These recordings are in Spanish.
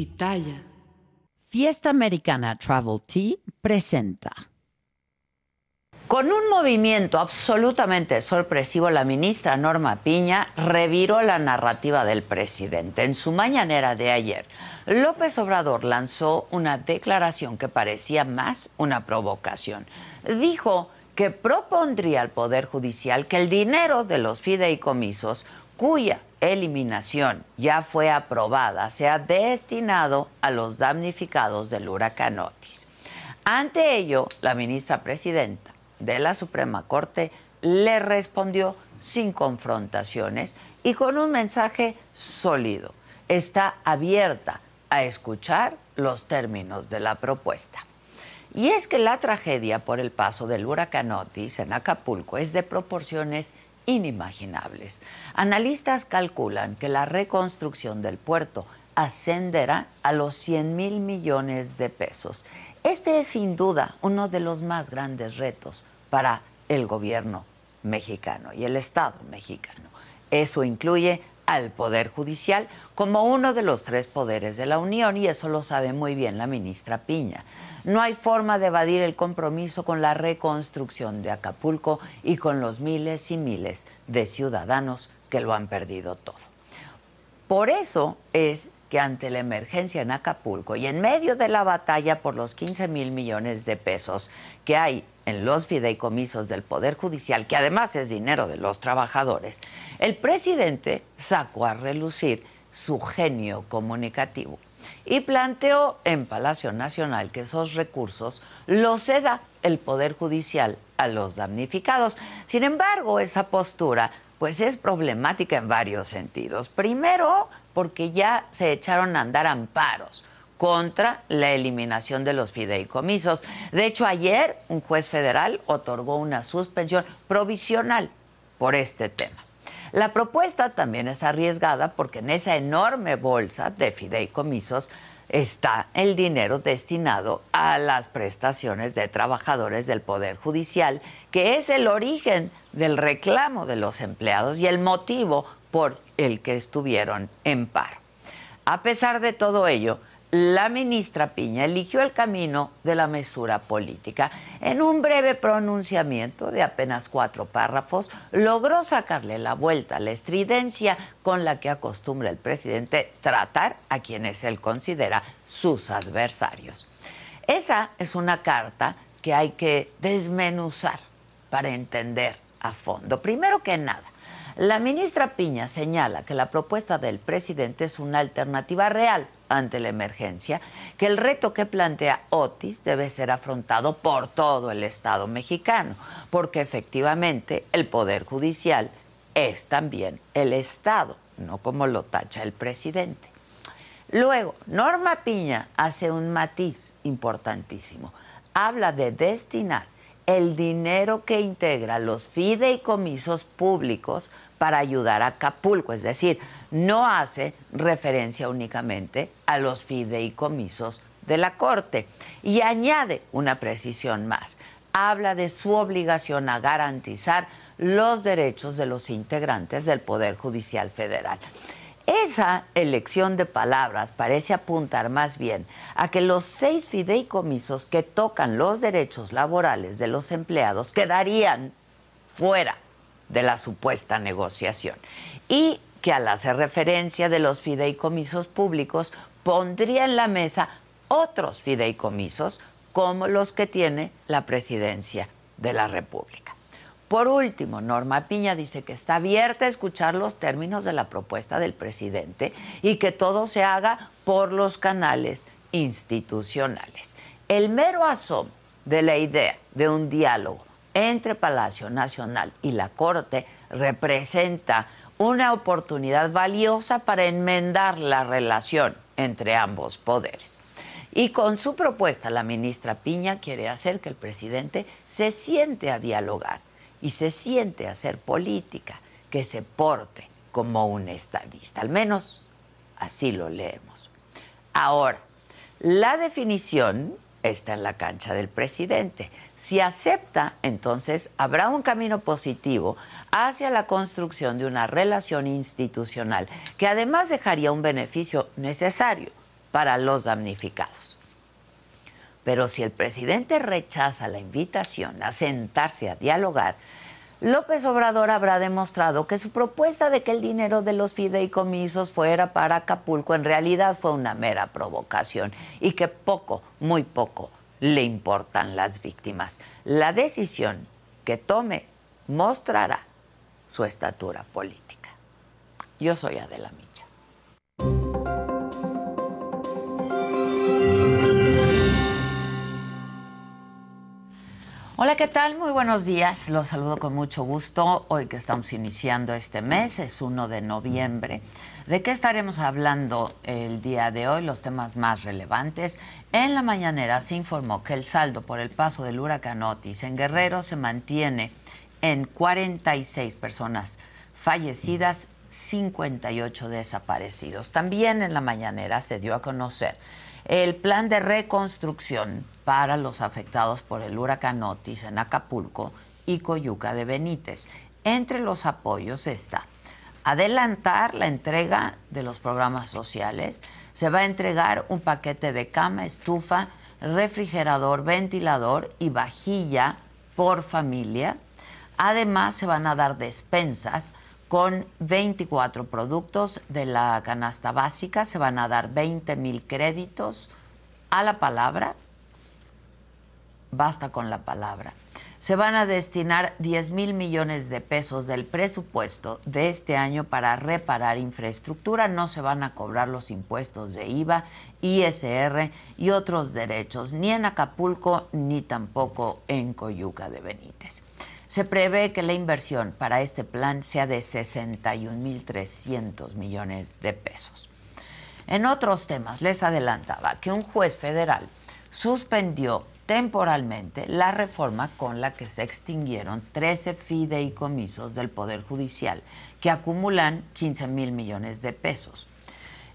pitaya. Fiesta Americana Travel Tea presenta. Con un movimiento absolutamente sorpresivo, la ministra Norma Piña reviró la narrativa del presidente. En su mañanera de ayer, López Obrador lanzó una declaración que parecía más una provocación. Dijo que propondría al Poder Judicial que el dinero de los fideicomisos cuya eliminación ya fue aprobada sea destinado a los damnificados del huracán Otis. Ante ello, la ministra presidenta de la Suprema Corte le respondió sin confrontaciones y con un mensaje sólido. Está abierta a escuchar los términos de la propuesta. Y es que la tragedia por el paso del huracán Otis en Acapulco es de proporciones inimaginables. Analistas calculan que la reconstrucción del puerto ascenderá a los 100 mil millones de pesos. Este es sin duda uno de los más grandes retos para el gobierno mexicano y el Estado mexicano. Eso incluye al Poder Judicial como uno de los tres poderes de la Unión y eso lo sabe muy bien la ministra Piña. No hay forma de evadir el compromiso con la reconstrucción de Acapulco y con los miles y miles de ciudadanos que lo han perdido todo. Por eso es que ante la emergencia en Acapulco y en medio de la batalla por los 15 mil millones de pesos que hay en los fideicomisos del Poder Judicial, que además es dinero de los trabajadores, el presidente sacó a relucir su genio comunicativo y planteó en Palacio Nacional que esos recursos los ceda el Poder Judicial a los damnificados. Sin embargo, esa postura pues es problemática en varios sentidos. Primero, porque ya se echaron a andar amparos contra la eliminación de los fideicomisos. De hecho, ayer un juez federal otorgó una suspensión provisional por este tema. La propuesta también es arriesgada porque en esa enorme bolsa de fideicomisos está el dinero destinado a las prestaciones de trabajadores del Poder Judicial, que es el origen del reclamo de los empleados y el motivo por el que estuvieron en paro. A pesar de todo ello, la ministra Piña eligió el camino de la mesura política. En un breve pronunciamiento de apenas cuatro párrafos, logró sacarle la vuelta a la estridencia con la que acostumbra el presidente tratar a quienes él considera sus adversarios. Esa es una carta que hay que desmenuzar para entender a fondo. Primero que nada, la ministra Piña señala que la propuesta del presidente es una alternativa real ante la emergencia, que el reto que plantea Otis debe ser afrontado por todo el Estado mexicano, porque efectivamente el Poder Judicial es también el Estado, no como lo tacha el presidente. Luego, Norma Piña hace un matiz importantísimo. Habla de destinar el dinero que integra los fideicomisos públicos para ayudar a Acapulco, es decir, no hace referencia únicamente a los fideicomisos de la Corte y añade una precisión más. Habla de su obligación a garantizar los derechos de los integrantes del Poder Judicial Federal. Esa elección de palabras parece apuntar más bien a que los seis fideicomisos que tocan los derechos laborales de los empleados quedarían fuera de la supuesta negociación y que al hacer referencia de los fideicomisos públicos pondría en la mesa otros fideicomisos como los que tiene la presidencia de la República. Por último, Norma Piña dice que está abierta a escuchar los términos de la propuesta del presidente y que todo se haga por los canales institucionales. El mero asomo de la idea de un diálogo entre Palacio Nacional y la Corte representa una oportunidad valiosa para enmendar la relación entre ambos poderes. Y con su propuesta, la ministra Piña quiere hacer que el presidente se siente a dialogar y se siente a hacer política, que se porte como un estadista. Al menos así lo leemos. Ahora, la definición está en la cancha del presidente. Si acepta, entonces habrá un camino positivo hacia la construcción de una relación institucional que además dejaría un beneficio necesario para los damnificados. Pero si el presidente rechaza la invitación a sentarse a dialogar, López Obrador habrá demostrado que su propuesta de que el dinero de los fideicomisos fuera para Acapulco en realidad fue una mera provocación y que poco, muy poco, le importan las víctimas. La decisión que tome mostrará su estatura política. Yo soy Adela. Hola, ¿qué tal? Muy buenos días. Los saludo con mucho gusto. Hoy que estamos iniciando este mes, es 1 de noviembre. ¿De qué estaremos hablando el día de hoy? Los temas más relevantes. En la mañanera se informó que el saldo por el paso del huracán Otis en Guerrero se mantiene en 46 personas fallecidas, 58 desaparecidos. También en la mañanera se dio a conocer el plan de reconstrucción para los afectados por el huracán Otis en Acapulco y Coyuca de Benítez. Entre los apoyos está adelantar la entrega de los programas sociales. Se va a entregar un paquete de cama, estufa, refrigerador, ventilador y vajilla por familia. Además, se van a dar despensas con 24 productos de la canasta básica. Se van a dar 20 mil créditos a la palabra. Basta con la palabra. Se van a destinar 10 mil millones de pesos del presupuesto de este año para reparar infraestructura. No se van a cobrar los impuestos de IVA, ISR y otros derechos, ni en Acapulco ni tampoco en Coyuca de Benítez. Se prevé que la inversión para este plan sea de 61.300 millones de pesos. En otros temas, les adelantaba que un juez federal suspendió temporalmente la reforma con la que se extinguieron 13 fideicomisos del Poder Judicial, que acumulan 15 mil millones de pesos.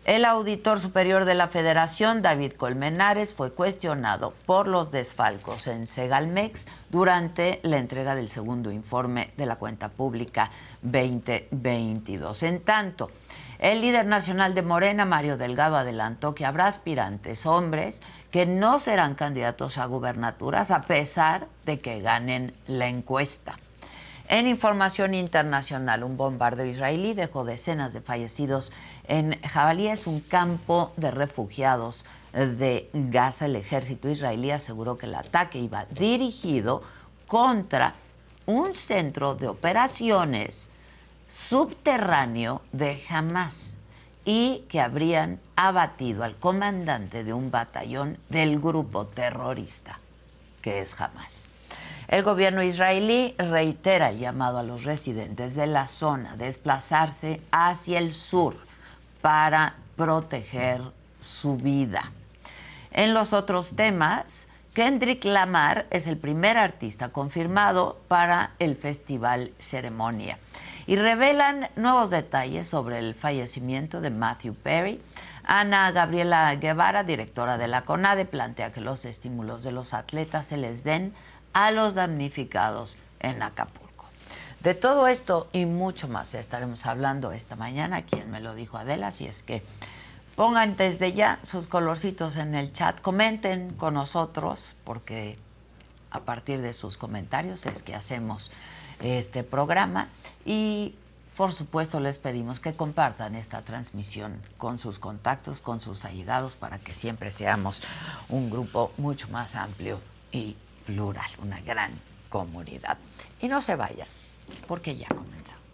El auditor superior de la Federación, David Colmenares, fue cuestionado por los desfalcos en Segalmex durante la entrega del segundo informe de la cuenta pública 2022. En tanto, el líder nacional de Morena, Mario Delgado, adelantó que habrá aspirantes hombres que no serán candidatos a gubernaturas a pesar de que ganen la encuesta. En información internacional, un bombardeo israelí dejó decenas de fallecidos en Jabalí, es un campo de refugiados de Gaza. El ejército israelí aseguró que el ataque iba dirigido contra un centro de operaciones subterráneo de Hamas y que habrían abatido al comandante de un batallón del grupo terrorista que es Hamas. El gobierno israelí reitera el llamado a los residentes de la zona a desplazarse hacia el sur para proteger su vida. En los otros temas, Kendrick Lamar es el primer artista confirmado para el Festival Ceremonia y revelan nuevos detalles sobre el fallecimiento de Matthew Perry. Ana Gabriela Guevara, directora de la CONADE, plantea que los estímulos de los atletas se les den a los damnificados en Acapulco. De todo esto y mucho más estaremos hablando esta mañana, quien me lo dijo Adela, si es que pongan desde ya sus colorcitos en el chat, comenten con nosotros, porque a partir de sus comentarios es que hacemos este programa. Y por supuesto les pedimos que compartan esta transmisión con sus contactos, con sus allegados, para que siempre seamos un grupo mucho más amplio y plural, una gran comunidad. Y no se vayan, porque ya comenzamos.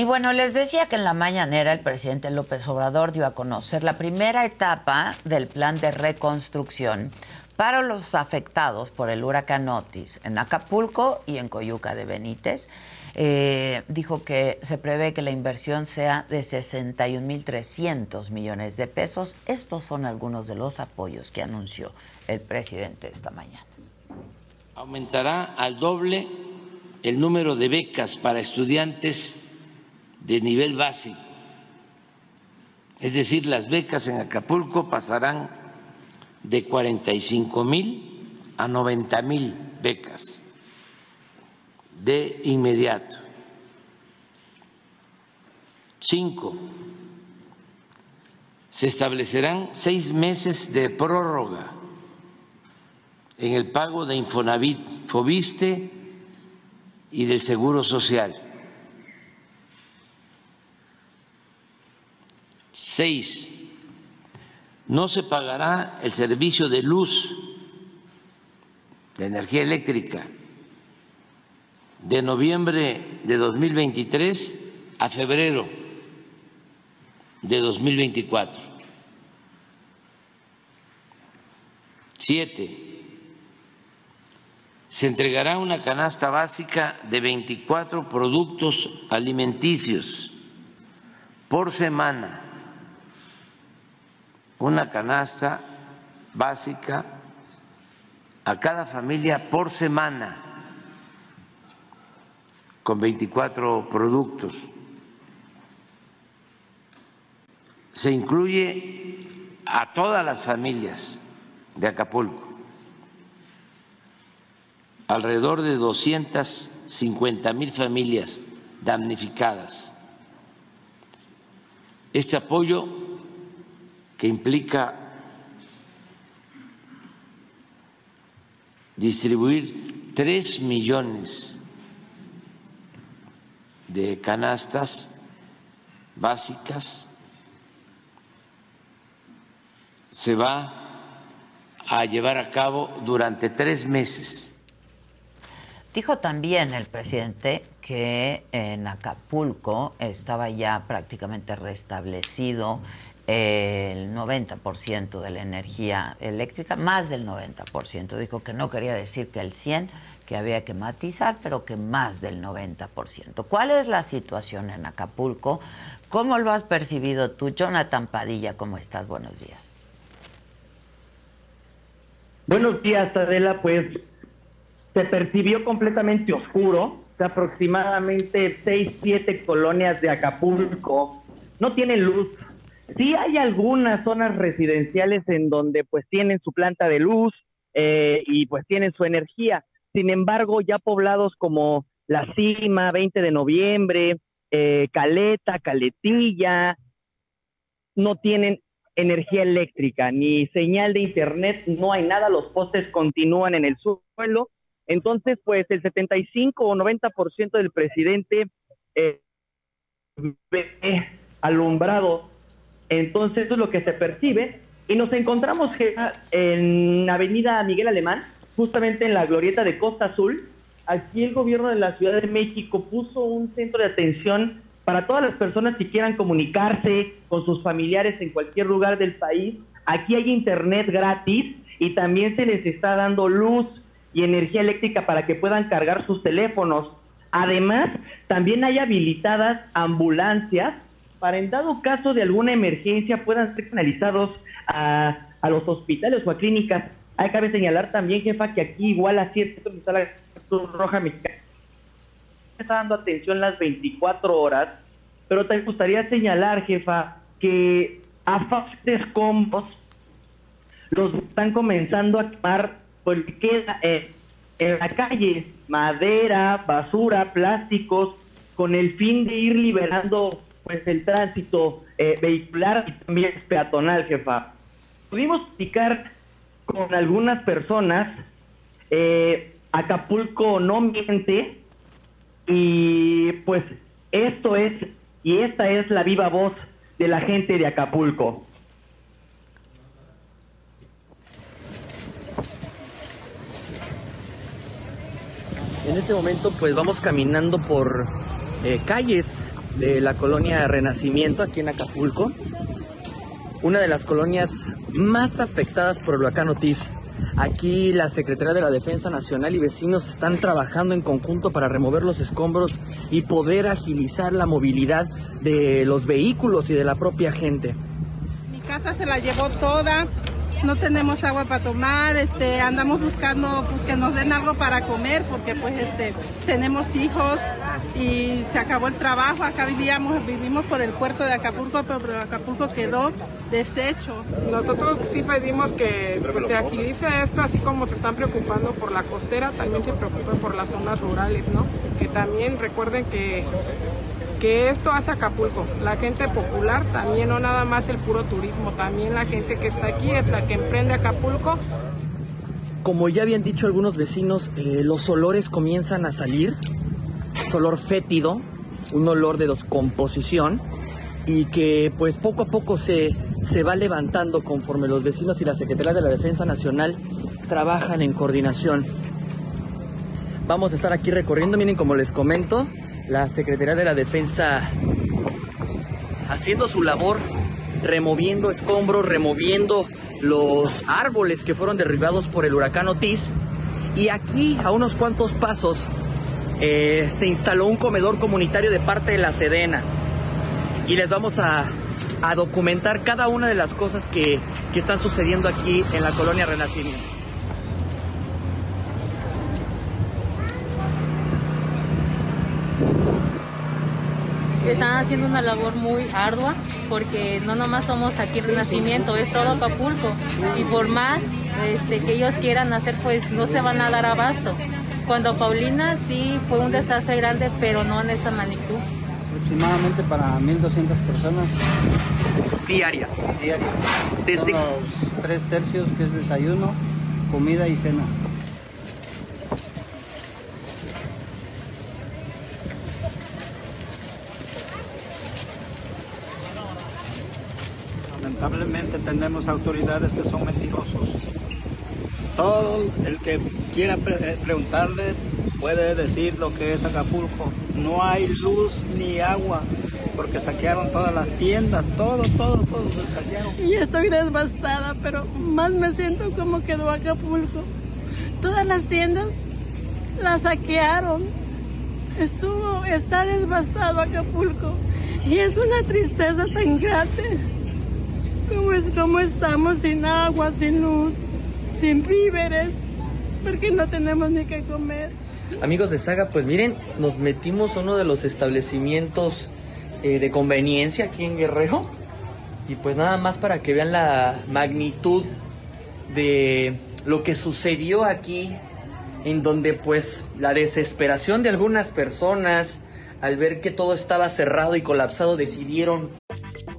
Y bueno, les decía que en la mañanera el presidente López Obrador dio a conocer la primera etapa del plan de reconstrucción para los afectados por el huracán Otis en Acapulco y en Coyuca de Benítez. Eh, dijo que se prevé que la inversión sea de 61.300 millones de pesos. Estos son algunos de los apoyos que anunció el presidente esta mañana. Aumentará al doble el número de becas para estudiantes de nivel básico. Es decir, las becas en Acapulco pasarán de 45 mil a 90 mil becas de inmediato. Cinco, se establecerán seis meses de prórroga en el pago de Infonavit, Fobiste y del Seguro Social. Seis, no se pagará el servicio de luz, de energía eléctrica, de noviembre de 2023 a febrero de 2024. Siete, se entregará una canasta básica de 24 productos alimenticios por semana, una canasta básica a cada familia por semana, con 24 productos. Se incluye a todas las familias de Acapulco alrededor de 250 mil familias damnificadas. Este apoyo que implica distribuir tres millones de canastas básicas se va a llevar a cabo durante tres meses. Dijo también el presidente que en Acapulco estaba ya prácticamente restablecido el 90% de la energía eléctrica, más del 90%. Dijo que no quería decir que el 100%, que había que matizar, pero que más del 90%. ¿Cuál es la situación en Acapulco? ¿Cómo lo has percibido tú? Jonathan Padilla, ¿cómo estás? Buenos días. Buenos días, Adela. Pues se percibió completamente oscuro. aproximadamente seis, siete colonias de Acapulco no tienen luz. Sí hay algunas zonas residenciales en donde pues tienen su planta de luz eh, y pues tienen su energía. Sin embargo, ya poblados como La Cima, 20 de noviembre, eh, Caleta, Caletilla, no tienen energía eléctrica ni señal de internet, no hay nada, los postes continúan en el suelo entonces, pues el 75 o 90% del presidente eh, alumbrado. Entonces, eso es lo que se percibe. Y nos encontramos en Avenida Miguel Alemán, justamente en la glorieta de Costa Azul. Aquí el gobierno de la Ciudad de México puso un centro de atención para todas las personas que quieran comunicarse con sus familiares en cualquier lugar del país. Aquí hay internet gratis y también se les está dando luz y energía eléctrica para que puedan cargar sus teléfonos. Además, también hay habilitadas ambulancias para en dado caso de alguna emergencia puedan ser canalizados a, los hospitales o a clínicas. Hay cabe señalar también, jefa, que aquí igual a cierto está la Cruz Roja Mexicana está dando atención las 24 horas, pero te gustaría señalar, jefa, que a Faftes Combos los están comenzando a quemar porque queda en la calle madera, basura, plásticos, con el fin de ir liberando pues el tránsito eh, vehicular y también peatonal, jefa. Pudimos platicar con algunas personas, eh, Acapulco no miente, y pues esto es, y esta es la viva voz de la gente de Acapulco. En este momento pues vamos caminando por eh, calles de la colonia Renacimiento aquí en Acapulco, una de las colonias más afectadas por el huracán Otis. Aquí la Secretaría de la Defensa Nacional y vecinos están trabajando en conjunto para remover los escombros y poder agilizar la movilidad de los vehículos y de la propia gente. Mi casa se la llevó toda, no tenemos agua para tomar, este, andamos buscando pues, que nos den algo para comer porque pues este, tenemos hijos y se acabó el trabajo, acá vivíamos, vivimos por el puerto de Acapulco, pero Acapulco quedó deshecho. Nosotros sí pedimos que pues, se agilice esto, así como se están preocupando por la costera, también se preocupen por las zonas rurales, ¿no? Que también recuerden que que esto hace Acapulco. La gente popular también, no nada más el puro turismo, también la gente que está aquí es la que emprende Acapulco. Como ya habían dicho algunos vecinos, eh, los olores comienzan a salir, es olor fétido, un olor de descomposición y que pues poco a poco se, se va levantando conforme los vecinos y la Secretaría de la Defensa Nacional trabajan en coordinación. Vamos a estar aquí recorriendo, miren como les comento, la Secretaría de la Defensa haciendo su labor, removiendo escombros, removiendo los árboles que fueron derribados por el huracán Otis. Y aquí, a unos cuantos pasos, eh, se instaló un comedor comunitario de parte de la Sedena. Y les vamos a, a documentar cada una de las cosas que, que están sucediendo aquí en la colonia Renacimiento. Están haciendo una labor muy ardua porque no nomás somos aquí Renacimiento, es todo Acapulco y por más este, que ellos quieran hacer pues no se van a dar abasto. Cuando Paulina sí fue un desastre grande pero no en esa magnitud. Aproximadamente para 1.200 personas. Diarias. Diarias. Desde... Son los tres tercios que es desayuno, comida y cena. Tenemos autoridades que son mentirosos. Todo el que quiera pre preguntarle puede decir lo que es Acapulco. No hay luz ni agua porque saquearon todas las tiendas, todo, todo, todo se saquearon. Y estoy devastada, pero más me siento como quedó Acapulco. Todas las tiendas las saquearon. Estuvo, está devastado Acapulco. Y es una tristeza tan grande. ¿Cómo, es, ¿Cómo estamos sin agua, sin luz, sin víveres? Porque no tenemos ni qué comer. Amigos de Saga, pues miren, nos metimos a uno de los establecimientos eh, de conveniencia aquí en Guerrero. Y pues nada más para que vean la magnitud de lo que sucedió aquí, en donde pues la desesperación de algunas personas al ver que todo estaba cerrado y colapsado decidieron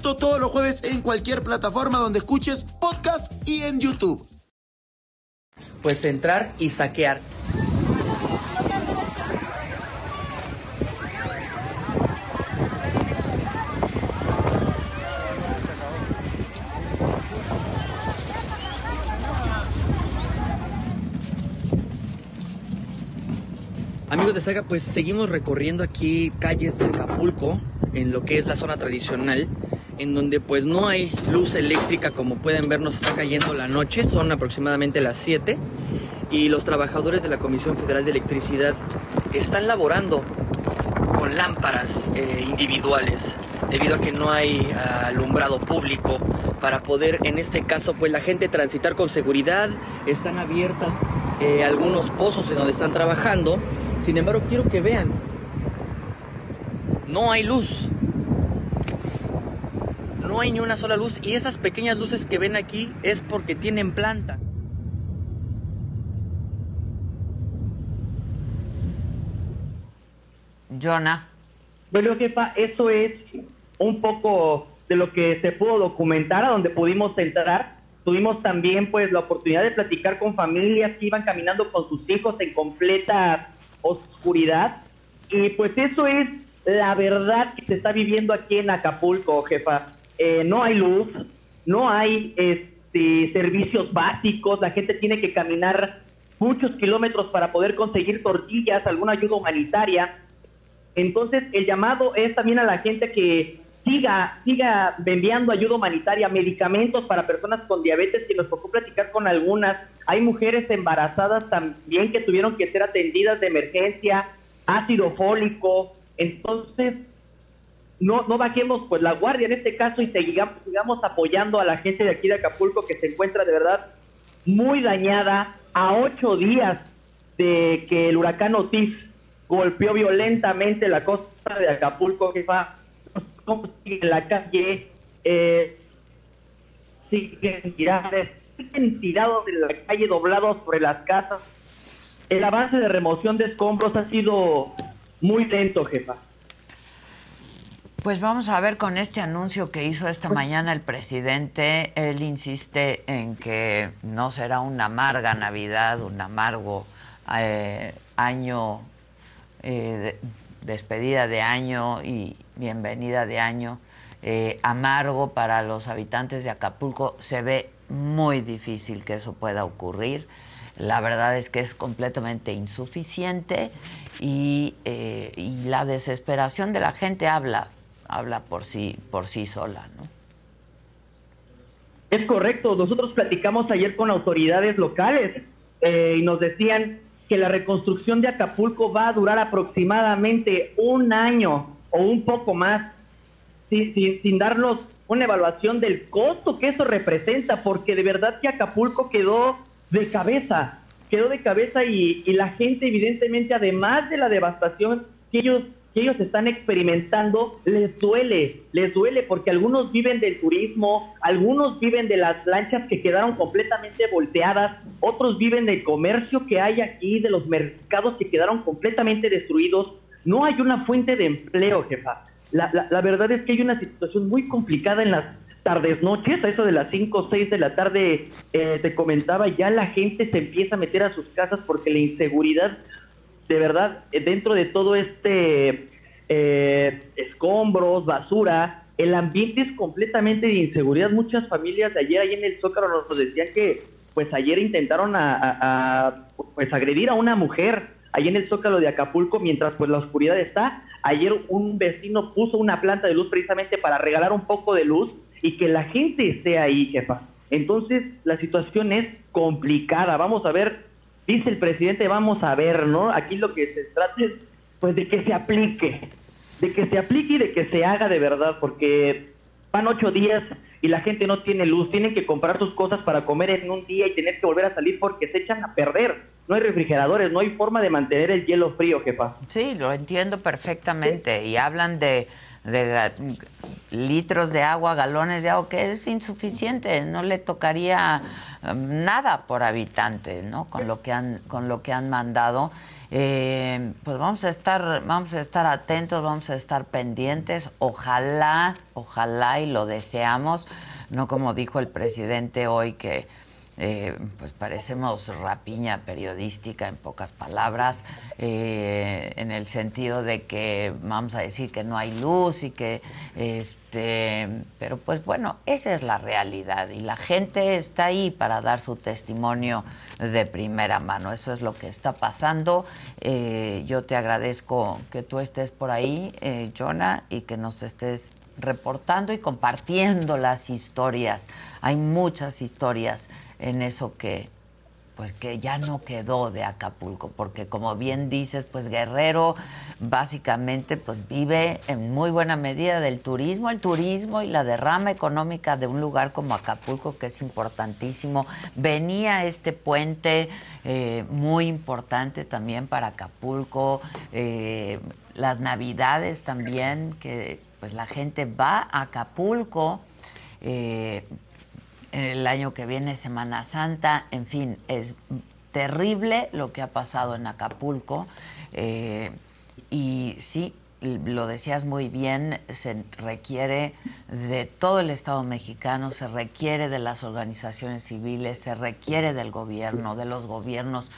Esto todos los jueves en cualquier plataforma donde escuches podcast y en YouTube. Pues entrar y saquear. Amigos de Saga, pues seguimos recorriendo aquí calles de Acapulco, en lo que es la zona tradicional, en donde pues no hay luz eléctrica, como pueden ver nos está cayendo la noche, son aproximadamente las 7, y los trabajadores de la Comisión Federal de Electricidad están laborando con lámparas eh, individuales, debido a que no hay uh, alumbrado público para poder, en este caso, pues la gente transitar con seguridad, están abiertas eh, algunos pozos en donde están trabajando. Sin embargo, quiero que vean, no hay luz. No hay ni una sola luz y esas pequeñas luces que ven aquí es porque tienen planta. Jonah. Bueno, jefa, eso es un poco de lo que se pudo documentar, a donde pudimos entrar. Tuvimos también pues la oportunidad de platicar con familias que iban caminando con sus hijos en completa oscuridad. Y pues eso es la verdad que se está viviendo aquí en Acapulco, jefa. Eh, no hay luz, no hay este, servicios básicos, la gente tiene que caminar muchos kilómetros para poder conseguir tortillas, alguna ayuda humanitaria. Entonces, el llamado es también a la gente que siga, siga enviando ayuda humanitaria, medicamentos para personas con diabetes, que nos tocó platicar con algunas. Hay mujeres embarazadas también que tuvieron que ser atendidas de emergencia, ácido fólico. Entonces, no, no bajemos pues la guardia en este caso y sigamos, sigamos apoyando a la gente de aquí de Acapulco que se encuentra de verdad muy dañada a ocho días de que el huracán Otis golpeó violentamente la costa de Acapulco, que va en la calle, eh, siguen tirados, siguen tirados en la calle, doblados sobre las casas. El avance de remoción de escombros ha sido muy lento, jefa. Pues vamos a ver con este anuncio que hizo esta mañana el presidente. Él insiste en que no será una amarga Navidad, un amargo eh, año eh, despedida de año y bienvenida de año eh, amargo para los habitantes de Acapulco. Se ve muy difícil que eso pueda ocurrir. La verdad es que es completamente insuficiente y, y la desesperación de la gente habla, habla por sí, por sí sola, ¿no? Es correcto. Nosotros platicamos ayer con autoridades locales y nos decían que la reconstrucción de Acapulco va a durar aproximadamente un año o un poco más, sin, sin, darnos una evaluación del costo que eso representa, porque de verdad que Acapulco quedó de cabeza, quedó de cabeza y, y la gente evidentemente, además de la devastación que ellos que ellos están experimentando les duele, les duele porque algunos viven del turismo, algunos viven de las lanchas que quedaron completamente volteadas, otros viven del comercio que hay aquí, de los mercados que quedaron completamente destruidos. No hay una fuente de empleo, jefa. La, la, verdad es que hay una situación muy complicada en las tardes, noches, a eso de las 5 o 6 de la tarde, eh, te comentaba, ya la gente se empieza a meter a sus casas porque la inseguridad de verdad, dentro de todo este eh, escombros, basura, el ambiente es completamente de inseguridad. Muchas familias de ayer ahí en el Zócalo nos decían que pues ayer intentaron a, pues agredir a una mujer ahí en el Zócalo de Acapulco mientras pues la oscuridad está. Ayer un vecino puso una planta de luz precisamente para regalar un poco de luz y que la gente esté ahí, jefa. Entonces la situación es complicada. Vamos a ver dice el presidente, vamos a ver, ¿no? Aquí lo que se trata es, pues, de que se aplique, de que se aplique y de que se haga de verdad, porque van ocho días y la gente no tiene luz, tienen que comprar sus cosas para comer en un día y tener que volver a salir porque se echan a perder. No hay refrigeradores, no hay forma de mantener el hielo frío, jefa. Sí, lo entiendo perfectamente. Y hablan de de litros de agua, galones de agua, que es insuficiente, no le tocaría um, nada por habitante, ¿no? Con lo que han, con lo que han mandado. Eh, pues vamos a estar, vamos a estar atentos, vamos a estar pendientes. Ojalá, ojalá y lo deseamos, no como dijo el presidente hoy que eh, pues parecemos rapiña periodística en pocas palabras, eh, en el sentido de que vamos a decir que no hay luz y que, este, pero pues bueno, esa es la realidad y la gente está ahí para dar su testimonio de primera mano. Eso es lo que está pasando. Eh, yo te agradezco que tú estés por ahí, Jonah, y que nos estés reportando y compartiendo las historias. Hay muchas historias en eso que pues que ya no quedó de Acapulco, porque como bien dices, pues Guerrero básicamente pues vive en muy buena medida del turismo, el turismo y la derrama económica de un lugar como Acapulco que es importantísimo. Venía este puente eh, muy importante también para Acapulco, eh, las navidades también, que pues la gente va a Acapulco. Eh, el año que viene Semana Santa, en fin, es terrible lo que ha pasado en Acapulco. Eh, y sí, lo decías muy bien, se requiere de todo el Estado mexicano, se requiere de las organizaciones civiles, se requiere del gobierno, de los gobiernos,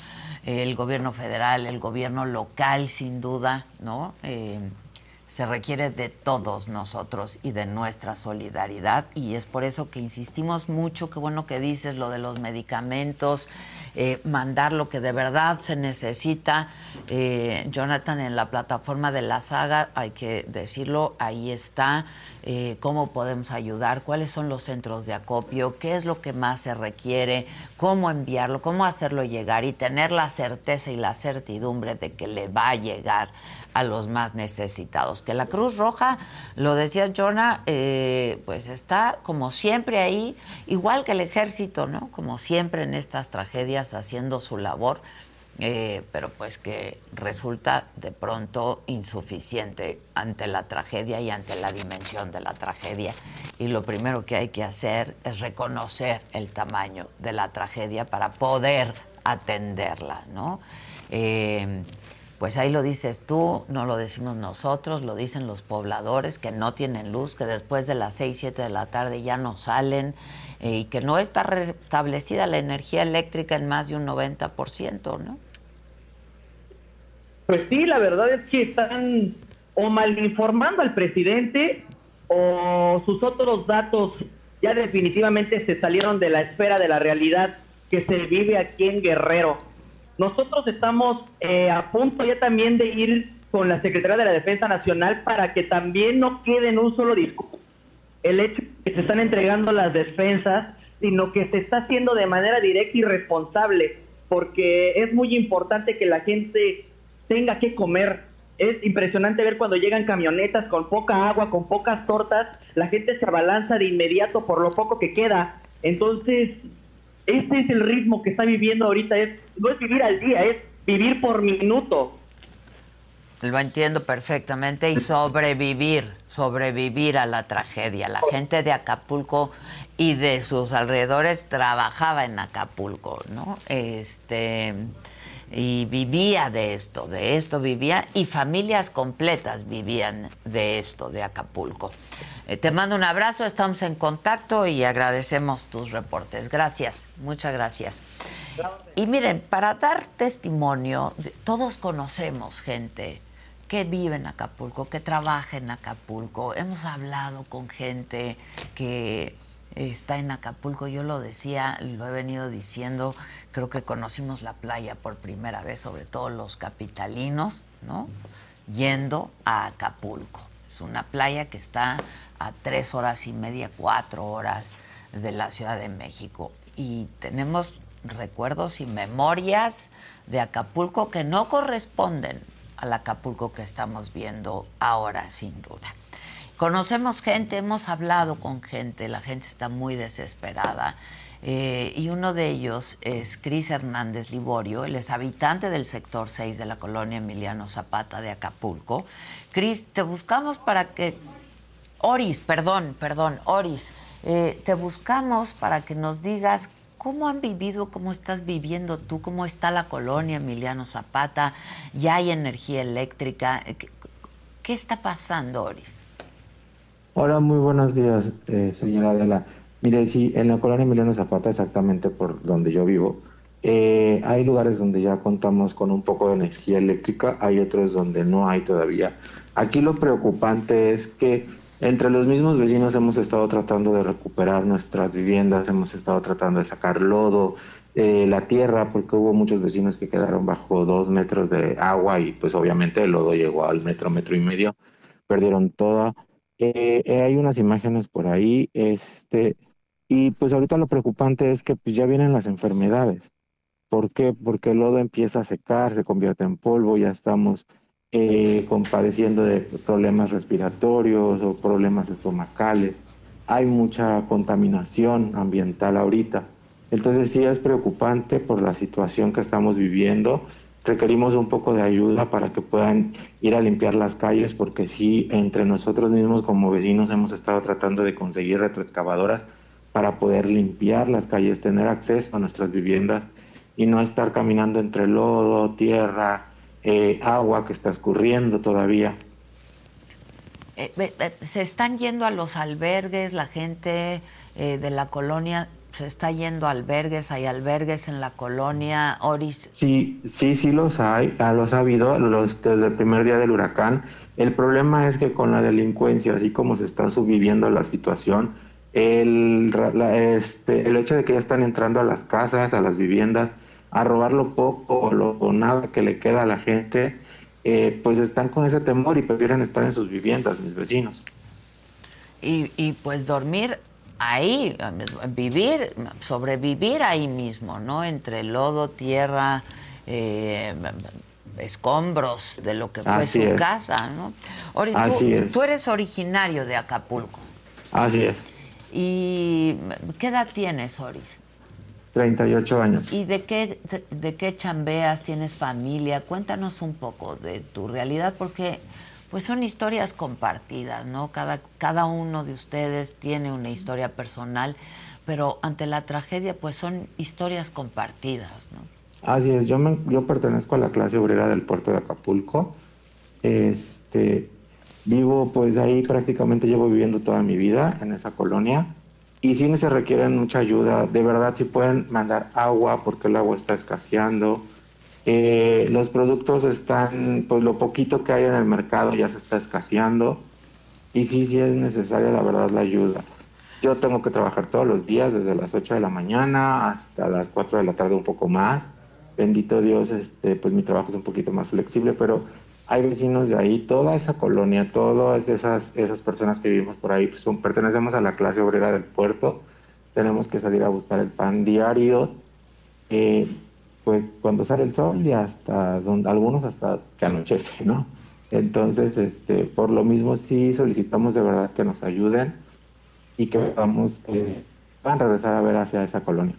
el gobierno federal, el gobierno local, sin duda, ¿no? Eh, se requiere de todos nosotros y de nuestra solidaridad y es por eso que insistimos mucho, qué bueno que dices lo de los medicamentos, eh, mandar lo que de verdad se necesita. Eh, Jonathan, en la plataforma de la saga, hay que decirlo, ahí está, eh, cómo podemos ayudar, cuáles son los centros de acopio, qué es lo que más se requiere, cómo enviarlo, cómo hacerlo llegar y tener la certeza y la certidumbre de que le va a llegar a los más necesitados. Que la Cruz Roja, lo decía Jonah, eh, pues está como siempre ahí, igual que el ejército, ¿no? Como siempre en estas tragedias haciendo su labor, eh, pero pues que resulta de pronto insuficiente ante la tragedia y ante la dimensión de la tragedia. Y lo primero que hay que hacer es reconocer el tamaño de la tragedia para poder atenderla, ¿no? Eh, pues ahí lo dices tú, no lo decimos nosotros, lo dicen los pobladores que no tienen luz, que después de las 6, 7 de la tarde ya no salen eh, y que no está restablecida la energía eléctrica en más de un 90%, ¿no? Pues sí, la verdad es que están o mal informando al presidente o sus otros datos ya definitivamente se salieron de la esfera de la realidad que se vive aquí en Guerrero nosotros estamos eh, a punto ya también de ir con la Secretaría de la Defensa Nacional para que también no quede en un solo discurso el hecho que se están entregando las defensas, sino que se está haciendo de manera directa y responsable, porque es muy importante que la gente tenga que comer. Es impresionante ver cuando llegan camionetas con poca agua, con pocas tortas, la gente se abalanza de inmediato por lo poco que queda. Entonces, este es el ritmo que está viviendo ahorita. Es, no es vivir al día, es vivir por minuto. Lo entiendo perfectamente y sobrevivir, sobrevivir a la tragedia. La gente de Acapulco y de sus alrededores trabajaba en Acapulco, ¿no? Este y vivía de esto, de esto vivía y familias completas vivían de esto, de Acapulco. Eh, te mando un abrazo, estamos en contacto y agradecemos tus reportes. Gracias, muchas gracias. Y miren, para dar testimonio, todos conocemos gente que vive en Acapulco, que trabaja en Acapulco. Hemos hablado con gente que está en Acapulco. Yo lo decía, lo he venido diciendo, creo que conocimos la playa por primera vez, sobre todo los capitalinos, ¿no? Yendo a Acapulco. Es una playa que está a tres horas y media, cuatro horas de la Ciudad de México. Y tenemos recuerdos y memorias de Acapulco que no corresponden al Acapulco que estamos viendo ahora, sin duda. Conocemos gente, hemos hablado con gente, la gente está muy desesperada. Eh, y uno de ellos es Cris Hernández Liborio, él es habitante del sector 6 de la colonia Emiliano Zapata de Acapulco. Cris, te buscamos para que... Oris, perdón, perdón, Oris, eh, te buscamos para que nos digas cómo han vivido, cómo estás viviendo tú, cómo está la colonia Emiliano Zapata, ya hay energía eléctrica. ¿Qué, qué está pasando, Oris? Hola, muy buenos días, eh, señora Adela. Mire, sí, en la colonia Emiliano Zapata, exactamente por donde yo vivo, eh, hay lugares donde ya contamos con un poco de energía eléctrica, hay otros donde no hay todavía. Aquí lo preocupante es que entre los mismos vecinos hemos estado tratando de recuperar nuestras viviendas, hemos estado tratando de sacar lodo, eh, la tierra, porque hubo muchos vecinos que quedaron bajo dos metros de agua y pues obviamente el lodo llegó al metro, metro y medio, perdieron toda eh, eh, hay unas imágenes por ahí, este, y pues ahorita lo preocupante es que pues ya vienen las enfermedades. ¿Por qué? Porque el lodo empieza a secar, se convierte en polvo, ya estamos eh, padeciendo de problemas respiratorios o problemas estomacales. Hay mucha contaminación ambiental ahorita. Entonces sí es preocupante por la situación que estamos viviendo requerimos un poco de ayuda para que puedan ir a limpiar las calles, porque sí, entre nosotros mismos como vecinos hemos estado tratando de conseguir retroexcavadoras para poder limpiar las calles, tener acceso a nuestras viviendas y no estar caminando entre lodo, tierra, eh, agua que está escurriendo todavía. Eh, eh, se están yendo a los albergues, la gente de la colonia se está yendo a albergues, hay albergues en la colonia Oris. Sí, sí, sí los hay, ah, los ha habido los, desde el primer día del huracán. El problema es que con la delincuencia, así como se está subviviendo la situación, el, este, el hecho de que ya están entrando a las casas, a las viviendas, a robar lo poco o, lo, nada que le queda a la gente, eh, pues están con ese temor y prefieren estar en sus viviendas, mis vecinos. Y, y pues dormir ahí, vivir, sobrevivir ahí mismo, ¿no? Entre lodo, tierra, eh, escombros de lo que fue su casa, ¿no? Así tú, tú eres originario de Acapulco. Así es. ¿Y qué edad tienes, Oris? 38 años. ¿Y de qué, de qué chambeas? ¿Tienes familia? Cuéntanos un poco de tu realidad, porque pues son historias compartidas, ¿no? Cada, cada uno de ustedes tiene una historia personal, pero ante la tragedia, pues son historias compartidas, ¿no? Así es, yo, me, yo pertenezco a la clase obrera del puerto de Acapulco. Este, vivo, pues ahí prácticamente llevo viviendo toda mi vida en esa colonia. Y sí se requieren mucha ayuda. De verdad, si pueden mandar agua porque el agua está escaseando eh, los productos están, pues lo poquito que hay en el mercado ya se está escaseando y sí, sí es necesaria la verdad la ayuda. Yo tengo que trabajar todos los días desde las 8 de la mañana hasta las 4 de la tarde un poco más. Bendito Dios, este, pues mi trabajo es un poquito más flexible, pero hay vecinos de ahí, toda esa colonia, todas esas, esas personas que vivimos por ahí, son, pertenecemos a la clase obrera del puerto, tenemos que salir a buscar el pan diario. Eh, pues cuando sale el sol y hasta donde algunos hasta que anochece, ¿no? Entonces, este, por lo mismo sí solicitamos de verdad que nos ayuden y que vamos eh, a regresar a ver hacia esa colonia.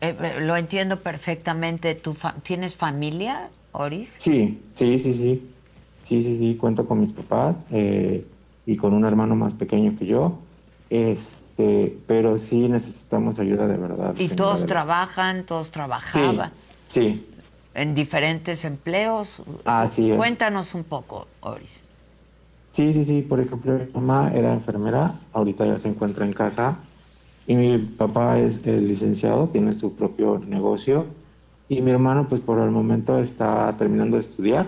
Eh, lo entiendo perfectamente. ¿Tú tienes familia, Oris? Sí, sí, sí, sí. Sí, sí, sí. Cuento con mis papás y con un hermano más pequeño que yo. Es, este, pero sí necesitamos ayuda de verdad. ¿Y todos trabajan, todos trabajaban? Sí, ¿En diferentes empleos? Así es. Cuéntanos un poco, Oris. Sí, sí, sí. Por ejemplo, mi mamá era enfermera, ahorita ya se encuentra en casa. Y mi papá es licenciado, tiene su propio negocio. Y mi hermano, pues por el momento está terminando de estudiar.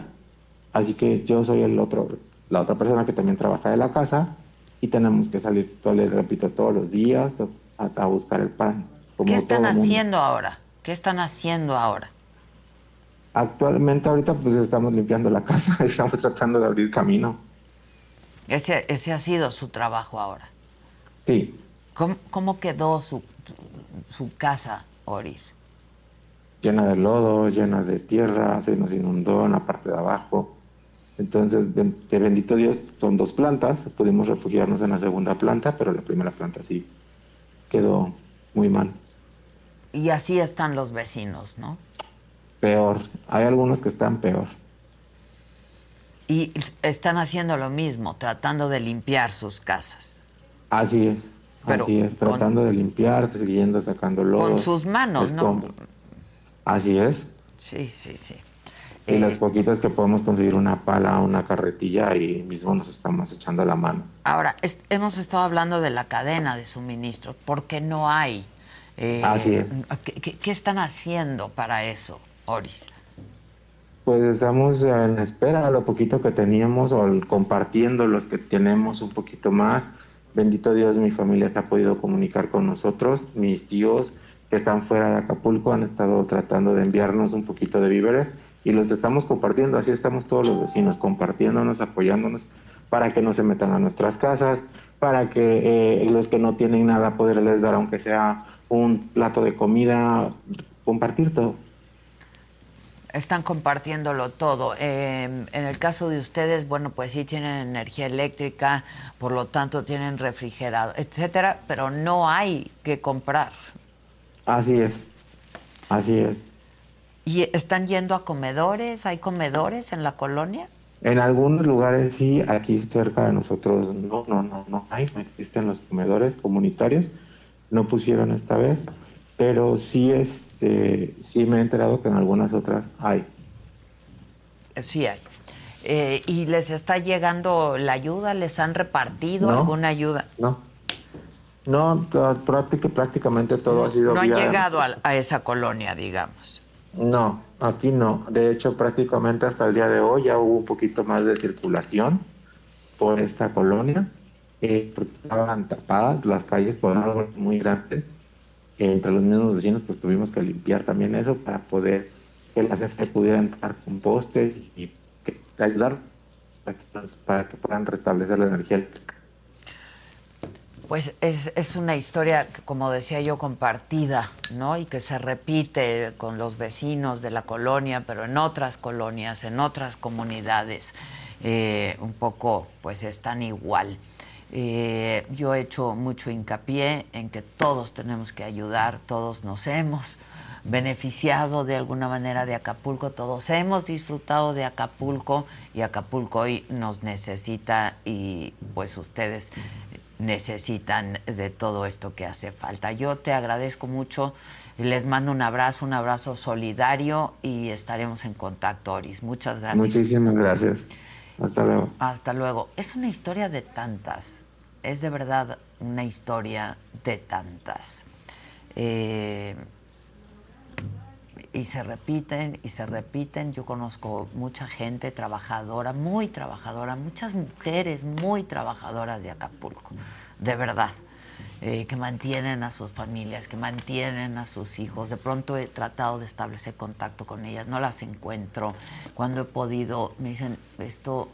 Así que yo soy el otro, la otra persona que también trabaja de la casa y tenemos que salir, le repito, todos los días a, buscar el pan. ¿Qué están haciendo ahora? ¿Qué están haciendo ahora? Actualmente ahorita pues estamos limpiando la casa, estamos tratando de abrir camino. Ese, ese ha sido su trabajo ahora. Sí. ¿Cómo, quedó su, su casa, Oris? Llena de lodo, llena de tierra, se nos inundó en la parte de abajo. Entonces, de bendito Dios, son dos plantas, pudimos refugiarnos en la segunda planta, pero la primera planta sí quedó muy mal. Y así están los vecinos, ¿no? Peor, hay algunos que están peor. Y están haciendo lo mismo, tratando de limpiar sus casas. Así es, así es, tratando de limpiar, siguiendo sacando lodo. Con sus manos, ¿no? Así es. Sí, sí, sí. Y las poquitas que podemos conseguir una pala, una carretilla, y mismo nos estamos echando la mano. Ahora, hemos estado hablando de la cadena de suministro, porque no hay. Eh, Así es. ¿qué, están haciendo para eso, Oris? Pues estamos en espera, lo poquito que teníamos, o compartiendo los que tenemos un poquito más. Bendito Dios, mi familia se ha podido comunicar con nosotros, mis tíos están fuera de Acapulco han estado tratando de enviarnos un poquito de víveres y los estamos compartiendo, así estamos todos los vecinos, compartiéndonos, apoyándonos para que no se metan a nuestras casas, para que eh, los que no tienen nada poderles dar aunque sea un plato de comida, compartir todo. Están compartiéndolo todo. Eh, en el caso de ustedes, bueno, pues sí tienen energía eléctrica, por lo tanto tienen refrigerador, etcétera, pero no hay que comprar. Así es, así es. ¿Y están yendo a comedores? ¿Hay comedores en la colonia? En algunos lugares sí, aquí cerca de nosotros no, no, no, no hay, no existen los comedores comunitarios, no pusieron esta vez, pero sí este, sí me he enterado que en algunas otras hay. Sí hay. Eh, ¿Y les está llegando la ayuda? ¿Les han repartido No. alguna ayuda? No, no, prácticamente todo ha sido No han vía- llegado a, a esa colonia, digamos. No, aquí no. De hecho, prácticamente hasta el día de hoy ya hubo un poquito más de circulación por esta colonia, eh, porque estaban tapadas las calles por árboles muy grandes. Entre los mismos vecinos, pues tuvimos que limpiar también eso para poder que la CFE pudiera entrar con postes y, que, ayudar para que, para que puedan restablecer la energía eléctrica. Pues es, es una historia, como decía yo, compartida, ¿no? Y que se repite con los vecinos de la colonia, pero en otras colonias, en otras comunidades, eh, un poco, pues están igual. Eh, yo he hecho mucho hincapié en que todos tenemos que ayudar, todos nos hemos beneficiado de alguna manera de Acapulco, todos hemos disfrutado de Acapulco y Acapulco hoy nos necesita y pues ustedes necesitan de todo esto que hace falta. Yo te agradezco mucho, les mando un abrazo, un abrazo solidario y estaremos en contacto, Oris. Muchas gracias. Muchísimas gracias. Hasta luego. Hasta luego. Es una historia de tantas. Es de verdad una historia de tantas. Eh, y se repiten y se repiten. Yo conozco mucha gente trabajadora, muy trabajadora, muchas mujeres muy trabajadoras de Acapulco, de verdad, eh, que mantienen a sus familias, que mantienen a sus hijos. De pronto he tratado de establecer contacto con ellas, no las encuentro. Cuando he podido, me dicen, esto,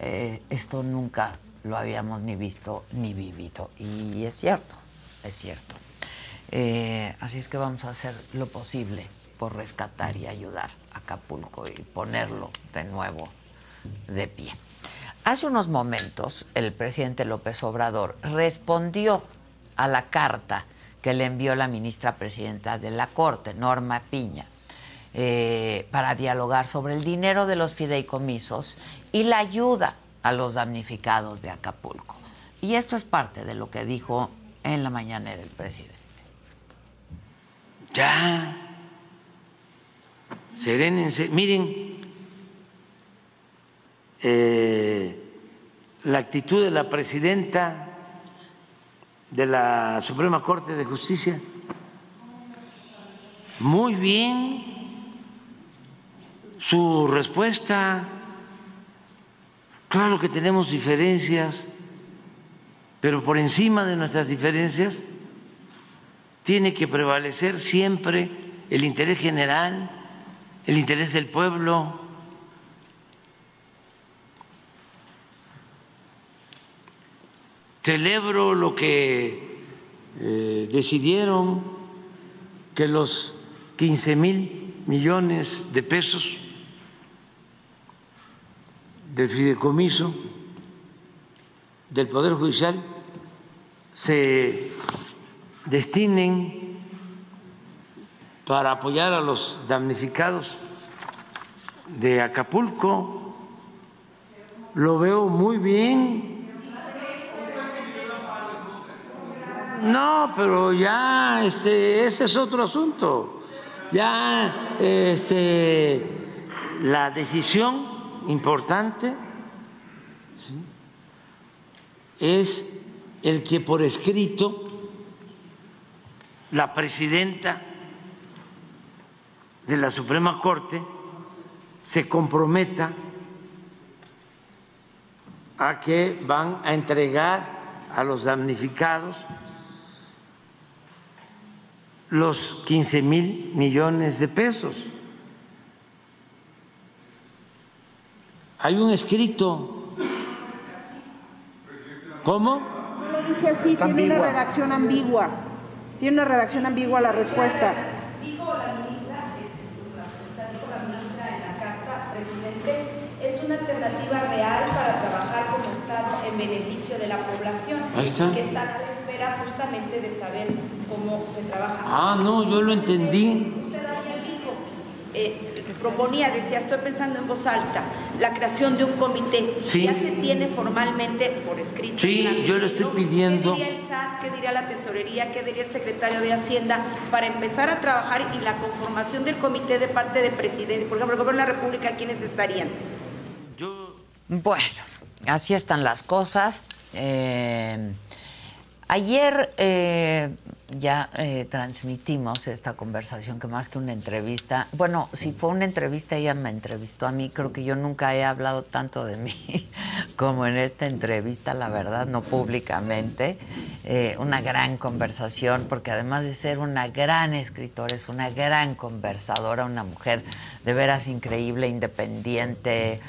eh, esto nunca lo habíamos ni visto ni vivido. Y es cierto, es cierto. Eh, así es que vamos a hacer lo posible por rescatar y ayudar a Acapulco y ponerlo de nuevo de pie. Hace unos momentos el presidente López Obrador respondió a la carta que le envió la ministra presidenta de la Corte, Norma Piña, eh, para dialogar sobre el dinero de los fideicomisos y la ayuda a los damnificados de Acapulco. Y esto es parte de lo que dijo en la mañanera el presidente. Ya. Serénense. Miren, eh, la actitud de la presidenta de la Suprema Corte de Justicia. Muy bien su respuesta. Claro que tenemos diferencias, pero por encima de nuestras diferencias tiene que prevalecer siempre el interés general, el interés del pueblo. Celebro lo que eh, decidieron que los 15 mil millones de pesos del fideicomiso del Poder Judicial se destinen para apoyar a los damnificados de Acapulco. Lo veo muy bien. No, pero ya este, ese es otro asunto. Ya este, la decisión importante es el que por escrito la presidenta de la Suprema Corte se comprometa a que van a entregar a los damnificados los 15 mil millones de pesos. Hay un escrito. ¿Cómo? No lo dice así, tiene una redacción ambigua. Tiene una redacción ambigua la respuesta. Dijo la ministra, eh, dijo la ministra en la carta, presidente, es una alternativa real para trabajar como Estado en beneficio de la población. Ahí está. Que están a la espera justamente de saber cómo se trabaja. Ah, no, yo lo entendí. Usted ayer dijo, proponía, decía, estoy pensando en voz alta, la creación de un comité. Sí. Ya se tiene formalmente por escrito. Sí, yo lo estoy ¿no? pidiendo. ¿Qué diría el SAT? ¿Qué diría la Tesorería? ¿Qué diría el secretario de Hacienda? Para empezar a trabajar y la conformación del comité de parte de presidente, por ejemplo, el gobierno de la República, ¿quiénes estarían? Bueno, así están las cosas. Eh, ayer eh, ya eh, transmitimos esta conversación que más que una entrevista, bueno, si fue una entrevista, ella me entrevistó a mí, creo que yo nunca he hablado tanto de mí como en esta entrevista, la verdad, no públicamente. Eh, una gran conversación, porque además de ser una gran escritora, es una gran conversadora, una mujer de veras increíble, independiente,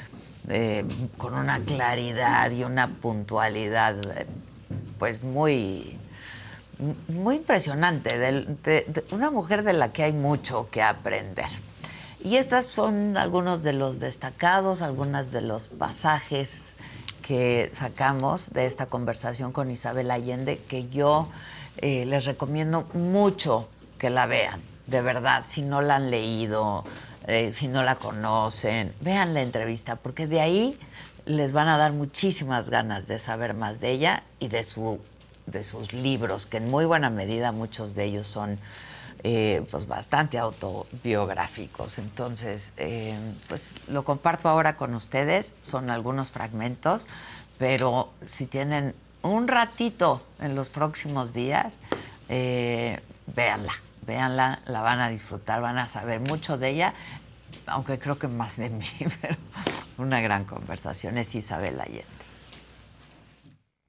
eh, con una claridad y una puntualidad, pues muy, muy impresionante, del- de, de- una mujer de la que hay mucho que aprender. Y estos son algunos de los destacados, algunos de los pasajes que sacamos de esta conversación con Isabel Allende, que yo eh, les recomiendo mucho que la vean, de verdad, si no la han leído, eh, si no la conocen, vean la entrevista, porque de ahí les van a dar muchísimas ganas de saber más de ella y de, su, de sus libros, que en muy buena medida muchos de ellos son eh, pues bastante autobiográficos. Entonces, eh, pues lo comparto ahora con ustedes, son algunos fragmentos, pero si tienen un ratito en los próximos días, eh, véanla, véanla, la van a disfrutar, van a saber mucho de ella, aunque creo que más de mí, pero una gran conversación es Isabel Allende.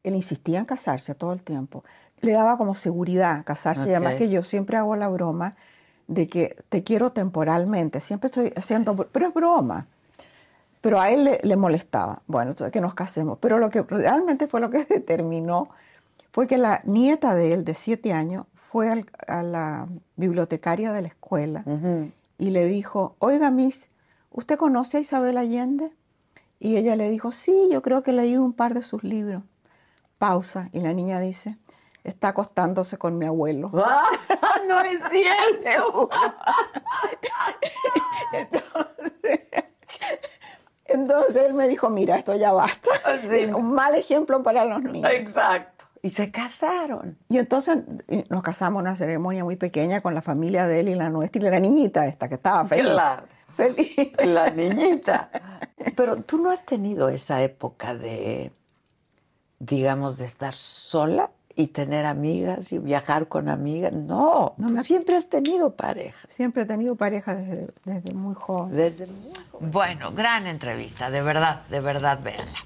Él insistía en casarse todo el tiempo. Le daba como seguridad casarse. Y además que yo siempre hago la broma de que te quiero temporalmente. Siempre estoy haciendo, pero es broma. Pero a él le, le molestaba. Bueno, entonces que nos casemos. Pero lo que realmente fue lo que determinó fue que la nieta de él, de siete años, fue al- a la bibliotecaria de la escuela y le dijo, oiga, Miss, ¿usted conoce a Isabel Allende? Y ella le dijo, sí, yo creo que he leído un par de sus libros. Pausa. Y la niña dice, está acostándose con mi abuelo. no es cierto. Entonces él me dijo, mira, esto ya basta. Un mal ejemplo para los niños. Exacto. Y se casaron. Y entonces nos casamos en una ceremonia muy pequeña con la familia de él y la nuestra y la niñita esta que estaba feliz. Claro. Feliz. La niñita. Pero tú no has tenido esa época de, digamos, de estar sola y tener amigas y viajar con amigas. No, tú siempre has tenido pareja. Siempre he tenido pareja desde, desde muy joven. Desde muy Bueno, gran entrevista, de verdad, de verdad, véanla.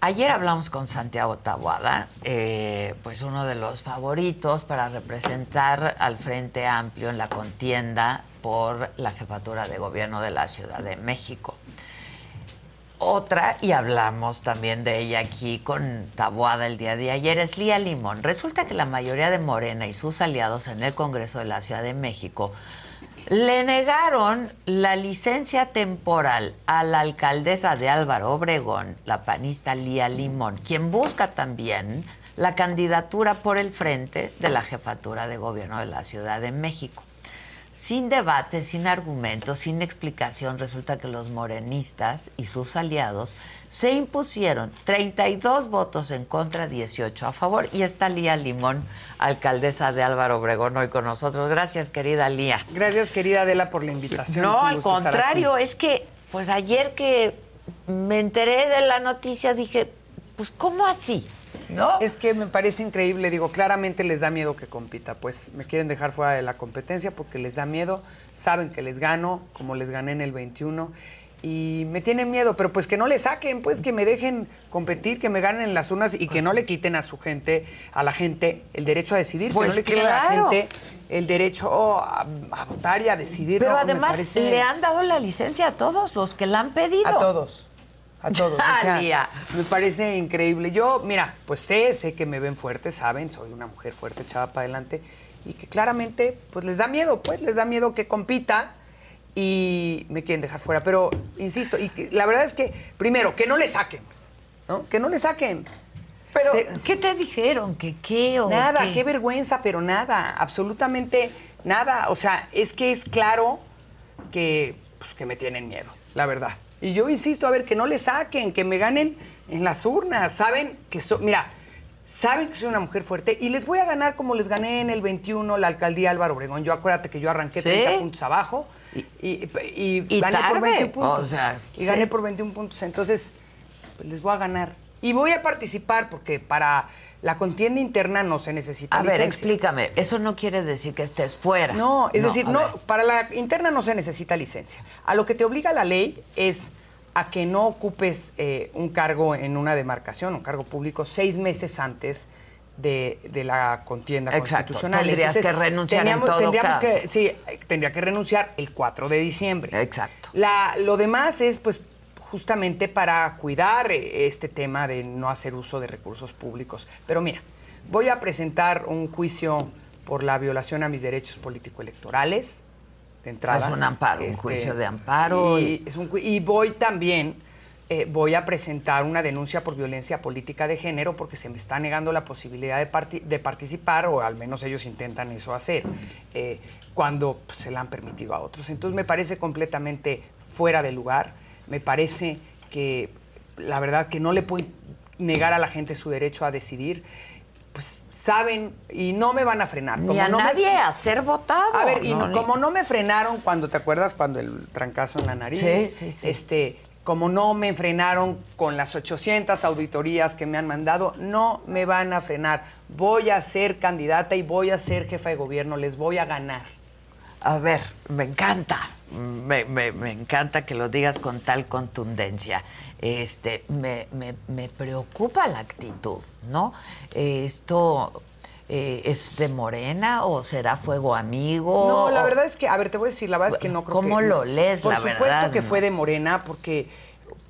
Ayer hablamos con Santiago Tabuada, eh, pues uno de los favoritos para representar al Frente Amplio en la contienda por la jefatura de gobierno de la Ciudad de México. Otra, y hablamos también de ella aquí con Tabuada el día de ayer, es Lía Limón. Resulta que la mayoría de Morena y sus aliados en el Congreso de la Ciudad de México le negaron la licencia temporal a la alcaldesa de Álvaro Obregón, la panista Lía Limón, quien busca también la candidatura por el frente de la jefatura de gobierno de la Ciudad de México. Sin debate, sin argumentos, sin explicación, resulta que los morenistas y sus aliados se impusieron 32 votos en contra, 18 a favor. Y está Lía Limón, alcaldesa de Álvaro Obregón, hoy con nosotros. Gracias, querida Lía. Gracias, querida Adela, por la invitación. No, al contrario, es que, pues ayer que me enteré de la noticia, dije, pues, ¿cómo así? ¿No? Es que me parece increíble, digo, claramente les da miedo que compita, pues me quieren dejar fuera de la competencia porque les da miedo, saben que les gano, como les gané en el 21, y me tienen miedo, pero pues que no le saquen, pues que me dejen competir, que me ganen en las urnas y que no le quiten a su gente, a la gente, el derecho a decidir, Pues que no le quiten a la gente el derecho a, a votar y a decidir. Pero además parece- le han dado la licencia a todos los que la han pedido. A todos. A todos. o sea, me parece increíble. Yo, mira, pues sé, sé que me ven fuerte, saben, soy una mujer fuerte, echada para adelante, y que claramente, pues les da miedo, pues les da miedo que compita. y me quieren dejar fuera. Pero, insisto, y que- la verdad es que, primero, que no le saquen, ¿no? Que no le saquen. Pero, Se- ¿qué te dijeron? ¿Que qué o Nada, qué? qué vergüenza, pero nada, absolutamente nada. O sea, es que es claro que, pues, que me tienen miedo, la verdad. Y yo insisto, a ver, que no le saquen, que me ganen en las urnas. Saben que soy, mira, saben que soy una mujer fuerte y les voy a ganar como les gané en el 21 la alcaldía Álvaro Obregón. Yo acuérdate que yo arranqué ¿Sí? 30 puntos abajo y, y- y Y gané por tarde, 21 puntos. o sea, y sí. gané por 21 puntos. Entonces, pues les voy a ganar. Y voy a participar porque para la contienda interna no se necesita A ver, explícame. Eso no quiere decir que estés fuera. No, es decir, no, ver. para la interna no se necesita licencia. A lo que te obliga la ley es a que no ocupes eh, un cargo en una demarcación, un cargo público, seis meses antes de, de la contienda Exacto, constitucional. tendrías que renunciar en todo tendríamos caso. que, sí, tendría que renunciar el 4 de diciembre. Exacto. La, lo demás es, pues, justamente para cuidar eh, este tema de no hacer uso de recursos públicos. Pero mira, voy a presentar un juicio por la violación a mis derechos político-electorales de entrada. Es un amparo, un Este, juicio de amparo. Y, y- es un ju- y voy también, eh, voy a presentar una denuncia por violencia política de género porque se me está negando la posibilidad de, parti- de participar, o al menos ellos intentan eso hacer, eh, cuando pues, se la han permitido a otros. Entonces me parece completamente fuera de lugar, me parece que la verdad que no le puedo negar a la gente su derecho a decidir. Pues saben y no me van a frenar. Ni a no me- nadie a ser votado. a ver, y No, como no me frenaron cuando, ¿te acuerdas? Cuando el trancazo en la nariz. Sí, sí, sí. Este, como no me frenaron con las 800 auditorías que me han mandado, no me van a frenar. Voy a ser candidata y voy a ser jefa de gobierno, les voy a ganar. A ver, me encanta. Me, me- me encanta que lo digas con tal contundencia. Este, me, me- me preocupa la actitud, ¿no? Esto eh, es de Morena o será fuego amigo. No, la o- verdad es que, a ver, te voy a decir, la verdad es que no creo ¿Cómo que... lo lees, Por la supuesto verdad, que no? fue de Morena, porque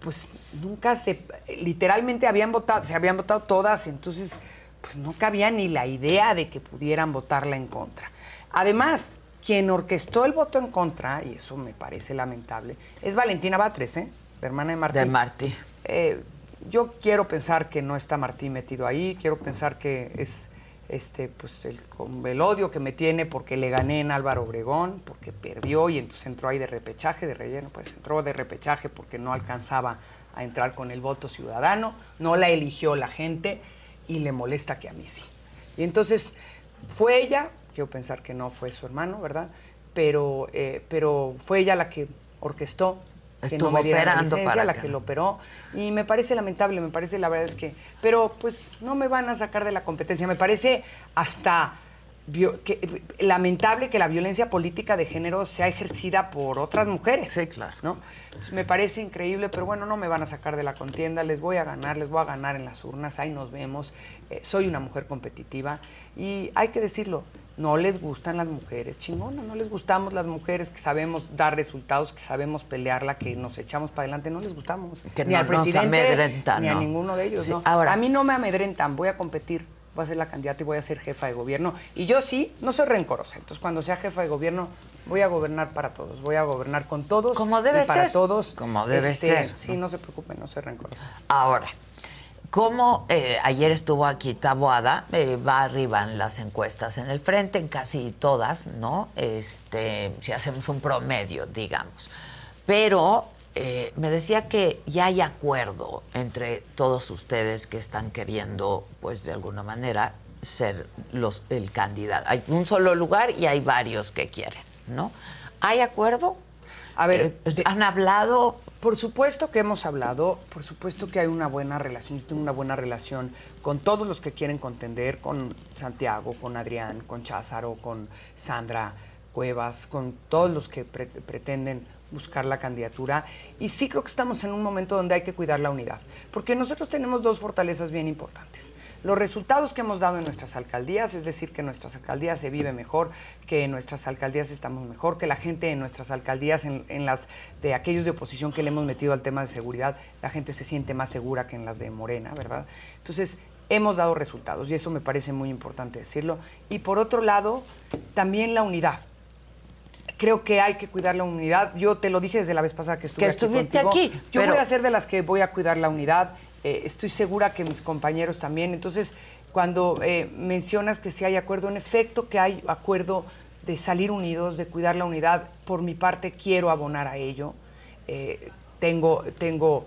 pues nunca se... Literalmente habían votado, se habían votado todas, entonces pues no cabía ni la idea de que pudieran votarla en contra. Además, quien orquestó el voto en contra, y eso me parece lamentable, es Valentina Batres, ¿eh? La hermana de Martí. De Martí. Eh, yo quiero pensar que no está Martí metido ahí, quiero pensar que es este pues el, con el odio que me tiene porque le gané en Álvaro Obregón, porque perdió y entonces entró ahí de repechaje, de relleno, pues entró de repechaje porque no alcanzaba a entrar con el voto ciudadano, no la eligió la gente y le molesta que a mí sí. Y entonces fue ella, quiero pensar que no fue su hermano, ¿verdad? Pero, eh, pero fue ella la que orquestó que Estuvo no me dieran la operando licencia, para la que lo operó y me parece lamentable, me parece la verdad es que, pero pues no me van a sacar de la competencia, me parece hasta que- lamentable que la violencia política de género sea ejercida por otras mujeres. Sí, claro. ¿no? Entonces, me parece increíble, pero bueno, no me van a sacar de la contienda, les voy a ganar, les voy a ganar en las urnas, ahí nos vemos. Eh, soy una mujer competitiva y hay que decirlo, no les gustan las mujeres chingonas, no les gustamos las mujeres que sabemos dar resultados, que sabemos pelearla, que nos echamos para adelante, no les gustamos. Que ni no al presidente, ni a ¿no? ninguno de ellos. Sí, ¿no? ahora- a mí no me amedrentan, voy a competir, voy a ser la candidata y voy a ser jefa de gobierno. Y yo sí, no soy rencorosa, entonces cuando sea jefa de gobierno voy a gobernar para todos, voy a gobernar con todos. Como debe y para ser. todos. Como debe Este, ser, Sí, no se preocupen, no soy rencorosa. Ahora, como eh, ayer estuvo aquí Taboada, eh, va arriba en las encuestas en el frente, en casi todas, ¿no? Este, si hacemos un promedio, digamos. Pero eh, me decía que ya hay acuerdo entre todos ustedes que están queriendo, pues de alguna manera, ser los, el candidato. Hay un solo lugar y hay varios que quieren, ¿no? ¿Hay acuerdo? A ver, Eh, ¿han hablado? Por supuesto que hemos hablado, por supuesto que hay una buena relación, yo tengo una buena relación con todos los que quieren contender, con Santiago, con Adrián, con Cházaro, con Sandra Cuevas, con todos los que pre- pretenden buscar la candidatura. Y sí creo que estamos en un momento donde hay que cuidar la unidad, porque nosotros tenemos dos fortalezas bien importantes. Los resultados que hemos dado en nuestras alcaldías, es decir, que en nuestras alcaldías se vive mejor, que en nuestras alcaldías estamos mejor, que la gente en nuestras alcaldías, en, en las de aquellos de oposición que le hemos metido al tema de seguridad, la gente se siente más segura que en las de Morena, ¿verdad? Entonces, hemos dado resultados y eso me parece muy importante decirlo. Y por otro lado, también la unidad creo que hay que cuidar la unidad. Yo te lo dije desde la vez pasada que estuve Que aquí estuviste contigo. aquí, Yo pero- voy a ser de las que voy a cuidar la unidad. Eh, estoy segura que mis compañeros también. Entonces, cuando eh, mencionas que sí hay acuerdo, en efecto que hay acuerdo de salir unidos, de cuidar la unidad, por mi parte quiero abonar a ello. Eh, tengo, tengo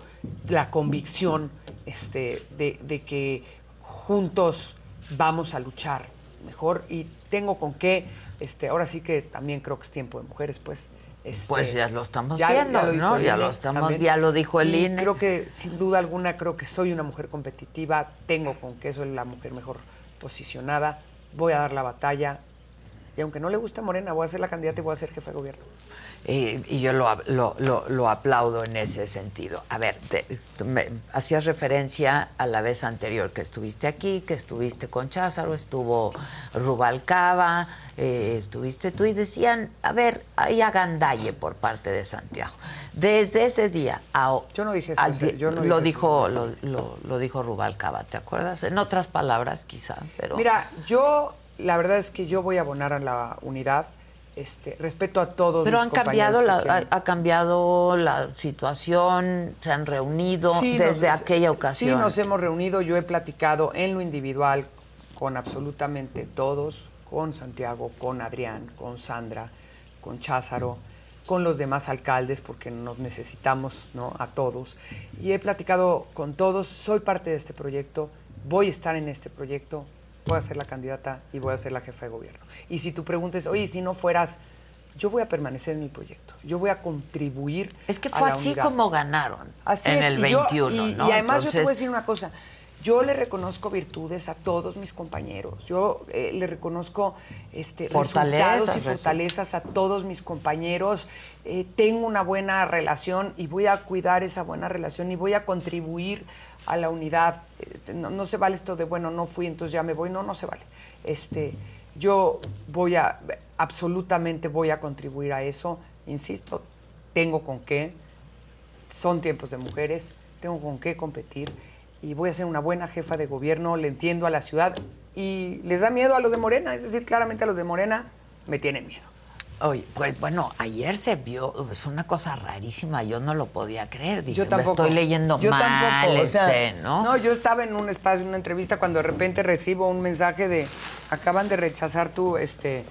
la convicción este, de, de que juntos vamos a luchar mejor y tengo con qué, este, ahora sí que también creo que es tiempo de mujeres, pues. Este, Pues ya lo estamos ya- viendo, lo dijo ¿no? Ya lo estamos, también. ya lo dijo el Y INE. Creo que sin duda alguna creo que soy una mujer competitiva, tengo con que soy la mujer mejor posicionada, voy a dar la batalla y aunque no le guste Morena, voy a ser la candidata y voy a ser jefa de gobierno. Eh, y yo lo, lo- lo- lo aplaudo en ese sentido. A ver, te- me- hacías referencia a la vez anterior que estuviste aquí, que estuviste con Cházaro, estuvo Rubalcaba, eh, estuviste tú y decían, a ver, hay agandalle por parte de Santiago. Desde ese día a Yo no dije eso, al yo no lo dije eso. dijo lo, lo- lo dijo Rubalcaba, ¿te acuerdas? En otras palabras, quizá, pero Mira, yo la verdad es que yo voy a abonar a la unidad. Este, respeto a todos pero mis han cambiado la, ha, ha cambiado la situación, se han reunido Sí, desde nos- aquella ocasión. Sí, nos hemos reunido, yo he platicado en lo individual con absolutamente todos, con Santiago, con Adrián, con Sandra, con Cházaro, con los demás alcaldes, porque nos necesitamos ¿no? a todos. Y he platicado con todos, soy parte de este proyecto, voy a estar en este proyecto, voy a ser la candidata y voy a ser la jefa de gobierno. Y si tú preguntes, oye, si no fueras, yo voy a permanecer en mi proyecto, yo voy a contribuir. Es que a fue la así unidad. como ganaron Así en es, el y yo- 21, y, ¿no? y además yo te voy a decir una cosa. Yo le reconozco virtudes a todos mis compañeros. Yo eh, le reconozco este, Fortalezas, resultados y fortalezas a todos mis compañeros. Eh, tengo una buena relación y voy a cuidar esa buena relación y voy a contribuir a la unidad. Eh, no, no se vale esto de, bueno, no fui, entonces ya me voy. No, no se vale. Este, yo voy a, absolutamente voy a contribuir a eso. Insisto, tengo con qué son tiempos de mujeres, tengo con qué competir y voy a ser una buena jefa de gobierno, le entiendo a la ciudad y les da miedo a los de Morena, es decir, claramente a los de Morena me tienen miedo. Oye, pues bueno, ayer se vio, es una cosa rarísima, yo no lo podía creer. Dije, yo tampoco. me estoy leyendo yo mal, tampoco, o sea, este, ¿no? No, yo estaba en un espacio, en una entrevista, cuando de repente recibo un mensaje de acaban de rechazar tu este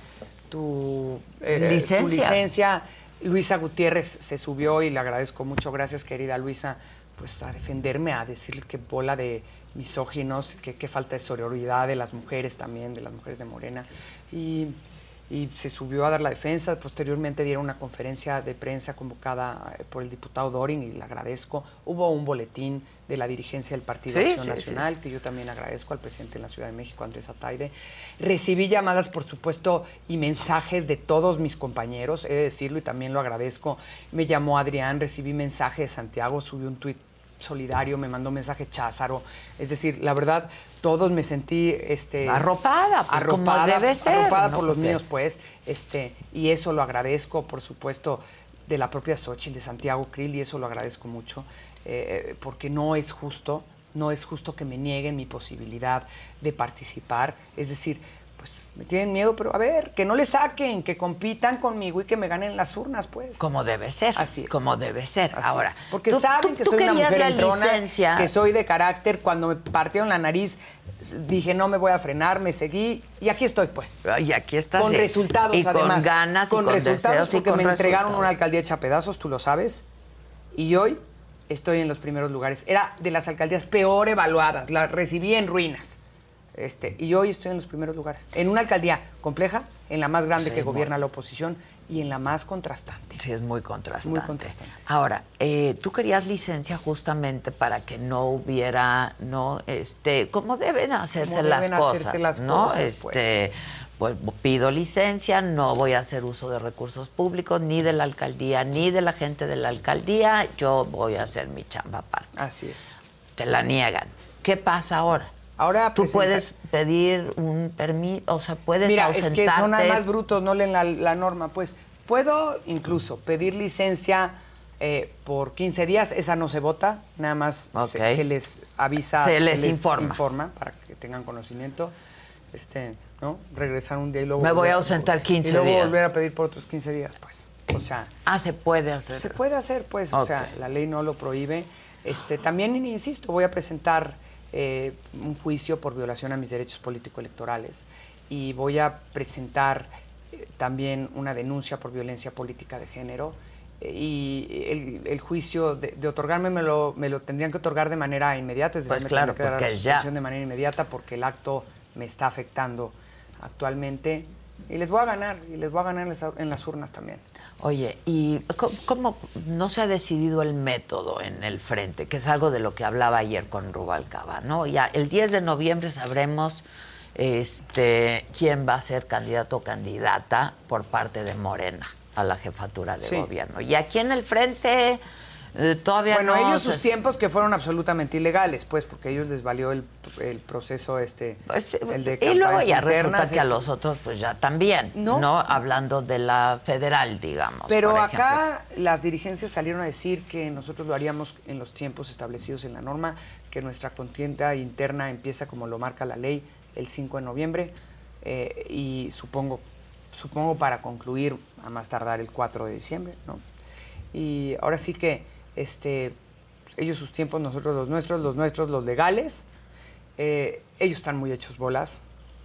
tu, eh, tu Licencia. licencia. Luisa Gutiérrez se subió y le agradezco mucho, gracias querida Luisa, pues a defenderme, a decir que bola de misóginos, que, que falta de sororidad de las mujeres también, de las mujeres de Morena. Y, y se subió a dar la defensa. Posteriormente dieron una conferencia de prensa convocada eh, por el diputado Dorin y le agradezco. Hubo un boletín de la dirigencia del Partido Sí, Acción sí, Nacional, que yo también agradezco al presidente de la Ciudad de México, Andrés Ataide. Recibí llamadas, por supuesto, y mensajes de todos mis compañeros, he de decirlo y también lo agradezco. Me llamó Adrián, recibí mensaje de Santiago, subí un tuit solidario, me mandó mensaje Cházaro. Es decir, la verdad, todos me sentí este Arropada, pues, como debe ser, arropada ¿no? por los míos, pues, este, y eso lo agradezco, por supuesto, de la propia Xochitl, de Santiago Krill, y eso lo agradezco mucho, eh, porque no es justo, no es justo que me nieguen mi posibilidad de participar. Es decir, me tienen miedo, pero a ver, que no le saquen, que compitan conmigo y que me ganen las urnas, pues. Como debe ser. Así es. Como debe ser. Así Ahora, es. porque tú- saben tú- que tú soy una mujer la entrona, licencia. que soy de carácter. Cuando me partieron la nariz, dije no me voy a frenar, me seguí y aquí estoy, pues. Y aquí estás. Con sí. resultados, y además. con ganas y con con resultados deseos y porque con me entregaron resultados. una alcaldía hecha pedazos, tú lo sabes. Y hoy estoy en los primeros lugares. Era de las alcaldías peor evaluadas, la recibí en ruinas. Este, y hoy estoy en los primeros lugares. En una alcaldía compleja, en la más grande Sí, que muy- gobierna la oposición y en la más contrastante. Sí, es muy contrastante. Muy contrastante. Ahora, eh, tú querías licencia justamente para que no hubiera, no, este, como deben hacerse Como las deben cosas, hacerse las ¿no? cosas, este, pues pido licencia, no voy a hacer uso de recursos públicos, ni de la alcaldía, ni de la gente de la alcaldía, yo voy a hacer mi chamba aparte. Así es. Te la niegan. ¿Qué pasa ahora? Ahora tú presenta- puedes pedir un permiso, o sea, puedes Mira, es ausentarte. que son además brutos, no leen la, la norma. Pues puedo incluso pedir licencia eh, por 15 días, esa no se vota, nada más se- se, les avisa, Se les informa. para que tengan conocimiento. este, ¿no? Regresar un día y luego... Me voy a ausentar 15 Y luego días. volver a pedir por otros 15 días, pues. O sea... Ah, se puede hacer. Se puede hacer, pues, o sea, la ley no lo prohíbe. Este, también, insisto, voy a presentar eh, un juicio por violación a mis derechos político-electorales y voy a presentar eh, también una denuncia por violencia política de género eh, y el, el juicio de, de otorgarme me lo, me lo tendrían que otorgar de manera inmediata, es decir, Pues me claro, que dar la ya. de manera inmediata porque el acto me está afectando actualmente y les voy a ganar, y les voy a ganar en las, en las urnas también. Oye, ¿y cómo, cómo no se ha decidido el método en el frente? Que es algo de lo que hablaba ayer con Rubalcaba, ¿no? Ya el 10 de noviembre sabremos este, quién va a ser candidato o candidata por parte de Morena a la jefatura de Sí. gobierno. Y aquí en el frente eh, todavía bueno, no... ellos sus tiempos que fueron absolutamente ilegales, pues, porque a ellos les valió el, el proceso este, el de Pues, y luego ya resulta que a los otros pues ya también, No. ¿no? Hablando de la federal, digamos. Pero por acá las dirigencias salieron a decir que nosotros lo haríamos en los tiempos establecidos en la norma, que nuestra contienda interna empieza como lo marca la ley el 5 de noviembre eh, y supongo, supongo para concluir a más tardar el 4 de diciembre, ¿no? Y ahora sí que este, ellos sus tiempos, nosotros los nuestros, los nuestros, los legales, eh, ellos están muy hechos bolas,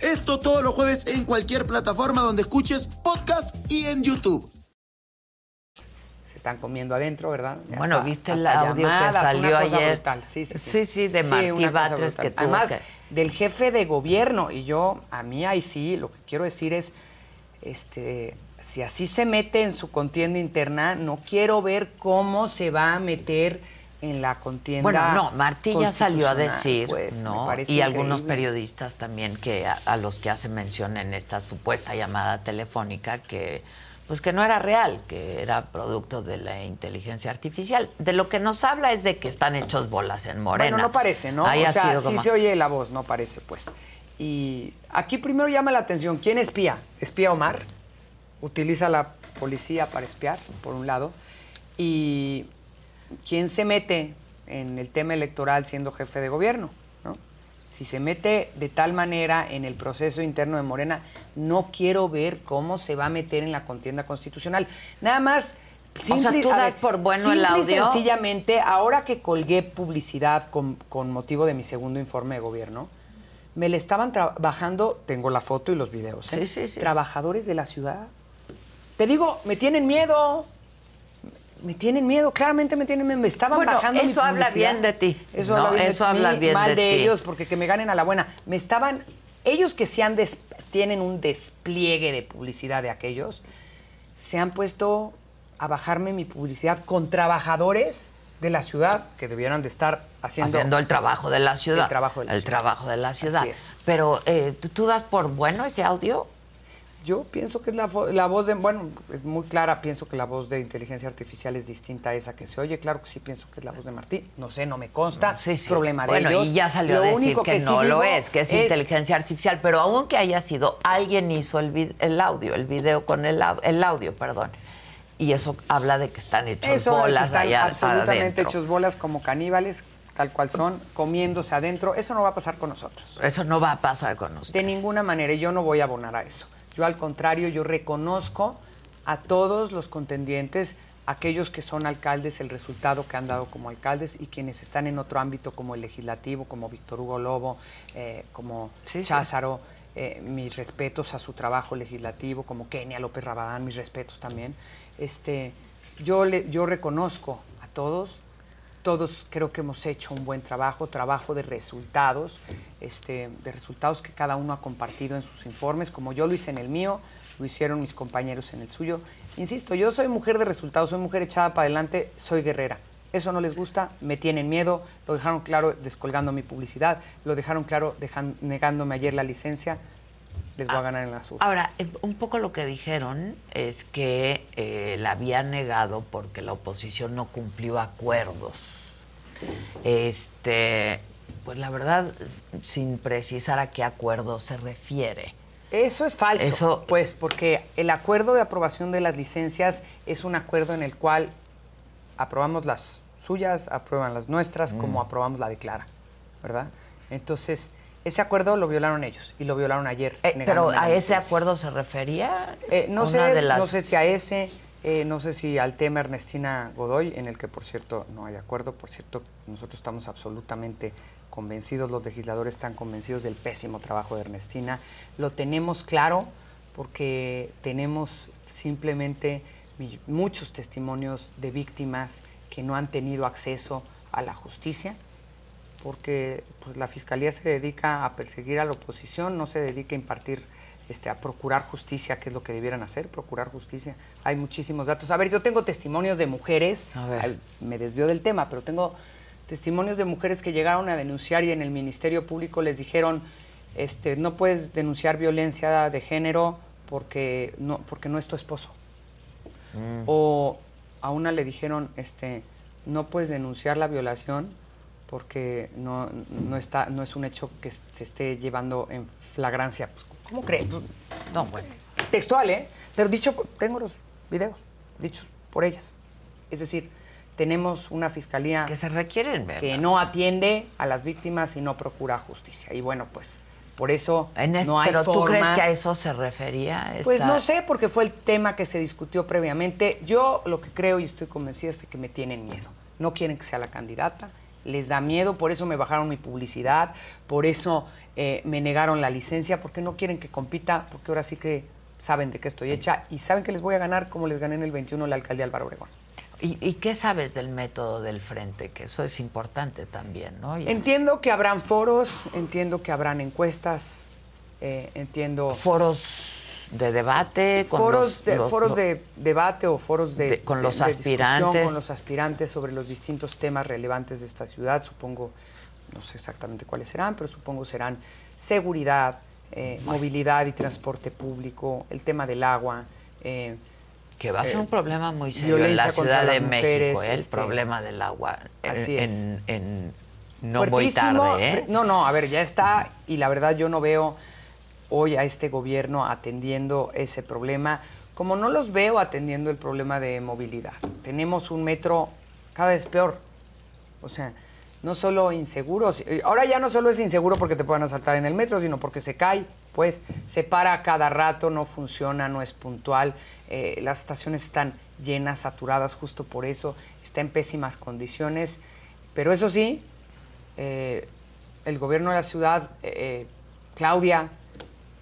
Esto todos los jueves en cualquier plataforma donde escuches podcast y en YouTube. se están comiendo adentro, ¿verdad? Ya Bueno, ¿viste el hasta audio que llamadas, salió cosa ayer? brutal. Sí, sí, sí. Sí, sí, de Martí Batres brutal. que tuvo Además, que- del jefe de gobierno. Y yo, a mí ahí sí, lo que quiero decir es, este, si así se mete en su contienda interna, no quiero ver cómo se va a meter en la contienda Bueno, no, Martí ya salió a decir, pues, ¿no? Y algunos periodistas también que a, a los que hace mención en esta supuesta llamada telefónica que pues que no era real, que era producto de la inteligencia artificial. De lo que nos habla es de que están hechos bolas en Morena. Bueno, no parece, ¿no? Ahí o sea, sido sí como- se oye la voz, no parece, pues. Y aquí primero llama la atención, ¿quién espía? ¿Espía Omar? Utiliza la policía para espiar, por un lado. Y ¿quién se mete en el tema electoral siendo jefe de gobierno? ¿no? Si se mete de tal manera en el proceso interno de Morena, no quiero ver cómo se va a meter en la contienda constitucional. Nada más... O sea, ¿tú por bueno el simple y audio? sencillamente, ahora que colgué publicidad con, con motivo de mi segundo informe de gobierno, me le estaban trabajando, tengo la foto y los videos, ¿eh? Sí, sí, sí. trabajadores de la ciudad. Te digo, me tienen miedo. Me tienen miedo, claramente me tienen miedo. Me estaban Bueno, bajando mi eso habla bien de ti. Eso No, habla bien, eso de, habla mí, bien mal de de, ti. ellos, porque que me ganen a la buena. Me estaban, ellos que se han des- tienen un despliegue de publicidad de aquellos, se han puesto a bajarme mi publicidad con trabajadores de la ciudad que debieran de estar haciendo, haciendo el trabajo de la ciudad. El trabajo de la El ciudad. trabajo de la ciudad. Así es. Pero eh, ¿tú, tú das por bueno ese audio. Yo pienso que es la, la voz de, bueno, es muy clara, pienso que la voz de inteligencia artificial es distinta a esa que se oye, claro que sí pienso que es la voz de Martín, no sé, no me consta, Sí, sí. problema de bueno, ellos. y ya salió Lo a decir que, sí no lo es, que es, inteligencia artificial, pero aunque haya sido, alguien hizo el, el audio, el video con el, el audio, perdón. Y eso habla de que están hechos Eso de bolas están allá absolutamente adentro. hechos bolas como caníbales, tal cual son, comiéndose adentro, eso no va a pasar con nosotros. Eso no va a pasar con nosotros. De ninguna manera, y yo no voy a abonar a eso. Yo al contrario, yo reconozco a todos los contendientes, aquellos que son alcaldes, el resultado que han dado como alcaldes y quienes están en otro ámbito como el legislativo, como Víctor Hugo Lobo, eh, como Sí, sí. Cházaro, eh, mis respetos a su trabajo legislativo, como Kenia López Rabadán, mis respetos también. Este, yo, le, yo reconozco a todos, todos creo que hemos hecho un buen trabajo, trabajo de resultados, este, de resultados que cada uno ha compartido en sus informes, como yo lo hice en el mío, lo hicieron mis compañeros en el suyo. Insisto, yo soy mujer de resultados, soy mujer echada para adelante, soy guerrera. Eso no les gusta, me tienen miedo, lo dejaron claro descolgando mi publicidad, lo dejaron claro dejan- negándome ayer la licencia, les voy a ganar en las urnas. Ahora, eh, un poco lo que dijeron es que eh, la había negado porque la oposición no cumplió acuerdos. Este, pues la verdad, sin precisar a qué acuerdo se refiere. Eso es falso. Eso- Pues porque el acuerdo de aprobación de las licencias es un acuerdo en el cual aprobamos las suyas, aprueban las nuestras, Mm. como aprobamos la de Clara, ¿verdad? Entonces, ese acuerdo lo violaron ellos y lo violaron ayer. Eh, pero a ese acuerdo se refería. Eh, no, sé, de las- no sé si a ese, eh, no sé si al tema Ernestina Godoy, en el que por cierto no hay acuerdo, por cierto nosotros estamos absolutamente convencidos, los legisladores están convencidos del pésimo trabajo de Ernestina, lo tenemos claro porque tenemos simplemente muchos testimonios de víctimas que no han tenido acceso a la justicia porque pues, la fiscalía se dedica a perseguir a la oposición, no se dedica a impartir, este, a procurar justicia, que es lo que debieran hacer, procurar justicia. Hay muchísimos datos. A ver, yo tengo testimonios de mujeres, A ver. ay, me desvió del tema, pero tengo testimonios de mujeres que llegaron a denunciar y en el Ministerio Público les dijeron, este, no puedes denunciar violencia de género porque no, porque no es tu esposo. O a una le dijeron, este, no puedes denunciar la violación porque no, no está, no es un hecho que se esté llevando en flagrancia. Pues, ¿Cómo crees? No, bueno. Textual, ¿eh? Pero dicho, tengo los videos dichos por ellas. Es decir, tenemos una fiscalía que se requieren, ¿verdad? que no atiende a las víctimas y no procura justicia. Y bueno, pues por eso En es- no hay pero tú forma. crees que a eso se refería. Pues no sé, porque fue el tema que se discutió previamente. Yo lo que creo y estoy convencida es de que me tienen miedo. No quieren que sea la candidata, les da miedo, por eso me bajaron mi publicidad, por eso eh, me negaron la licencia, porque no quieren que compita, porque ahora sí que saben de qué estoy hecha y saben que les voy a ganar como les gané en el 21 la alcaldía Álvaro Obregón. ¿Y, y qué sabes del método del frente? Que eso es importante también, ¿no? Y- Entiendo que habrán foros, entiendo que habrán encuestas, eh, entiendo... Foros de debate, con foros los- de, los- foros los- de debate o foros de, De- con de- los aspirantes. con los aspirantes sobre los distintos temas relevantes de esta ciudad supongo no sé exactamente cuáles serán pero supongo serán seguridad eh, movilidad y transporte público el tema del agua eh, que va a ser eh, un problema muy serio en la Ciudad de las México, mujeres, ¿eh? el este, problema del agua. en- Así es. en- en- no muy Fuertísimo. tarde, ¿eh? No, no, a ver, ya está y la verdad yo no veo hoy a este gobierno atendiendo ese problema, como no los veo atendiendo el problema de movilidad. Tenemos un metro cada vez peor. O sea, no solo inseguro, si- eh, ahora ya no solo es inseguro porque te puedan asaltar en el metro, sino porque se cae, pues se para cada rato, no funciona, no es puntual, eh, las estaciones están llenas, saturadas justo por eso, está en pésimas condiciones, pero eso sí, eh, el gobierno de la ciudad, eh, Claudia,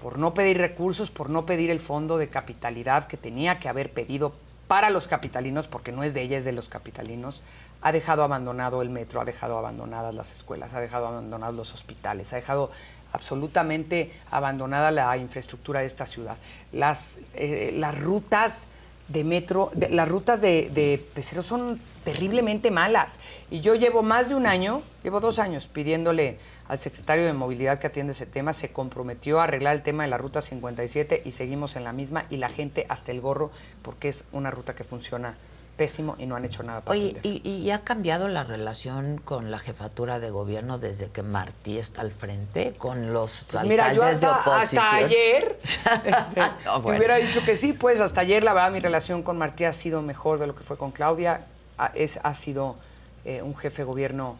por no pedir recursos, por no pedir el fondo de capitalidad que tenía que haber pedido para los capitalinos, porque no es de ella, es de los capitalinos, ha dejado abandonado el metro, ha dejado abandonadas las escuelas, ha dejado abandonados los hospitales, ha dejado absolutamente abandonada la infraestructura de esta ciudad. Las, eh, las rutas de metro, las rutas de, de son terriblemente malas. Y yo llevo más de un año, llevo dos años pidiéndole al secretario de Movilidad que atiende ese tema, se comprometió a arreglar el tema de la ruta 57 y seguimos en la misma y la gente hasta el gorro porque es una ruta que funciona pésimo y no han hecho nada para Oye, y, y ha cambiado la relación con la jefatura de gobierno desde que Martí está al frente, con los Pues mira, yo de hasta, oposición. hasta ayer este, No, bueno. hubiera dicho que sí, pues hasta ayer la verdad mi relación con Martí ha sido mejor de lo que fue con Claudia. Ha, es, ha sido eh, un jefe de gobierno,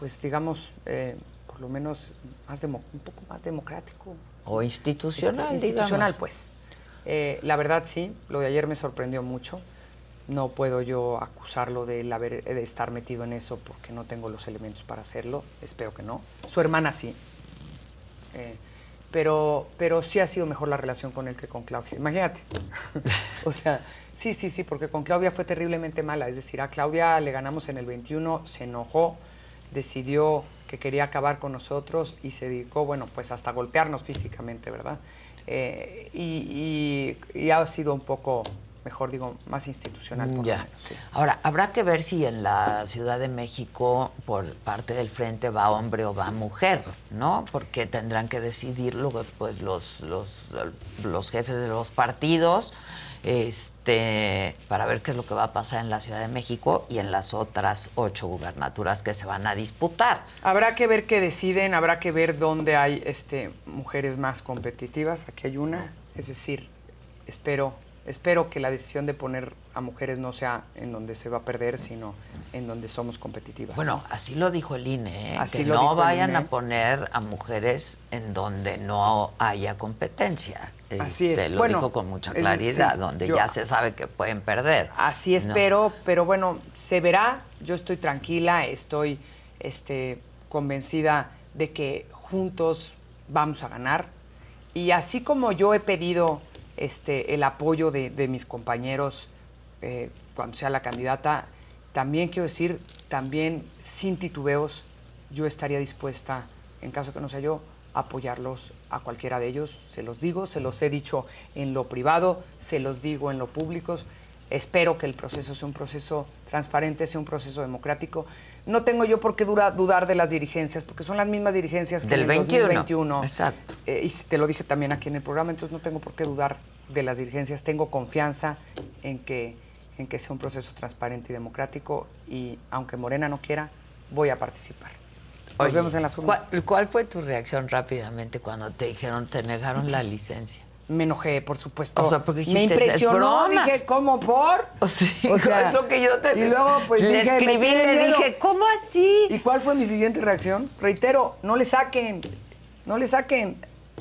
pues digamos, eh, por lo menos más demo- un poco más democrático. O institucional, Este, institucional, digamos. pues. Eh, la verdad sí, lo de ayer me sorprendió mucho. No puedo yo acusarlo de, él haber- de estar metido en eso porque no tengo los elementos para hacerlo. Espero que no. Su hermana sí. Eh, pero, pero sí ha sido mejor la relación con él que con Claudia. Imagínate. o sea, sí, sí, sí, porque con Claudia fue terriblemente mala. Es decir, a Claudia le ganamos en el 21, se enojó, decidió que quería acabar con nosotros y se dedicó, bueno, pues hasta golpearnos físicamente, ¿verdad? Eh, y, y- y ha sido un poco mejor digo, más institucional. Por Ya. Lo menos, sí. Ahora, habrá que ver si en la Ciudad de México, por parte del frente, va hombre o va mujer, ¿no? Porque tendrán que decidirlo pues, los, los, los jefes de los partidos este, para ver qué es lo que va a pasar en la Ciudad de México y en las otras ocho gubernaturas que se van a disputar. Habrá que ver qué deciden, habrá que ver dónde hay este, mujeres más competitivas. Aquí hay una, es decir, espero, espero que la decisión de poner a mujeres no sea en donde se va a perder, sino en donde somos competitivas. Bueno, así lo dijo el INE, ¿eh? Así que lo no vayan INE. a poner a mujeres en donde no haya competencia. Así Este, es. Lo Bueno, dijo con mucha es- claridad, sí, donde yo- ya se sabe que pueden perder. Así ¿no? espero, pero bueno, se verá. Yo estoy tranquila, estoy este, convencida de que juntos vamos a ganar. Y así como yo he pedido este, el apoyo de, de mis compañeros eh, cuando sea la candidata, también quiero decir, también sin titubeos, yo estaría dispuesta, en caso que no sea yo, apoyarlos a cualquiera de ellos. Se los digo, se los he dicho en lo privado, se los digo en lo público. Espero que el proceso sea un proceso transparente, sea un proceso democrático. No tengo yo por qué dura- dudar de las dirigencias, porque son las mismas dirigencias que Del en el 21. 2021. Exacto. Eh, y te lo dije también aquí en el programa, entonces no tengo por qué dudar de las dirigencias. Tengo confianza en que, en que sea un proceso transparente y democrático y aunque Morena no quiera, voy a participar. Nos Oye, vemos en las urnas. ¿cuál, cuál fue tu reacción rápidamente cuando te dijeron te negaron la licencia? Me enojé, por supuesto. O sea, porque me dijiste, "Es impresionó, broma". dije, ¿cómo por? O sea, O sea, es lo que yo te Y luego, pues le dije, escribí, me le miedo. dije, ¿cómo así? ¿Y cuál fue mi siguiente reacción? Reitero, no le saquen, no le saquen.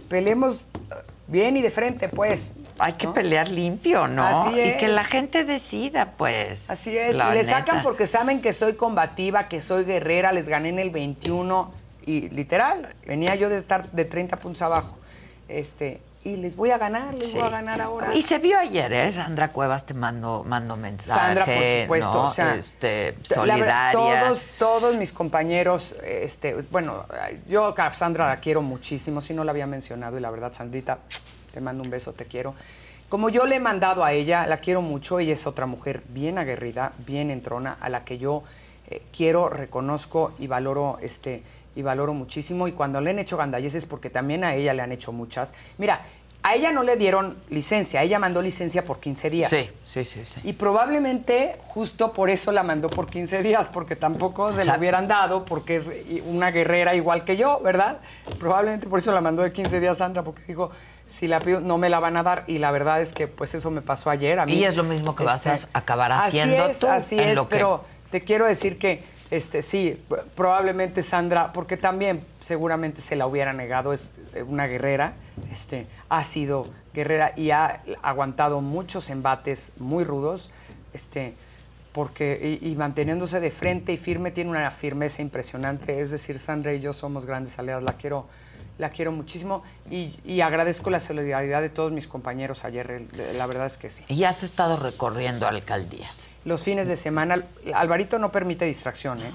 Peleemos eh, bien y de frente, pues. Hay que pelear limpio, ¿no? Así Y que es. la gente decida, pues. Así es, La y le neta. sacan porque saben que soy combativa, que soy guerrera, les gané en el 21 y literal, venía yo de estar de 30 puntos abajo. Este, y les voy a ganar, les Sí. voy a ganar ahora. Y se vio ayer, ¿eh? Sandra Cuevas te mandó, mandó mensaje, Sandra, por supuesto, ¿no? o sea, este, verdad, solidaria. todos, todos mis compañeros, este, bueno, yo a Sandra la quiero muchísimo, si no la había mencionado, y la verdad, Sandrita, te mando un beso, te quiero. Como yo le he mandado a ella, la quiero mucho, ella es otra mujer bien aguerrida, bien entrona, a la que yo eh, quiero, reconozco y valoro, este, y valoro muchísimo. Y cuando le han hecho gandalleces, porque también a ella le han hecho muchas. Mira, a ella no le dieron licencia, ella mandó licencia por 15 días. Sí, sí, sí, sí. Y probablemente justo por eso la mandó por 15 días, porque tampoco se la hubieran dado, porque es una guerrera igual que yo, ¿verdad? Probablemente por eso la mandó de 15 días Sandra, porque dijo, si la pido, no me la van a dar. Y la verdad es que pues eso me pasó ayer a mí. Y es lo mismo que vas a acabar así haciendo es, tú Así en es, lo que- pero te quiero decir que este sí, probablemente Sandra, porque también seguramente se la hubiera negado, es eh, una guerrera, este, ha sido guerrera y ha aguantado muchos embates muy rudos, este, porque y, y manteniéndose de frente y firme tiene una firmeza impresionante. Es decir, Sandra y yo somos grandes aliados, la quiero, la quiero muchísimo y, y agradezco la solidaridad de todos mis compañeros ayer. La verdad es que sí. Y has estado recorriendo alcaldías. Los fines de semana, Alvarito no permite distracción, ¿eh?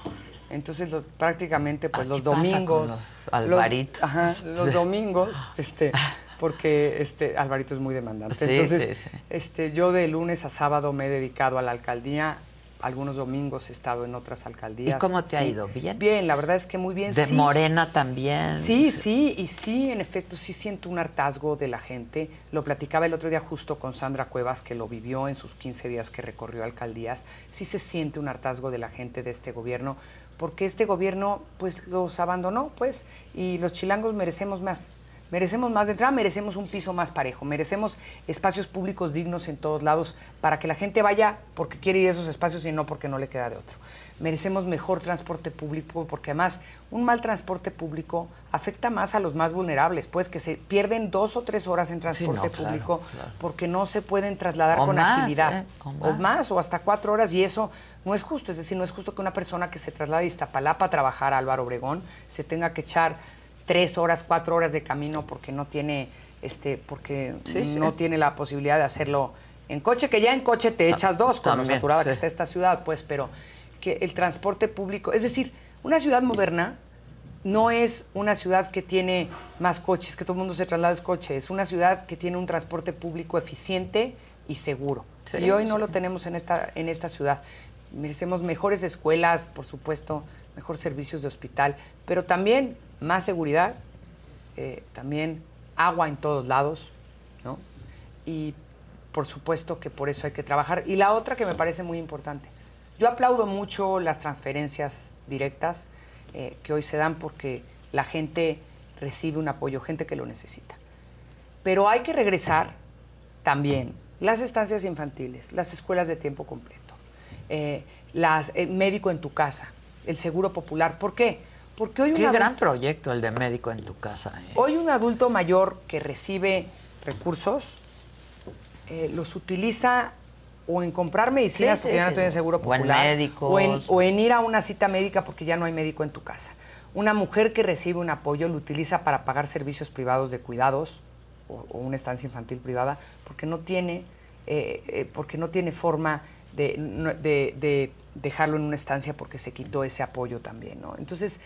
Entonces prácticamente pues Así los pasa con domingos, los Alvaritos. ajá, los Sí. domingos, este, porque este Alvarito es muy demandante. Sí, Entonces, sí. este, yo de lunes a sábado me he dedicado a la alcaldía. Algunos domingos he estado en otras alcaldías. ¿Y cómo te ha ido? ¿Bien? Bien, la verdad es que muy bien. De sí. Morena también. Sí, sí, y sí, en efecto, sí siento un hartazgo de la gente. Lo platicaba el otro día justo con Sandra Cuevas, que lo vivió en sus 15 días que recorrió alcaldías. Sí se siente un hartazgo de la gente de este gobierno, porque este gobierno, pues, los abandonó, pues, y los chilangos merecemos más. Merecemos más de entrada, merecemos un piso más parejo, merecemos espacios públicos dignos en todos lados para que la gente vaya porque quiere ir a esos espacios y no porque no le queda de otro. Merecemos mejor transporte público porque además un mal transporte público afecta más a los más vulnerables, pues que se pierden dos o tres horas en transporte no, público claro. porque no se pueden trasladar O con más, agilidad. ¿eh? O O más. o hasta cuatro horas, y eso no es justo. Es decir, no es justo que una persona que se traslada de Iztapalapa a trabajar a Álvaro Obregón se tenga que echar tres horas, cuatro horas de camino porque no tiene, este, porque Sí, sí. no tiene la posibilidad de hacerlo en coche, que ya en coche te echas dos con lo también, saturada que está esta ciudad, pues, pero que el transporte público, es decir, una ciudad moderna no es una ciudad que tiene más coches, que todo el mundo se traslada en coche, es una ciudad que tiene un transporte público eficiente y seguro. Sí, y hoy no sí. lo tenemos en esta, en esta ciudad. Merecemos mejores escuelas, por supuesto, mejores servicios de hospital, pero también más seguridad, eh, también agua en todos lados, ¿no? Y por supuesto que por eso hay que trabajar. Y la otra que me parece muy importante, yo aplaudo mucho las transferencias directas eh, que hoy se dan porque la gente recibe un apoyo, gente que lo necesita. Pero hay que regresar también las estancias infantiles, las escuelas de tiempo completo, eh, el médico en tu casa, el seguro popular. ¿Por qué? Porque hoy Qué un gran adulto- proyecto el de médico en tu casa. ¿eh? Hoy un adulto mayor que recibe recursos eh, los utiliza o en comprar medicinas Sí, porque sí, ya no sí. seguro O en popular médicos. o en, o en ir a una cita médica porque ya no hay médico en tu casa. Una mujer que recibe un apoyo lo utiliza para pagar servicios privados de cuidados o, o una estancia infantil privada porque no tiene eh, porque no tiene forma de- de dejarlo en una estancia porque se quitó ese apoyo también, ¿no? Entonces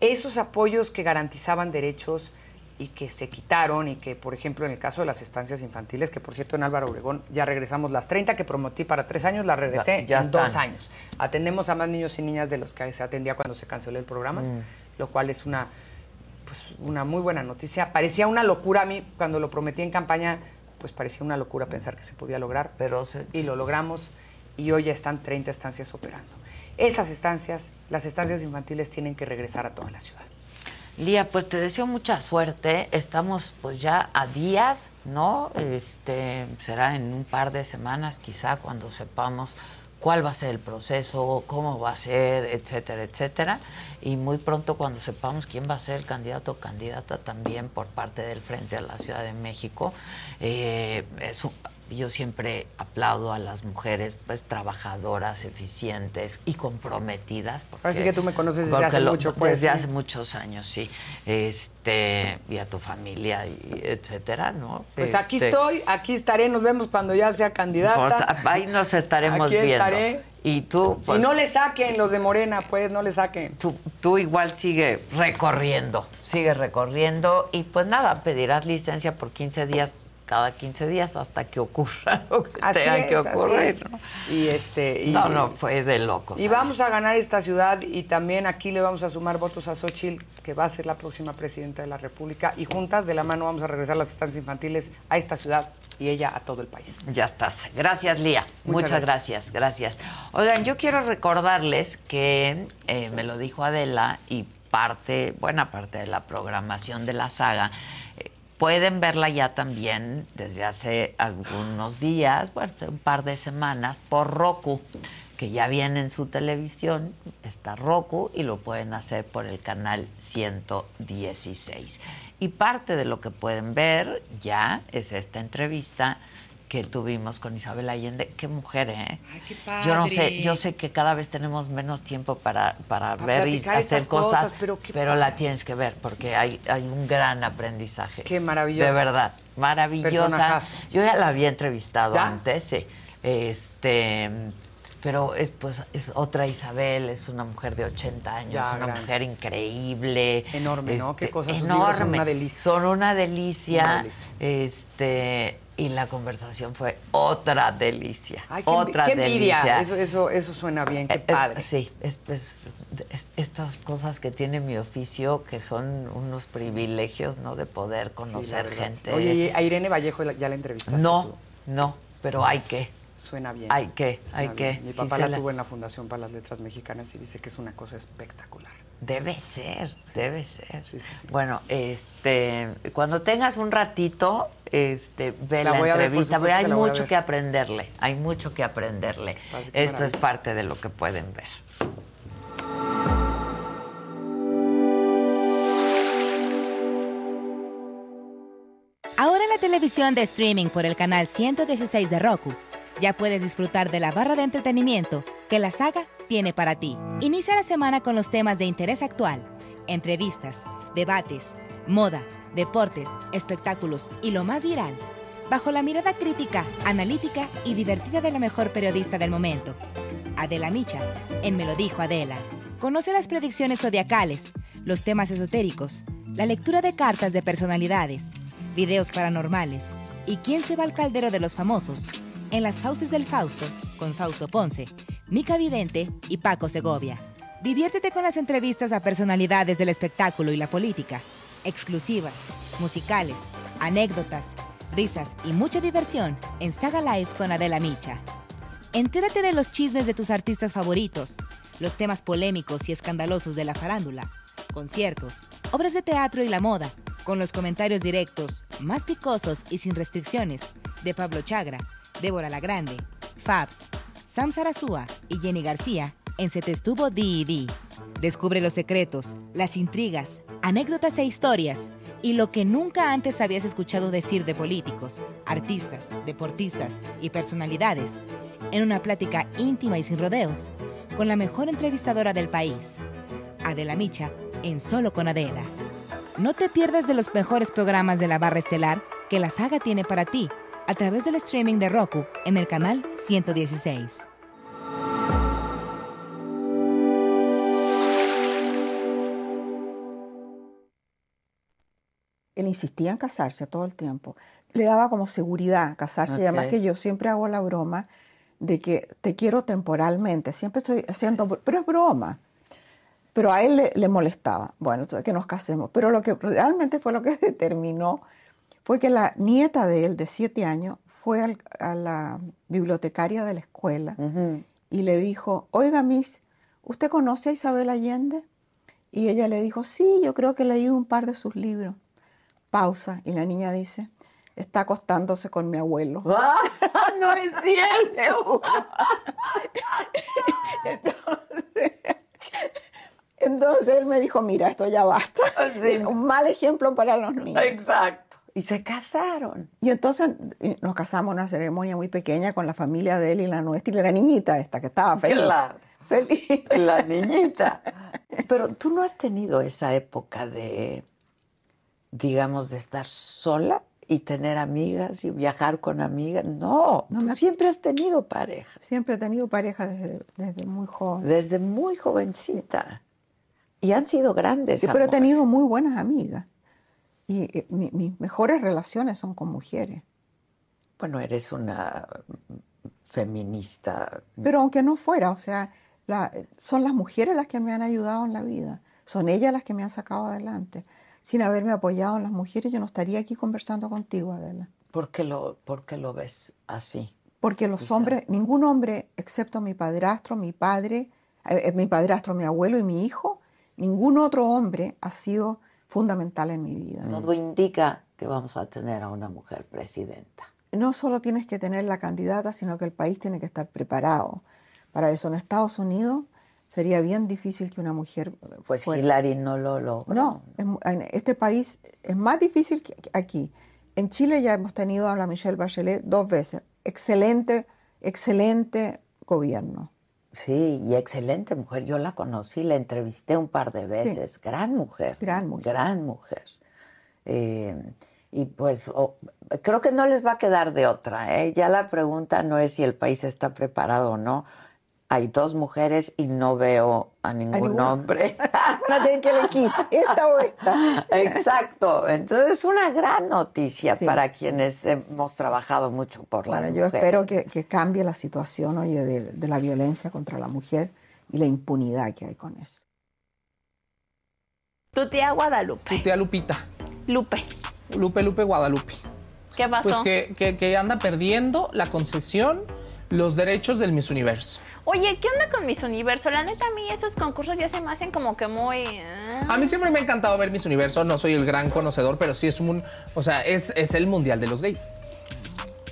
esos apoyos que garantizaban derechos y que se quitaron y que, por ejemplo, en el caso de las estancias infantiles, que por cierto en Álvaro Obregón ya regresamos las 30 que prometí para tres años, las regresé Ya- ya en dos años. Atendemos a más niños y niñas de los que se atendía cuando se canceló el programa, Mm. lo cual es una, pues, una muy buena noticia. Parecía una locura a mí cuando lo prometí en campaña, pues parecía una locura pensar que se podía lograr. Pero Y lo logramos y hoy ya están 30 estancias operando. Esas estancias, las estancias infantiles, tienen que regresar a toda la ciudad. Lía, pues te deseo mucha suerte. Estamos pues ya a días, ¿no? Este será en un par de semanas, quizá cuando sepamos cuál va a ser el proceso, cómo va a ser, etcétera, etcétera. Y muy pronto cuando sepamos quién va a ser el candidato o candidata también por parte del Frente a la Ciudad de México. Eh, yo siempre aplaudo a las mujeres pues trabajadoras, eficientes y comprometidas. Ahora sí que tú me conoces desde porque mucho, pues, Desde sí. hace muchos años, sí. Este, y a tu familia, y etcétera, ¿no? Pues aquí Este, estoy, aquí estaré, nos vemos cuando ya sea candidata. pues, ahí nos estaremos Aquí viendo. estaré. Y tú, pues, y no le saquen los de Morena, pues, no le saquen. tú, tú igual sigue recorriendo, sigue recorriendo y pues nada, pedirás licencia por 15 días, cada 15 días hasta que ocurra lo que Así tenga es, que ocurrir. es. ¿no? Y este. y- no, no, fue de locos. Y vamos a ganar esta ciudad y también aquí le vamos a sumar votos a Xochitl, que va a ser la próxima presidenta de la República. Y juntas de la mano vamos a regresar las estancias infantiles a esta ciudad y ella a todo el país. Ya estás. Gracias, Lía. Muchas Muchas, gracias. gracias, Oigan, yo quiero recordarles que eh, me lo dijo Adela y parte, buena parte de la programación de la saga. Pueden verla ya también desde hace algunos días, bueno, un par de semanas, por Roku, que ya viene en su televisión, está Roku y lo pueden hacer por el canal 116. Y parte de lo que pueden ver ya es esta entrevista que tuvimos con Isabel Allende. Qué mujer, ¿eh? Ay, qué Yo no padre. sé, yo sé que cada vez tenemos menos tiempo para, para, Para ver y hacer cosas, cosas, pero la tienes que ver porque hay, hay un gran aprendizaje. Qué maravillosa. De verdad, maravillosa. Personajazo. Yo ya la había entrevistado ¿Ya? antes, sí. Este, pero es, pues, es otra Isabel, es una mujer de 80 años, Ya, una mujer increíble. Enorme, ¿no? Qué Este, cosas, libros son Enorme. una delicia. Son una delicia. Una delicia. Este, y la conversación fue otra delicia. Ay, qué, otra qué delicia. Eso, eso, eso suena bien, qué Eh, eh, padre. sí, es, es- es- estas cosas que tiene mi oficio, que son unos privilegios, ¿no? De poder conocer sí. gente. Oye, ¿y a Irene Vallejo ya la entrevistaste no, tú? no, pero hay que. Suena bien. Hay que, Suena hay bien. que. Mi papá Gisela. la tuvo en la Fundación para las Letras Mexicanas y dice que es una cosa espectacular. Debe ser, debe ser. Sí, sí, sí. Bueno, este, cuando tengas un ratito, este, ve La la, voy a ver, entrevista, supuesto porque hay a mucho ver. que aprenderle, hay mucho que aprenderle. Esto es parte de lo que pueden ver. Ahora en la televisión de streaming por el canal 116 de Roku, ya puedes disfrutar de la barra de entretenimiento que la saga tiene para ti. Inicia la semana con los temas de interés actual, entrevistas, debates, moda, deportes, espectáculos y lo más viral, bajo la mirada crítica, analítica y divertida de la mejor periodista del momento, Adela Micha, en Me lo dijo Adela. Conoce las predicciones zodiacales, los temas esotéricos, la lectura de cartas de personalidades, videos paranormales y quién se va al caldero de los famosos. En Las Fauces del Fausto con Fausto Ponce, Mica Vidente y Paco Segovia. Diviértete con las entrevistas a personalidades del espectáculo y la política, exclusivas, musicales, anécdotas, risas y mucha diversión en Saga Live con Adela Micha. Entérate de los chismes de tus artistas favoritos, los temas polémicos y escandalosos de la farándula, conciertos, obras de teatro y la moda, con los comentarios directos, más picosos y sin restricciones, de Pablo Chagra, Débora La Grande, Fabs, Sam Sarasúa y Jenny García en Se Te Estuvo D&D. Descubre los secretos, las intrigas, anécdotas e historias y lo que nunca antes habías escuchado decir de políticos, artistas, deportistas y personalidades en una plática íntima y sin rodeos con la mejor entrevistadora del país, Adela Micha, en Solo con Adela. No te pierdas de los mejores programas de la barra estelar que la saga tiene para ti a través del streaming de Roku en el canal 116. Él insistía en casarse todo el tiempo. Le daba como seguridad casarse. Y además que yo siempre hago la broma de que te quiero temporalmente. Siempre estoy haciendo, pero es broma. Pero a él le, le molestaba. Bueno, entonces que nos casemos. Pero lo que realmente fue lo que determinó fue que la nieta de él, de siete años, fue al- a la bibliotecaria de la escuela y le dijo, oiga, Miss, ¿usted conoce a Isabel Allende? Y ella le dijo, sí, yo creo que he leído un par de sus libros. Pausa. Y la niña dice, está acostándose con mi abuelo. no es cierto. entonces, entonces él me dijo, mira, esto ya basta. Un mal ejemplo para los niños. Exacto. Y se casaron. Y entonces nos casamos en una ceremonia muy pequeña con la familia de él y la nuestra y la niñita esta que estaba feliz. Claro. Feliz. La niñita. Pero tú no has tenido esa época de, digamos, de estar sola y tener amigas y viajar con amigas. No, tú siempre has tenido pareja. Siempre he tenido pareja desde, desde muy joven. Desde muy jovencita. Y han sido grandes. Sí, pero he tenido muy buenas amigas. Y eh, mi- mis mejores relaciones son con mujeres. Bueno, eres una feminista. Pero aunque no fuera, o sea, la- son las mujeres las que me han ayudado en la vida. Son ellas las que me han sacado adelante. Sin haberme apoyado en las mujeres, yo no estaría aquí conversando contigo, Adela. ¿Por qué lo, por qué lo ves así? Porque los Quizá. hombres, ningún hombre, excepto mi padrastro, mi padre, eh, eh, mi padrastro, mi abuelo y mi hijo, ningún otro hombre ha sido fundamental en mi vida. Todo indica que vamos a tener a una mujer presidenta. no solo tienes que tener la candidata, sino que el país tiene que estar preparado. Para eso en Estados Unidos sería bien difícil que una mujer Pues fuera. Hillary no lo logró. No, en este país es más difícil que aquí. En Chile ya hemos tenido a la Michelle Bachelet dos veces. Excelente, excelente gobierno. Sí, y excelente mujer. Yo la conocí, la entrevisté un par de Sí. veces. Gran mujer. Gran mujer. Gran mujer. Eh, y pues creo que no les va a quedar de otra. ¿eh? Ya la pregunta no es si el país está preparado o no. Hay dos mujeres y no veo a ningún hombre. La tienen que elegir, esta o esta. Exacto. Entonces es una gran noticia Sí, para sí, quienes hemos trabajado mucho por Bueno, las yo mujeres. espero que, que cambie la situación oye, de, de la violencia contra la mujer y la impunidad que hay con eso. Tu tía Guadalupe. Tu tía Lupita. Lupe. Lupe, Lupe, Guadalupe. ¿Qué pasó? Pues que, que- que anda perdiendo la concesión, los derechos del Miss Universo. Oye, ¿qué onda con Miss Universo? La neta, a mí esos concursos ya se me hacen como que muy... ah. A mí siempre me ha encantado ver Miss Universo. No soy el gran conocedor, pero sí es un. O sea, es, es el mundial de los gays.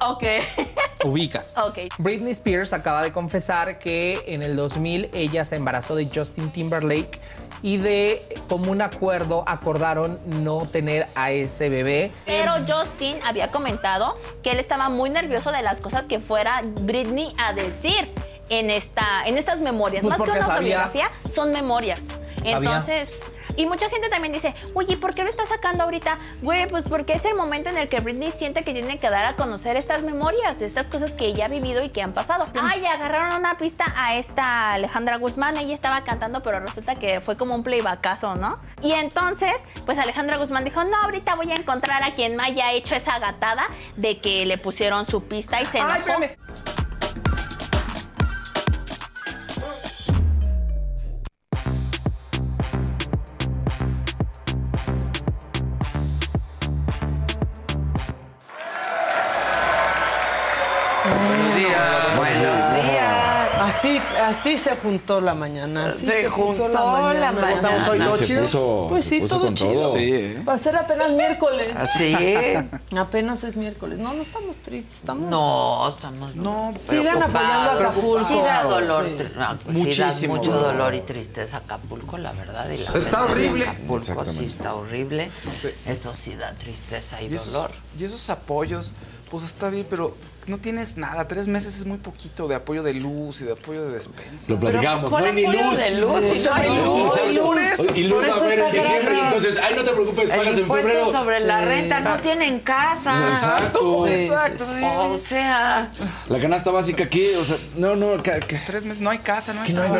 Ok. Ubicas. Ok. Britney Spears acaba de confesar que en el 2000 ella se embarazó de Justin Timberlake y de común acuerdo acordaron no tener a ese bebé. Pero Justin había comentado que él estaba muy nervioso de las cosas que fuera Britney a decir en, esta, en estas memorias. Pues Más que una sabía- autobiografía, son memorias. Sabía. Entonces, Y mucha gente también dice, oye, ¿por qué lo está sacando ahorita? Güey, pues porque es el momento en el que Britney siente que tiene que dar a conocer estas memorias de estas cosas que ella ha vivido y que han pasado. Ay, agarraron una pista a esta Alejandra Guzmán, ella estaba cantando, pero resulta que fue como un playbackazo, ¿no? Y entonces, pues Alejandra Guzmán dijo, no, ahorita voy a encontrar a quien me haya hecho esa gatada de que le pusieron su pista y se enojó. Buenos Así, así se juntó la mañana. así Se juntó la mañana. Sí, Se puso- pues se sí, puso todo con chido. todo. Sí, ¿eh? Va a ser apenas miércoles. ¿Sí? Apenas es miércoles. No, no estamos tristes, estamos. No, estamos no. Sigan apoyando a Acapulco. Sí da dolor, Sí. tri- no, pues sí da Muchísimo mucho dolor. dolor y tristeza Acapulco, la verdad. Y la Está verdad, horrible. Acapulco sí está horrible. Eso sí da tristeza y, Y esos, dolor. y esos apoyos, pues está bien, pero no tienes nada. Tres meses es muy poquito de apoyo de luz y de apoyo de despensa. Lo platicamos, no hay ni luz. de luz, Sí, no hay luz. Por eso. Y luz va a haber en diciembre, y entonces, ay, no te preocupes, pagas El en febrero. sobre la Sí. renta, no tienen casa. Exacto. Sí, Exacto. sí, O sea, La canasta básica aquí, o sea, no, no, ca- ca- Tres meses, no hay casa, no hay que no hay.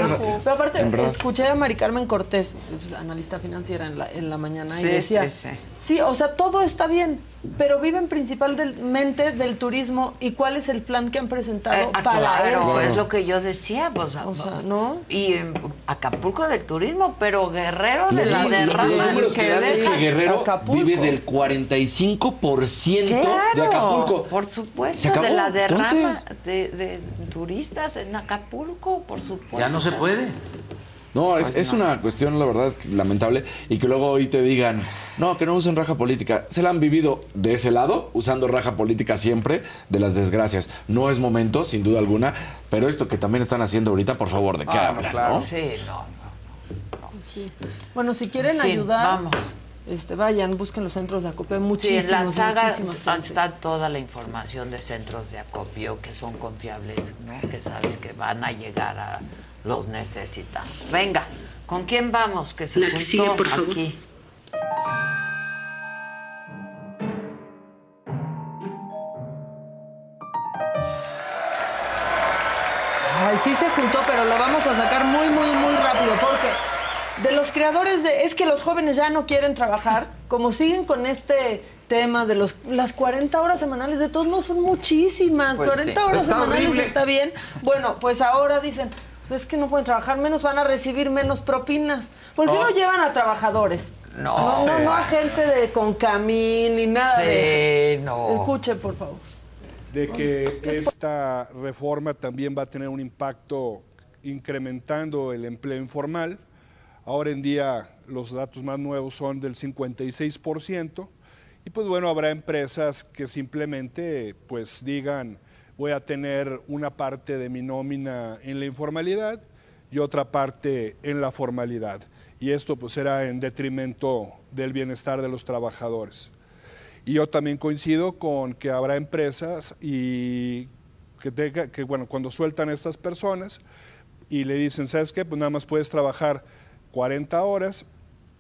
Pero aparte, escuché a Mari Carmen Cortés, analista financiera en la, en la mañana, Sí, y decía, sí, sí. sí, o sea, todo está bien, pero viven principalmente del turismo y cuál es el plan que han presentado Ah, para claro, eso. es lo que yo decía, pues, O sea, ¿no? Y en Acapulco del turismo, pero Guerrero de Sí, la derrama Los números que dan es que Guerrero Acapulco. vive del 45% de Acapulco. por supuesto, Se acabó, de la derrama entonces. de, de turistas en Acapulco, por supuesto. Ya no se puede. No, es, es una cuestión, la verdad, lamentable. Y que luego hoy te digan, no, que no usen raja política. Se la han vivido de ese lado, usando raja política siempre, de las desgracias. No es momento, sin duda alguna, pero esto que también están haciendo ahorita, por favor, ¿de qué Ah, hablan? claro. no? Sí, no. Sí. Bueno, si quieren En fin, ayudar, vamos. Este, vayan, busquen los centros de acopio. Hay Sí, en muchísimos, la saga está toda la información de centros de acopio que son confiables, ¿no? que sabes que van a llegar a los necesitados. Venga, ¿con quién vamos? Que se La que sigue, por favor. aquí. Ay, sí se juntó, pero lo vamos a sacar muy, muy, muy rápido, porque de los creadores de... Es que los jóvenes ya no quieren trabajar, como siguen con este tema de los, las 40 horas semanales, de todos modos son muchísimas, Pues 40 sí. horas Está semanales horrible. está bien. Bueno, pues ahora dicen, pues es que no pueden trabajar menos, van a recibir menos propinas. ¿Por qué Oh. no llevan a trabajadores? No. no, no, Sí. no a gente de con camín ni nada de Sí, eso. no. Escuche, por favor. de que esta reforma también va a tener un impacto incrementando el empleo informal. Ahora en día los datos más nuevos son del 56% y pues bueno, habrá empresas que simplemente pues digan voy a tener una parte de mi nómina en la informalidad y otra parte en la formalidad. Y esto pues será en detrimento del bienestar de los trabajadores. Y yo también coincido con que habrá empresas y que, bueno, cuando sueltan a estas personas y le dicen, ¿sabes qué? Pues nada más puedes trabajar 40 horas,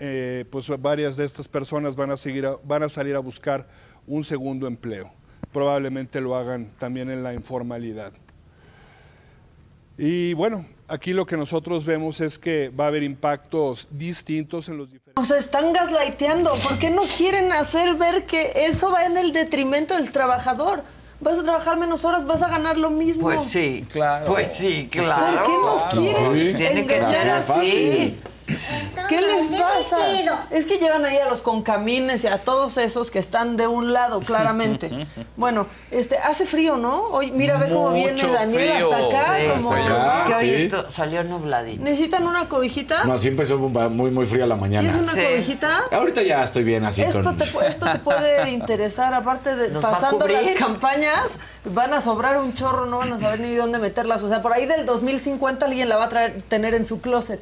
eh, pues varias de estas personas van a, seguir van a salir a buscar un segundo empleo. Probablemente lo hagan también en la informalidad. Y bueno, aquí lo que nosotros vemos es que va a haber impactos distintos en los diferentes... O sea, están gaslighteando. ¿Por qué nos quieren hacer ver que eso va en el detrimento del trabajador? Vas a trabajar menos horas, vas a ganar lo mismo. Pues sí, Claro. Pues sí, claro. ¿Por qué nos quieren Sí. Tiene que engañar ser así? ¿Qué les pasa? Es que llevan ahí a los concamines y a todos esos que están de un lado, claramente. Bueno, este, hace frío, ¿no? Hoy, mira, ve cómo viene Daniel frío. hasta acá. Sí, como- es que hoy sí. esto salió nubladito. ¿Necesitan una cobijita? No, sí empezó muy, muy fría la mañana. ¿Quieres una Sí. cobijita? Ahorita ya estoy bien así Esto con... te, esto te puede interesar, aparte de ¿Nos va a pasando las campañas, van a sobrar un chorro, no van a saber ni dónde meterlas. O sea, por ahí del 2050 alguien la va a traer, tener en su closet,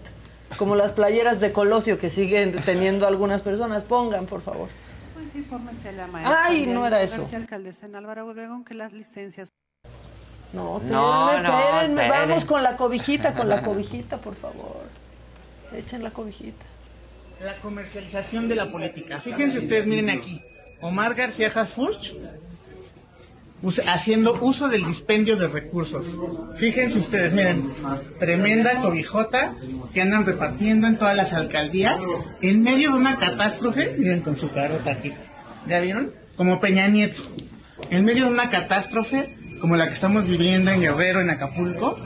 como las playeras de Colosio que siguen teniendo algunas personas. Pongan, por favor. Pues infórmese a la maestra. Ay, no era eso. Alcaldesa en Álvaro Obregón, que las licencias No, No, espérenme, no, espérenme. esperen. Vamos con la cobijita, con la cobijita, por favor. Echen la cobijita. la comercialización de la política. Fíjense ustedes, miren aquí. Omar García Hasfuch haciendo uso del dispendio de recursos. Fíjense ustedes, miren, tremenda cobijota que andan repartiendo en todas las alcaldías en medio de una catástrofe. Miren con su carota aquí. ¿Ya vieron? Como Peña Nieto. En medio de una catástrofe como la que estamos viviendo en Guerrero, en Acapulco,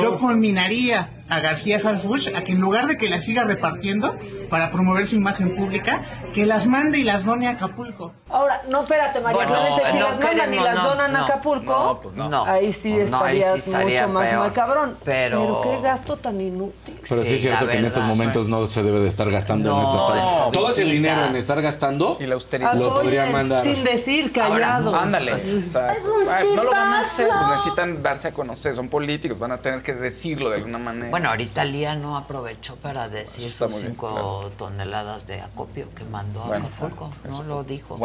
yo conminaría a García Harfuch a que en lugar de que las siga repartiendo para promover su imagen pública, que las mande y las done a Acapulco. Ahora, no, espérate, María Bueno, Clemente, si no las mandan y las no, donan a Acapulco, no, pues no. ahí sí No, ahí sí estarías estaría mucho más peor. macabrón. Pero- qué gasto tan inútil. Pero sí, es cierto que en estos momentos no se debe de estar gastando en No, estas no, Todo ese dinero en estar gastando Y la austeridad. lo podría mandar. sin decir, callados. Ándale. Ay, no lo van a hacer, necesitan darse a conocer, son políticos, van a tener que decirlo de alguna manera. Bueno, ahorita Lía no aprovechó para decir sus bien, cinco claro. toneladas de acopio que mandó a Bueno, Acapulco. No lo dijo.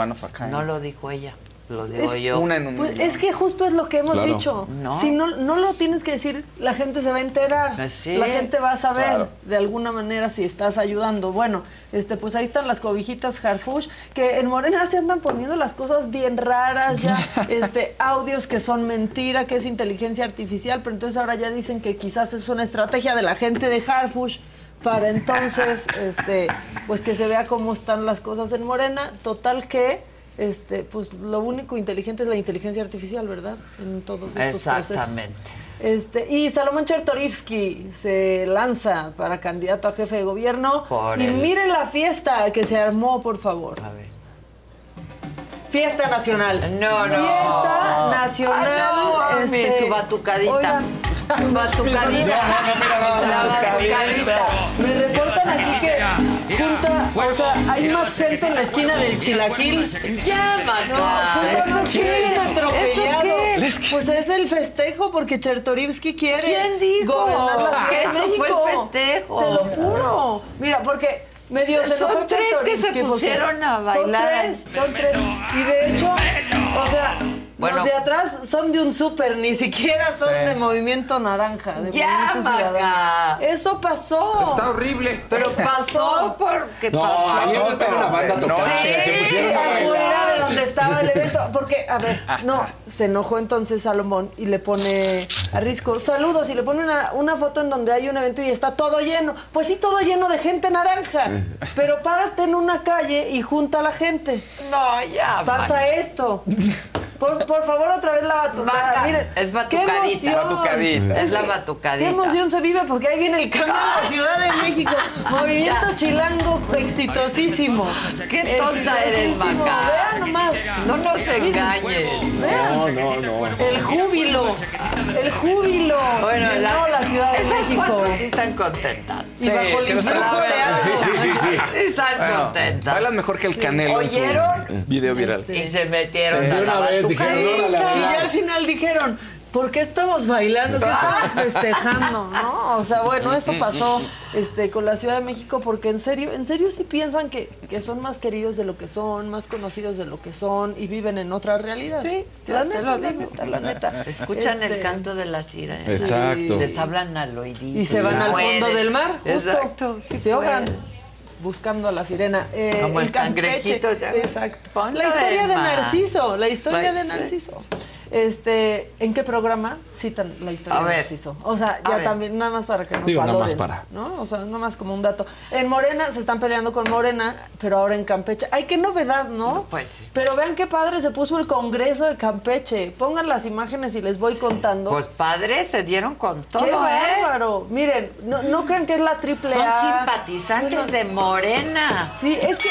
No lo dijo ella. Lo digo Es- yo. Pues es que justo es lo que hemos Claro. dicho. No. Si no, no lo tienes que decir, la gente se va a enterar. Pues sí. La gente va a saber Claro. de alguna manera si estás ayudando. Bueno, este, pues ahí están las cobijitas Harfush, que en Morena se andan poniendo las cosas bien raras ya. este, audios que son mentira, que es inteligencia artificial, pero entonces ahora ya dicen que quizás es una estrategia de la gente de Harfush para entonces, este, pues que se vea cómo están las cosas en Morena. Total que este, pues lo único inteligente es la inteligencia artificial, ¿verdad? En todos estos procesos. Exactamente. Este, y Salomón Chertorivsky se lanza para candidato a jefe de gobierno. Por y el- miren la fiesta que se armó, por favor. Fiesta nacional. No, no. Fiesta nacional. Ah, no, mi- este, su batucadita. oigan, Batucadita. La batucadita. Me reportan aquí que junta, o sea, hay más gente en la esquina del Chilaquil. Ya, No, ¿Eso no qué? atropellado. ¿Eso qué? Pues es el festejo porque Chertorivsky quiere ¿Quién dijo? gobernar la Ciudad Que eso fue el festejo. Te lo juro. Mira, porque medio se Son tres que se porque- pusieron a bailar. Son tres, son tres. Y de hecho, o sea, Bueno. los de atrás son de un súper, ni siquiera son Sí. de Movimiento Naranja, de Ya, Movimiento Maca. Eso pasó. Está horrible. Pero pasó porque No, pasó. ayer no estaba una banda tocando. Sí, se Sí, pusieron a bailar. de donde estaba el evento. Porque, a ver, no, se enojó entonces Salomón y le pone a Risco, saludos, y le pone una, una foto en donde hay un evento y está todo lleno. Pues sí, todo lleno de gente naranja. Pero párate en una calle y junta a la gente. No, ya. Pasa esto. Por, por favor, otra vez la batucada. Maca, Miren, es qué batucadita. emoción. Batucadita. Es la batucadita. Qué emoción se vive porque ahí viene el cambio en la Ciudad de México. Movimiento chilango exitosísimo. Qué tonta eres. Maca. Vean nomás. No nos engañes. Vean. No, no, no. El júbilo. El júbilo. Bueno, llenó la, Ciudad de esas México. sí están contentas. Y bajo el influjo de Sí, algo. sí, sí, sí. Están Bueno, contentas. bailan mejor que el Canelo en ¿Oyeron? su video viral. Y se metieron Sí. a De la una vez dijeron, Y ya al final dijeron, ¿por qué estamos bailando? ¿Qué estamos festejando? ¿No? O sea, bueno, eso pasó este, con la Ciudad de México porque en serio, en serio sí piensan que, que son más queridos de lo que son, más conocidos de lo que son y viven en otra realidad. Sí, la te neta, lo la neta, la neta. Escuchan Este, el canto de las sirenas. Exacto. Les hablan al oídito. Y se van al fondo del mar, justo. Exacto. sí se ahogan. Buscando a la sirena. Eh, Como el cangrejito, ya. Exacto. La historia de. Narciso. La historia Pues, de sí. Este, ¿en qué programa citan la historia A de ver. Narciso? O sea, A ya ver. también, nada más para que nos Digo, nada más para. ¿no? O sea, nada más como un dato. En Morena se están peleando con Morena, pero ahora en Campeche. Ay, qué novedad, ¿no? Pues sí. Pero vean qué padre se puso el Congreso de Campeche. Pongan las imágenes y les voy contando. Pues padres se dieron con todo, ¡Qué ¿eh? bárbaro! Miren, no, no crean que es la triple Son A. simpatizantes Bueno, de Morena. Sí, es que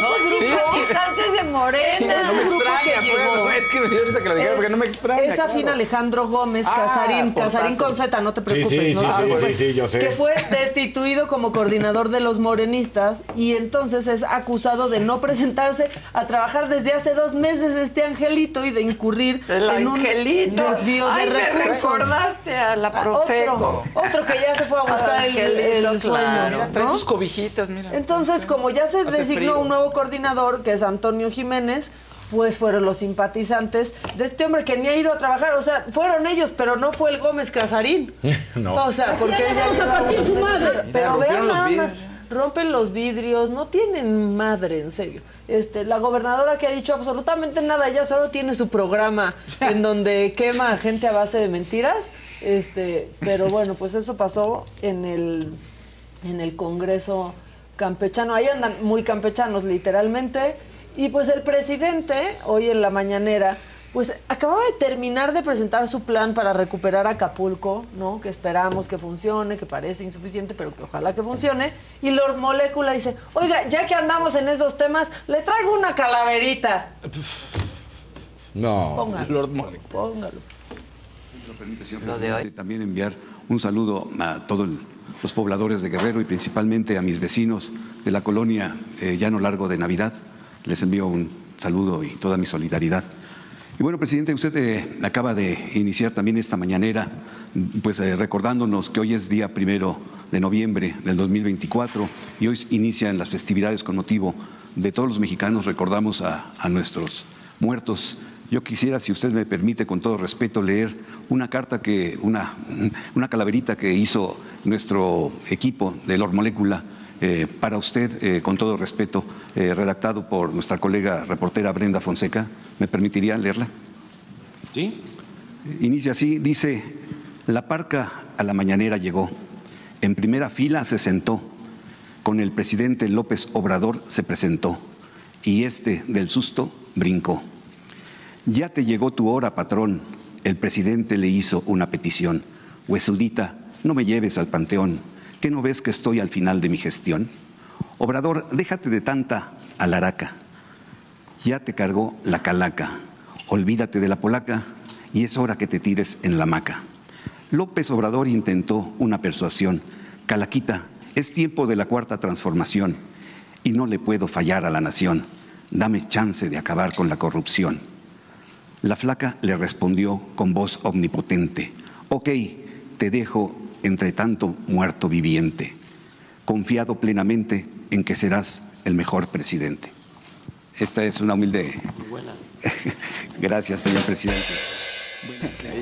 Son simpatizantes de Morena. no me extraña, que pues, es que me dio risa que lo dijera porque no me extraña. Es claro. afín Alejandro Gómez, Ah, Casarín, Casarín con Z, no te preocupes. sí, no sí, sí, preocupes. sí, sí, yo sé. Que fue destituido como coordinador de los morenistas y entonces es acusado de no presentarse a trabajar desde hace dos meses este angelito y de incurrir El en angelito. un desvío Ay, de me recursos. recordaste a la Ah, Profeco. Otro, otro que ya se fue a buscar el, sueño. claro. ¿no? Trae sus cobijitas, mira. Entonces, como ya se Hace designó frío. un nuevo coordinador, que es Antonio Jiménez, pues fueron los simpatizantes de este hombre que ni ha ido a trabajar. O sea, fueron ellos, pero no fue el Gómez Casarín. No. O sea, porque ya unos meses. Pero vean nada más. rompen los vidrios, no tienen madre, en serio. Este, la gobernadora que ha dicho absolutamente nada, ella solo tiene su programa en donde quema a gente a base de mentiras. Este, pero bueno, pues eso pasó en el, en el Congreso campechano. Ahí andan muy campechanos, literalmente. Y pues el presidente, hoy en la mañanera, pues acababa de terminar de presentar su plan para recuperar Acapulco, ¿no? Que esperamos que funcione, que parece insuficiente, pero que ojalá que funcione. Y Lord Molecula dice, oiga, ya que andamos en esos temas, le traigo una calaverita. No. Póngalo. Lord Molecula. Póngalo. Lo permite, señor presidente, También enviar un saludo a todos los pobladores de Guerrero y principalmente a mis vecinos de la colonia eh, Llano Largo de Navidad. Les envío un saludo y toda mi solidaridad. Y bueno, presidente, usted eh, acaba de iniciar también esta mañanera, pues eh, recordándonos que hoy es día primero de noviembre del 2024 y hoy inician las festividades con motivo de todos los mexicanos, recordamos a, nuestros muertos. Yo quisiera, si usted me permite, con todo respeto, leer una carta que, una, una calaverita que hizo nuestro equipo de Lord Molecula eh, para usted, eh, con todo respeto, eh, redactado por nuestra colega reportera Brenda Fonseca. ¿Me permitiría leerla? Sí. Inicia así, dice, la parca a la mañanera llegó, en primera fila se sentó, con el presidente López Obrador se presentó, y este del susto brincó. Ya te llegó tu hora, patrón, el presidente le hizo una petición. Huesudita, no me lleves al panteón, ¿qué no ves que estoy al final de mi gestión? Obrador, déjate de tanta alaraca, ya te cargó la calaca, olvídate de la polaca y es hora que te tires en la maca. López Obrador intentó una persuasión. Calaquita, es tiempo de la cuarta transformación y no le puedo fallar a la nación. Dame chance de acabar con la corrupción. La flaca le respondió con voz omnipotente. Ok, te dejo entre tanto muerto viviente, confiado plenamente en que serás el mejor presidente. Esta es una humilde... Gracias, señor presidente.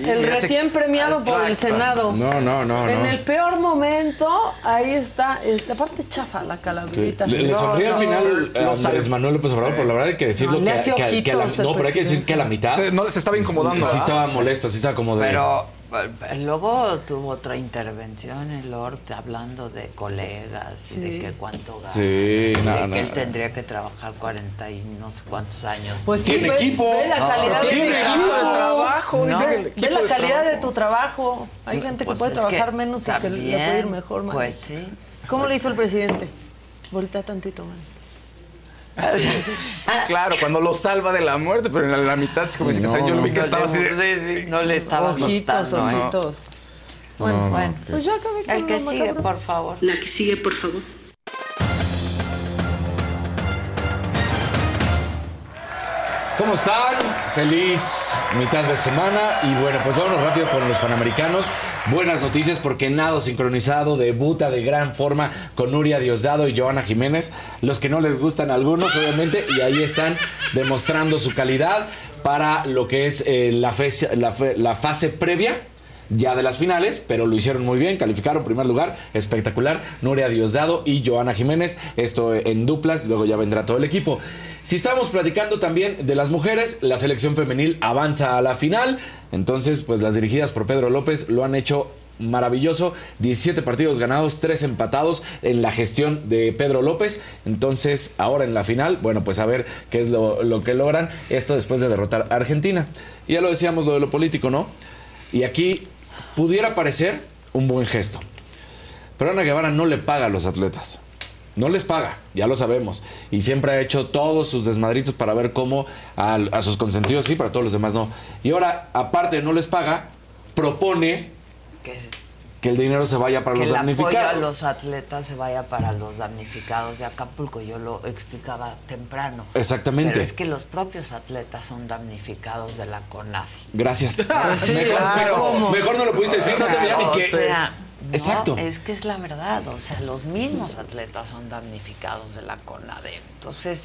El recién premiado por el Senado. No, no, no, En no. el peor momento, ahí está, esta parte chafa la calaverita. Le, le sonríe al final a Los Andrés Manuel López Obrador, pero la verdad hay que decirlo No, le que, hace que- que a la, no, pero hay que decir que a la mitad Se- no, se estaba incomodando, Sí, sí estaba Sí. molesto, sí estaba como de Pero luego tuvo otra intervención el Lord hablando de colegas y de Sí. que cuánto gana. Sí, de no, que él no. tendría que trabajar 40 y no sé cuántos años. Pues sí, Tiene ve- equipo. Ve la calidad de tiene equipo trabajo. de trabajo, dice que el Ve la calidad trabajo. de tu trabajo. Hay gente que Pues puede trabajar que menos y que le puede ir mejor. Pues sí. ¿Cómo le hizo el presidente? Voltea tantito, Claro, cuando lo salva de la muerte, pero en la, la mitad es como dice que No, yo lo vi no. que estaba así de... Sí, sí, no le estaba Ojitos, ojitos. No, Bueno, no, Bueno. Pues ya acabé con el que sigue, por favor. La que sigue, por favor. ¿Cómo están? Feliz mitad de semana y bueno, pues vámonos rápido con los Panamericanos. Buenas noticias porque nado sincronizado debuta de gran forma con Nuria Diosdado y Joana Jiménez. Los que no les gustan algunos, obviamente, y ahí están demostrando su calidad para lo que es eh, la, la fe- la fase previa ya de las finales, pero lo hicieron muy bien, calificaron primer lugar, espectacular, Nuria Diosdado y Joana Jiménez, esto en duplas, luego ya vendrá todo el equipo. Si estamos platicando también de las mujeres, la selección femenil avanza a la final, entonces pues las dirigidas por Pedro López lo han hecho maravilloso, 17 partidos ganados, 3 empatados en la gestión de Pedro López, entonces ahora en la final, bueno pues a ver qué es lo, que logran, esto después de derrotar a Argentina. Ya lo decíamos lo de lo político, ¿no? Y aquí pudiera parecer un buen gesto. Pero Ana Guevara no le paga a los atletas. No les paga, ya lo sabemos. Y siempre ha hecho todos sus desmadritos para ver cómo a, a sus consentidos sí, para todos los demás no. Y ahora, aparte de no les paga, propone Que, que el dinero se vaya para que los el apoyo a damnificados. los atletas se vaya para los damnificados de Acapulco. Yo lo explicaba temprano. Exactamente. Pero es que los propios atletas son damnificados de la CONADI. Gracias. Sí, mejor, no lo pudiste decir, no te veía ni O que. sea, No, Exacto. Es que es la verdad, o sea, los mismos atletas son damnificados de la CONADE. Entonces,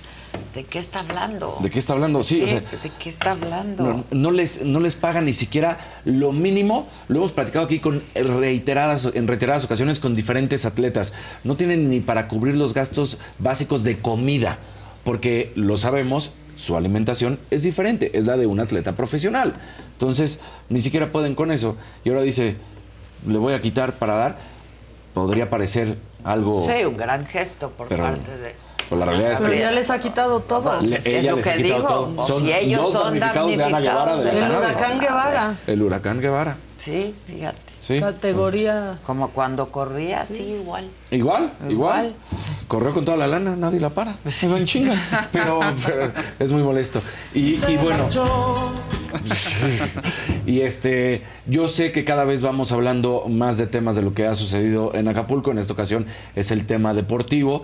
¿de qué está hablando? ¿De qué está hablando? Sí, o ¿Qué- sea, ¿De qué está hablando? No, no les, no les pagan ni siquiera lo mínimo. Lo hemos platicado aquí con reiteradas, en reiteradas ocasiones con diferentes atletas. No tienen ni para cubrir los gastos básicos de comida, porque lo sabemos, su alimentación es diferente, es la de un atleta profesional. Entonces, ni siquiera pueden con eso. Y ahora dice, le voy a quitar para dar. Podría parecer algo... Sí, un gran gesto por Pero- parte de... Pues la realidad es Pero que... ya les ha quitado todo. Le- es lo les que ha quitado digo, todo. pues, Son si ellos los son damnificados de Ana Guevara de El huracán Guevara. El huracán Guevara. Sí, fíjate. Sí. Categoría. Como cuando corría, sí, igual. Igual, igual, Igual. Corrió con toda la lana, nadie la para. Se va en chinga. Pero, pero es muy molesto. Y, y bueno. y este, yo sé que cada vez vamos hablando más de temas de lo que ha sucedido en Acapulco. En esta ocasión es el tema deportivo.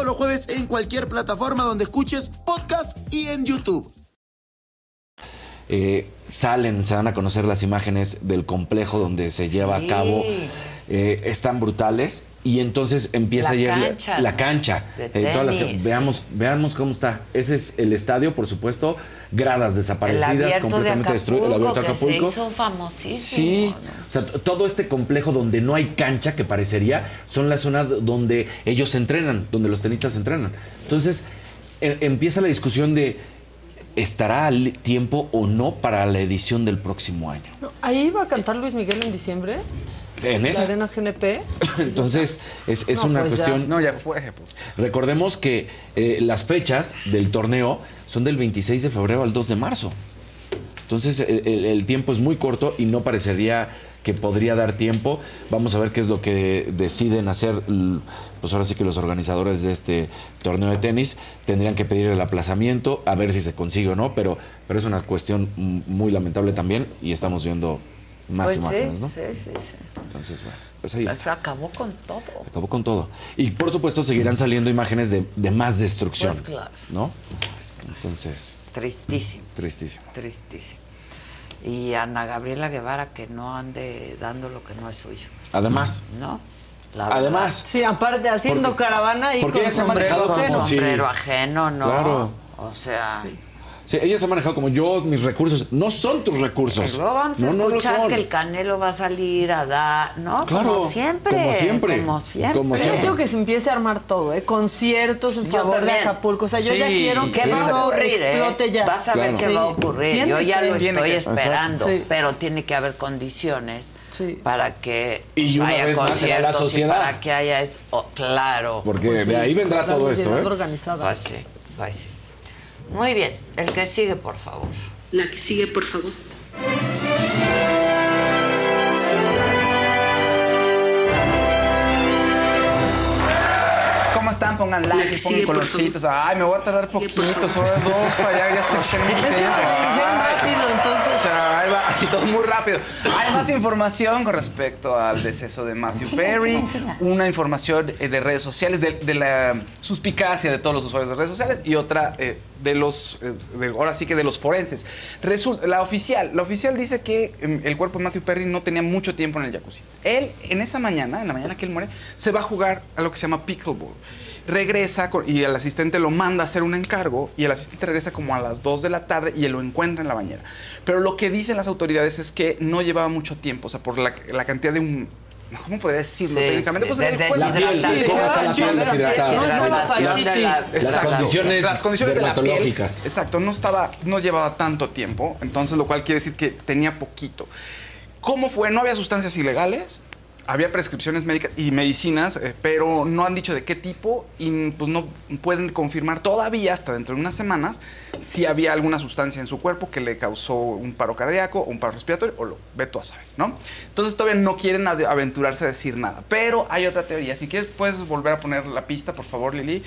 todos los jueves en cualquier plataforma donde escuches podcast y en YouTube. Eh, salen, se van a conocer las imágenes del complejo donde se lleva Sí. a cabo. Eh, están brutales y entonces empieza La ayer la- cancha, la cancha. De Eh, todas las- veamos, veamos cómo está. Ese es el estadio, por supuesto. Gradas El desaparecidas, abierto de completamente destruido. El abierto de Acapulco, que se Acapulco. hizo famosísimo. Sí, o sea, todo este complejo donde no hay cancha, que parecería, son la zona d- donde ellos entrenan, donde los tenistas se entrenan. Entonces, e- empieza la discusión de, ¿estará al tiempo o no para la edición del próximo año? No, Ahí va a cantar Luis Miguel en diciembre. En La esa. Arena GNP. Entonces, es, es No, una pues ya- cuestión... No, ya fue. Pues. Recordemos que eh, las fechas del torneo son del 26 de febrero al 2 de marzo. Entonces el, el- el tiempo es muy corto y no parecería que podría dar tiempo. Vamos a ver qué es lo que deciden hacer, pues ahora sí que los organizadores de este torneo de tenis tendrían que pedir el aplazamiento, a ver si se consigue o no, pero, pero es una cuestión muy lamentable también y estamos viendo más Pues imágenes, sí, ¿no? sí, sí, sí. Entonces, bueno, pues ahí está. acabó con todo. Acabó con todo. Y por supuesto seguirán saliendo imágenes de, de más destrucción. Pues claro. ¿No? Entonces, Tristísimo, tristísimo. tristísimo. Y Ana Gabriela Guevara que no ande dando lo que no es suyo. Además, ¿No? La verdad. además, Sí, aparte haciendo Porque- caravana y con sombrero ajeno. Sombrero ajeno, ¿no? Claro. O sea, sí, ella se ha manejado como yo, mis recursos. No son tus recursos. luego vamos a no, no lo escuchar son. que el Canelo va a salir a dar, ¿no? Claro, como siempre. como siempre, Como siempre. como Pero yo siempre. quiero que se empiece a armar todo, ¿eh? Conciertos en Yo favor de. Acapulco. O sea, yo ya Sí, quiero que ¿Qué va a esto ocurrir? eh? explote ya. Vas a ver Claro. qué va a Sí. ocurrir. Yo ya que- lo estoy que- esperando, Sí. pero tiene que haber condiciones Sí. para que Y una haya vez la conciertos y sociedad. para que haya esto. Oh, claro. Porque Pues sí, de ahí vendrá la todo esto, ¿eh? organizada. Pues sí, pues sí. Muy bien, el que sigue, por favor. La que sigue, por favor. Pongan like pongan colorcitos. Ay, me voy a tardar poquito, solo dos para allá, ya se me Es que rápido, entonces. O sea, ahí va, así todo muy rápido. Hay más información con respecto al deceso de Matthew Perry, una información eh, de redes sociales, de, de la suspicacia de todos los usuarios de redes sociales y otra eh, de los, eh, de- ahora sí que de los forenses. Resul- la oficial, la oficial dice que em, el cuerpo de Matthew Perry no tenía mucho tiempo en el jacuzzi. Él, en esa mañana, en la mañana que él muere, se va a jugar a lo que se llama pickleball. Regresa con- y el asistente lo manda a hacer un encargo y el asistente regresa como a las 2 de la tarde y él lo encuentra en la bañera. Pero lo que dicen las autoridades es que no llevaba mucho tiempo, o sea, por la, la cantidad de un... ¿Cómo podría decirlo Sí, técnicamente? sí, Pues de. Sí, ¿Cómo está la deshidratación piel de la deshidratada? No estaba Las condiciones las condiciones de la piel exacto no estaba no llevaba tanto tiempo entonces lo cual quiere decir que tenía poquito cómo fue no había sustancias ilegales había prescripciones médicas y medicinas, eh, pero no han dicho de qué tipo y pues no pueden confirmar todavía hasta dentro de unas semanas si había alguna sustancia en su cuerpo que le causó un paro cardíaco o un paro respiratorio o lo ve tú a saber, ¿no? Entonces todavía no quieren aventurarse a decir nada, pero hay otra teoría. Si quieres puedes volver a poner la pista, por favor, Lili,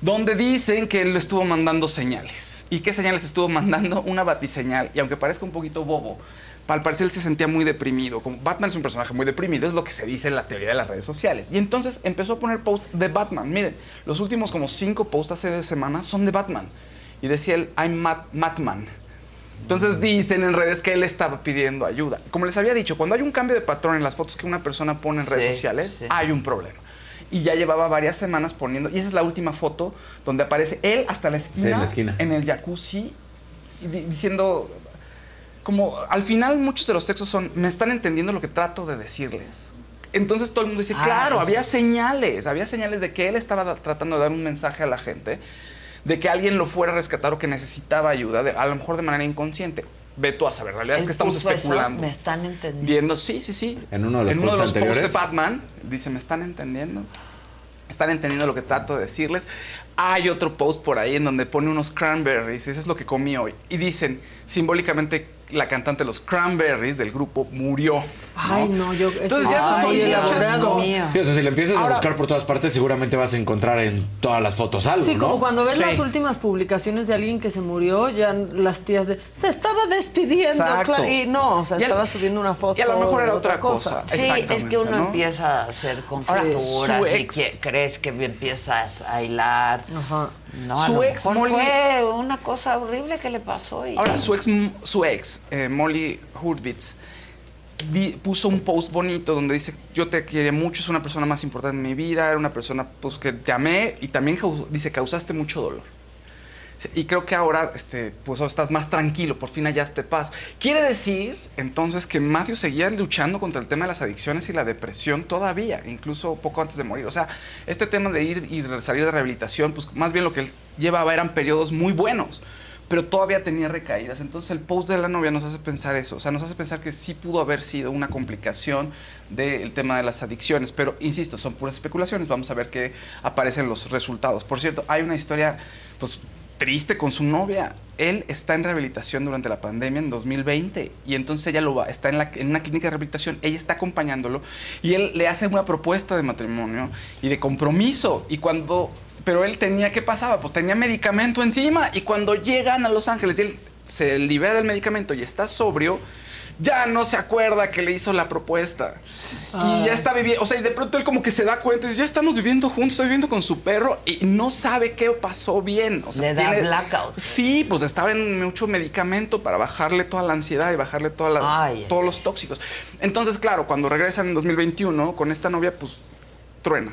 donde dicen que él estuvo mandando señales. ¿Y qué señales estuvo mandando? Una batiseñal. Y aunque parezca un poquito bobo, al parecer él se sentía muy deprimido. Como Batman es un personaje muy deprimido, es lo que se dice en la teoría de las redes sociales. Y entonces empezó a poner posts de Batman. Miren, los últimos como cinco posts hace de semana son de Batman. Y decía él, I'm Mat Matman. Entonces dicen en redes que él estaba pidiendo ayuda. Como les había dicho, cuando hay un cambio de patrón en las fotos que una persona pone en redes Sí, sociales, sí. hay un problema. Y ya llevaba varias semanas poniendo, y esa es la última foto donde aparece él hasta la esquina, Sí, en la esquina. en el jacuzzi, diciendo, como al final muchos de los textos son, me están entendiendo lo que trato de decirles. Entonces todo el mundo dice, Ah, claro, sí. había señales, había señales de que él estaba tratando de dar un mensaje a la gente, de que alguien lo fuera a rescatar o que necesitaba ayuda, de- a lo mejor de manera inconsciente. Ve tú a saber, la realidad es que estamos especulando. Me están entendiendo. Viendo, sí, sí, sí. En uno de los en uno de posts los posts de. Batman, dice, ¿me están entendiendo? ¿Están entendiendo lo que trato de decirles? Hay otro post por ahí en donde pone unos cranberries, eso es lo que comí hoy. Y dicen, simbólicamente, la cantante de los cranberries del grupo murió. Ay, no, yo. eso Entonces ya esas son soy muchas cosas. Sí, o sea, si le empiezas Ahora- a buscar por todas partes, seguramente vas a encontrar en todas las fotos algo, Sí, ¿no? como cuando ves Sí. las últimas publicaciones de alguien que se murió, ya las tías de se estaba despidiendo, claro, y no, o sea, Y estaba subiendo una foto. y a lo mejor era otra cosa. Sí, es que uno ¿no? empieza a hacer conjeturas y que- crees que empiezas a hilar. Ajá. No, Su ex, Molly- fue una cosa horrible que le pasó. Y Ahora, su ex, su ex eh, Molly Hurwitz, di- puso un post bonito donde dice, yo te quiero mucho, es una persona más importante en mi vida, era una persona pues, que te amé y también dice, causaste mucho dolor. Y creo que ahora este, pues, estás más tranquilo, por fin hallaste paz. Quiere decir entonces que Matthew seguía luchando contra el tema de las adicciones y la depresión todavía, incluso poco antes de morir. O sea, este tema de ir y salir de rehabilitación, pues más bien lo que él llevaba eran periodos muy buenos, pero todavía tenía recaídas. Entonces el post de la novia nos hace pensar eso, o sea, nos hace pensar que sí pudo haber sido una complicación del tema de las adicciones, pero insisto, son puras especulaciones, vamos a ver qué aparecen los resultados. Por cierto, hay una historia, pues triste con su novia. Él está en rehabilitación durante la pandemia en 2020 y entonces ella lo va, está en, una clínica de rehabilitación, ella está acompañándolo y él le hace una propuesta de matrimonio y de compromiso y cuando, pero él tenía, ¿qué pasaba? Pues tenía medicamento encima y cuando llegan a Los Ángeles y él se libera del medicamento y está sobrio, ya no se acuerda que le hizo la propuesta. Y ya está viviendo, o sea, y de pronto él como que se da cuenta y dice, ya estamos viviendo juntos, estoy viviendo con su perro y no sabe qué pasó bien. O sea, Le da blackout. Sí, pues estaba en mucho medicamento para bajarle toda la ansiedad y bajarle toda la- Ay, todos los tóxicos. Entonces, claro, cuando regresan en 2021 con esta novia, pues truena.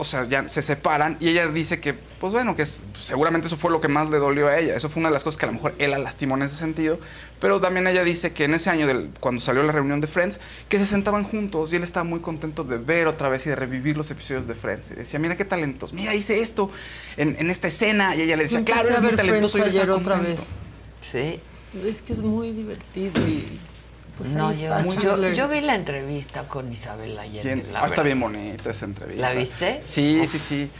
O sea, ya se separan y ella dice que, pues bueno, que es- seguramente eso fue lo que más le dolió a ella. Eso fue una de las cosas que a lo mejor él la lastimó en ese sentido. Pero también ella dice que en ese año, del, cuando salió la reunión de Friends, que se sentaban juntos y él estaba muy contento de ver otra vez y de revivir los episodios de Friends. Y decía, mira qué talentos, mira, hice esto en, en esta escena. Y ella le decía, claro, eres a muy talentoso y él estaba ayer otra contento. vez. Sí. Es que es muy divertido y pues no, yo, yo, yo vi la entrevista con Isabel la ah, está bien bonita esa entrevista. ¿La viste? Sí, sí, sí.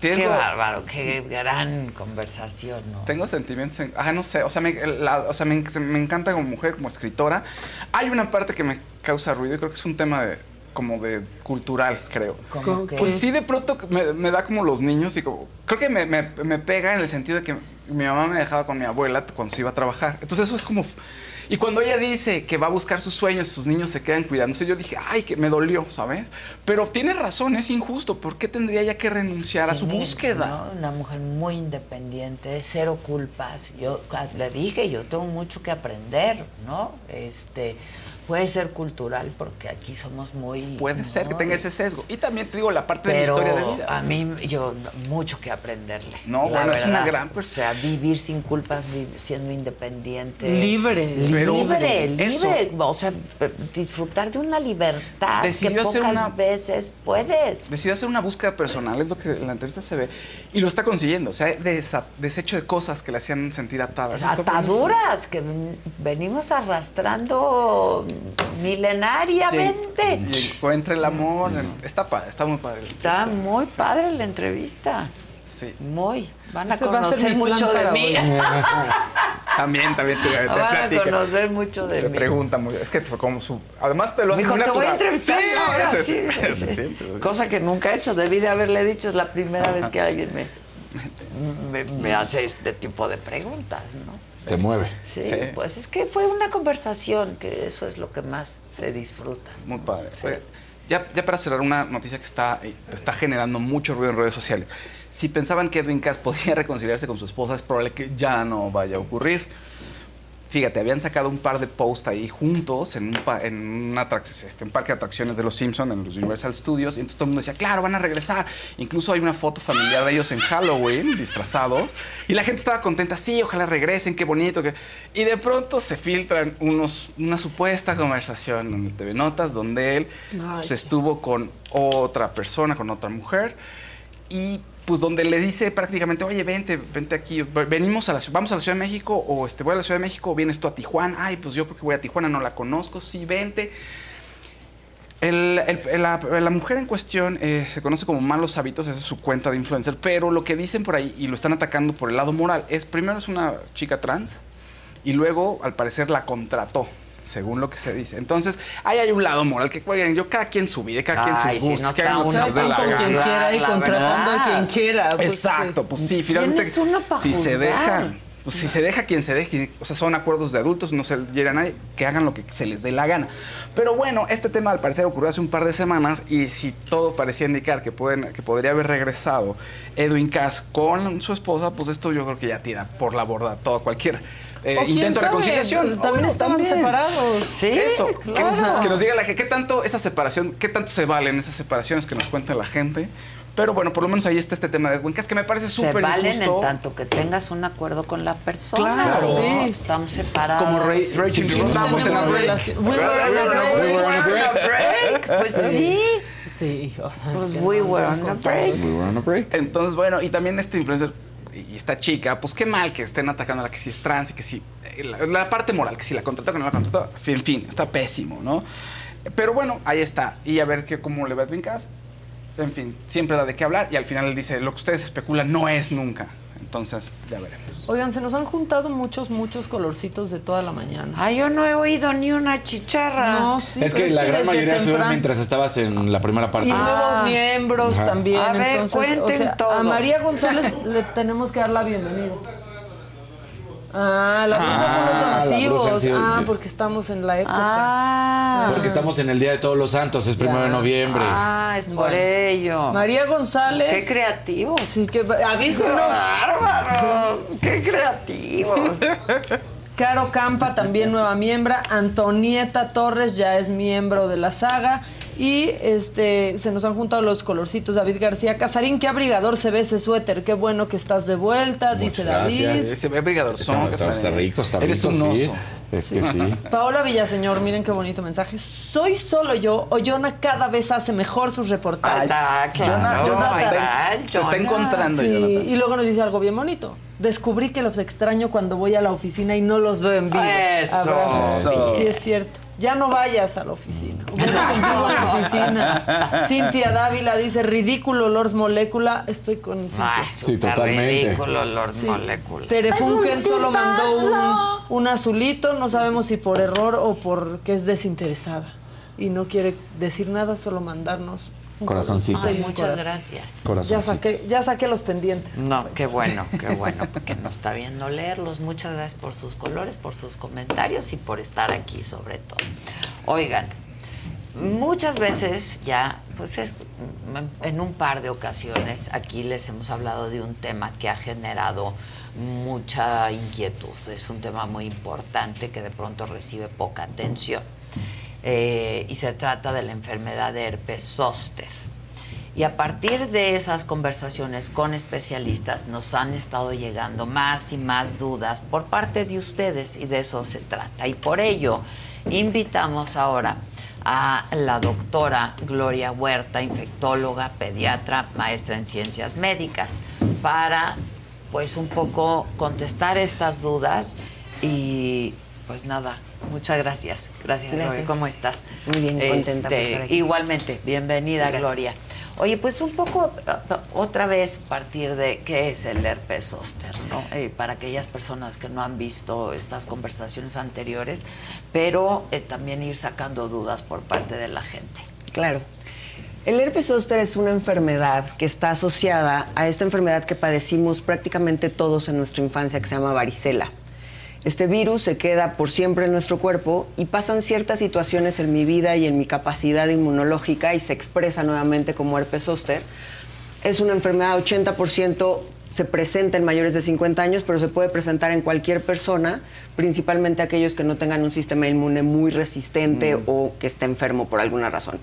Qué Tengo- bárbaro, qué gran conversación, ¿no? Tengo sentimientos, en- ah, no sé, o sea, me, la- o sea, me, me encanta como mujer, como escritora. Hay una parte que me causa ruido y creo que es un tema de como de cultural, creo. ¿Cómo qué? Pues sí, de pronto me, me da como los niños y como, creo que me, me- me pega en el sentido de que mi mamá me dejaba con mi abuela cuando se iba a trabajar. Entonces eso es como... Y cuando ella dice que va a buscar sus sueños, sus niños se quedan cuidándose, yo dije, ay, que me dolió, ¿sabes? Pero tiene razón, es injusto. ¿Por qué tendría ella que renunciar a su búsqueda? ¿no? Una mujer muy independiente, cero culpas. Yo ah, le dije, yo tengo mucho que aprender, ¿no? Este puede ser cultural porque aquí somos muy Puede ser que tenga ese sesgo. Y también te digo la parte de mi Pero historia de vida. a mí yo mucho que aprenderle. No, la bueno, es una gran O sea, vivir sin culpas, vi- siendo independiente. Libre. Pero- libre, libre. Eso. O sea, disfrutar de una libertad Decidió que hacer pocas una- veces puedes. Decidió hacer una búsqueda personal, es lo que en la entrevista se ve. Y lo está consiguiendo. O sea, desa- deshecho de cosas que le hacían sentir atada. Eso está buenísimo. Ataduras que ven- venimos arrastrando milenariamente. Y encuentra el amor. Está padre, está muy padre. Está muy padre la entrevista. Sí. Muy. Van a Ese va a ser conocer mucho de mí. También, también te, te Van a conocer mucho de Te mí. pregunta muy. Es que fue como su. Además te lo hace Dijo, muy te voy a natural. entrevistar Sí, ahora, sí. Cosa que nunca he hecho. Debí de haberle dicho, es la primera vez que alguien me, me, me hace este tipo de preguntas, ¿no? Te mueve. Sí, pues es que fue una conversación, que eso es lo que más se disfruta. Muy padre. Oye, Ya, ya para cerrar una noticia que está, eh, está generando mucho ruido en redes sociales. Si pensaban que Edwin Cass podía reconciliarse con su esposa, es probable que ya no vaya a ocurrir. Fíjate, habían sacado un par de posts ahí juntos en un, pa- en una atrac- este, un parque de atracciones de los Simpsons, en los Universal Studios, y entonces todo el mundo decía, claro, van a regresar. Incluso hay una foto familiar de ellos en Halloween, disfrazados, y la gente estaba contenta, sí, ojalá regresen, qué bonito. Que... Y de pronto se filtran unos, una supuesta conversación en el TV Notas donde él se estuvo con otra persona, con otra mujer, y pues donde le dice prácticamente, oye, vente, vente aquí, venimos a la ciudad, vamos a la Ciudad de México, o este, voy a la Ciudad de México, o vienes tú a Tijuana, ay, pues yo creo que voy a Tijuana, no la conozco, sí, vente. La mujer en cuestión eh, se conoce como malos hábitos, esa es su cuenta de influencer, pero lo que dicen por ahí y lo están atacando por el lado moral es, primero es una chica trans y luego al parecer la contrató, según lo que se dice. Entonces, ahí hay un lado moral que, oigan, yo cada quien su vida, cada quien sus gustos, no que hagan está lo que uno les dé la con quien quiera y La contratando a quien quiera. pues, Exacto, pues sí, ¿Quién finalmente. es uno pa' si se deja, pues si se deja quien se deje, o sea, son acuerdos de adultos, no se hiere a nadie, que hagan lo que se les dé la gana. Pero bueno, este tema al parecer ocurrió hace un par de semanas y si todo parecía indicar que, pueden, que podría haber regresado Edwin Cass con su esposa, pues esto yo creo que ya tira por la borda todo cualquier eh, intento de reconciliación. También Bueno, estaban también. separados. Sí, Eso, que- claro. que, nos diga la gente, ¿qué tanto esa separación, qué tanto se valen esas separaciones que nos cuenta la gente? Pero bueno, por lo menos ahí está este tema de Edwin Cass, que me parece Se súper valen injusto. en tanto que tengas un acuerdo con la persona. Claro. Sí. Estamos separados. Como Ray- Rachel Sí, estábamos en la break. relación- We were on a break. We were on a break. Pues sí. Sí, o sea, Pues es que we no, were no on a break. Entonces, bueno, y también este influencer y esta chica, pues qué mal que estén atacando a la que sí es trans y que eh, La, parte moral, que si la contrató, que no la contrató, en fin, está pésimo, ¿no? Pero bueno, ahí está. Y a ver qué, cómo le va a. En fin, siempre da de qué hablar y al final él dice: lo que ustedes especulan no es nunca. Entonces, ya veremos. Oigan, se nos han juntado muchos, muchos colorcitos de toda la mañana. Ay, yo no he oído ni una chicharra. No, sí, es que la gran mayoría fue mientras estabas en la primera parte. Y nuevos miembros Ajá. también. A ver, entonces, o cuenten sea, todo. A María González le tenemos que dar la bienvenida. Ah, la bruja Ah, son la los bruja, donativos. sí. Ah, porque estamos en la época. Ah, Porque estamos en el Día de Todos los Santos, es primero de noviembre. ah, es por Bueno. ello. María González. Qué creativos. Sí, que avísenos. bárbaros! ¡Qué creativos! Caro Campa, también nueva miembro. Antonieta Torres ya es miembro de la saga. Y este se nos han juntado los colorcitos. David García Casarín, qué abrigador se ve ese suéter. Qué bueno que estás de vuelta, dice David. gracias. Se ve brigador, Está, está- está rico, está Eres rico, un sí. oso. Es que sí. Paola Villaseñor, miren qué bonito mensaje. Soy solo yo, o Yona cada vez hace mejor sus reportajes. Ah, claro. Jonah- Jonathan. Ay, Se está Jonah. encontrando, Sí, Jonathan. y luego nos dice algo bien bonito. Descubrí que los extraño cuando voy a la oficina y no los veo en vivo. Eso. Abrazos. Eso. Sí, sí, es cierto. Ya no vayas a la oficina. A la. Cintia Dávila dice, ridículo Lord Molécula. Estoy con Cintia. Sí, totalmente. ridículo, Lord Sí. Molecula. Tere Funken solo mandó un, un azulito, no sabemos si por error o porque es desinteresada. Y no quiere decir nada, solo mandarnos un Corazoncito. corazón. Ay, muchas gracias. Ya Corazoncitos. saqué, ya saqué los pendientes. No, qué bueno, qué bueno, porque nos está viendo leerlos. Muchas gracias por sus colores, por sus comentarios y por estar aquí sobre todo. Oigan, muchas veces ya, pues es en un par de ocasiones aquí les hemos hablado de un tema que ha generado mucha inquietud. Es un tema muy importante que de pronto recibe poca atención. Eh, y se trata de la enfermedad de herpes zóster. Y a partir de esas conversaciones con especialistas nos han estado llegando más y más dudas por parte de ustedes y de eso se trata. Y por ello invitamos ahora a la doctora Gloria Huerta, infectóloga, pediatra, maestra en ciencias médicas, para pues un poco contestar estas dudas y pues nada, muchas gracias. Gracias, Gloria. ¿Cómo estás? Muy bien, contenta por Este, estar aquí. Igualmente, bienvenida, Gracias. Gloria. Oye, pues un poco, otra vez, partir de qué es el herpes zóster, ¿no? Eh, para aquellas personas que no han visto estas conversaciones anteriores, pero eh, también ir sacando dudas por parte de la gente. Claro. El herpes zóster es una enfermedad que está asociada a esta enfermedad que padecimos prácticamente todos en nuestra infancia que se llama varicela. Este virus se queda por siempre en nuestro cuerpo y pasan ciertas situaciones en mi vida y en mi capacidad inmunológica y se expresa nuevamente como herpes zóster. Es una enfermedad 80% se presenta en mayores de 50 años, pero se puede presentar en cualquier persona, principalmente aquellos que no tengan un sistema inmune muy resistente o que esté enfermo por alguna razón.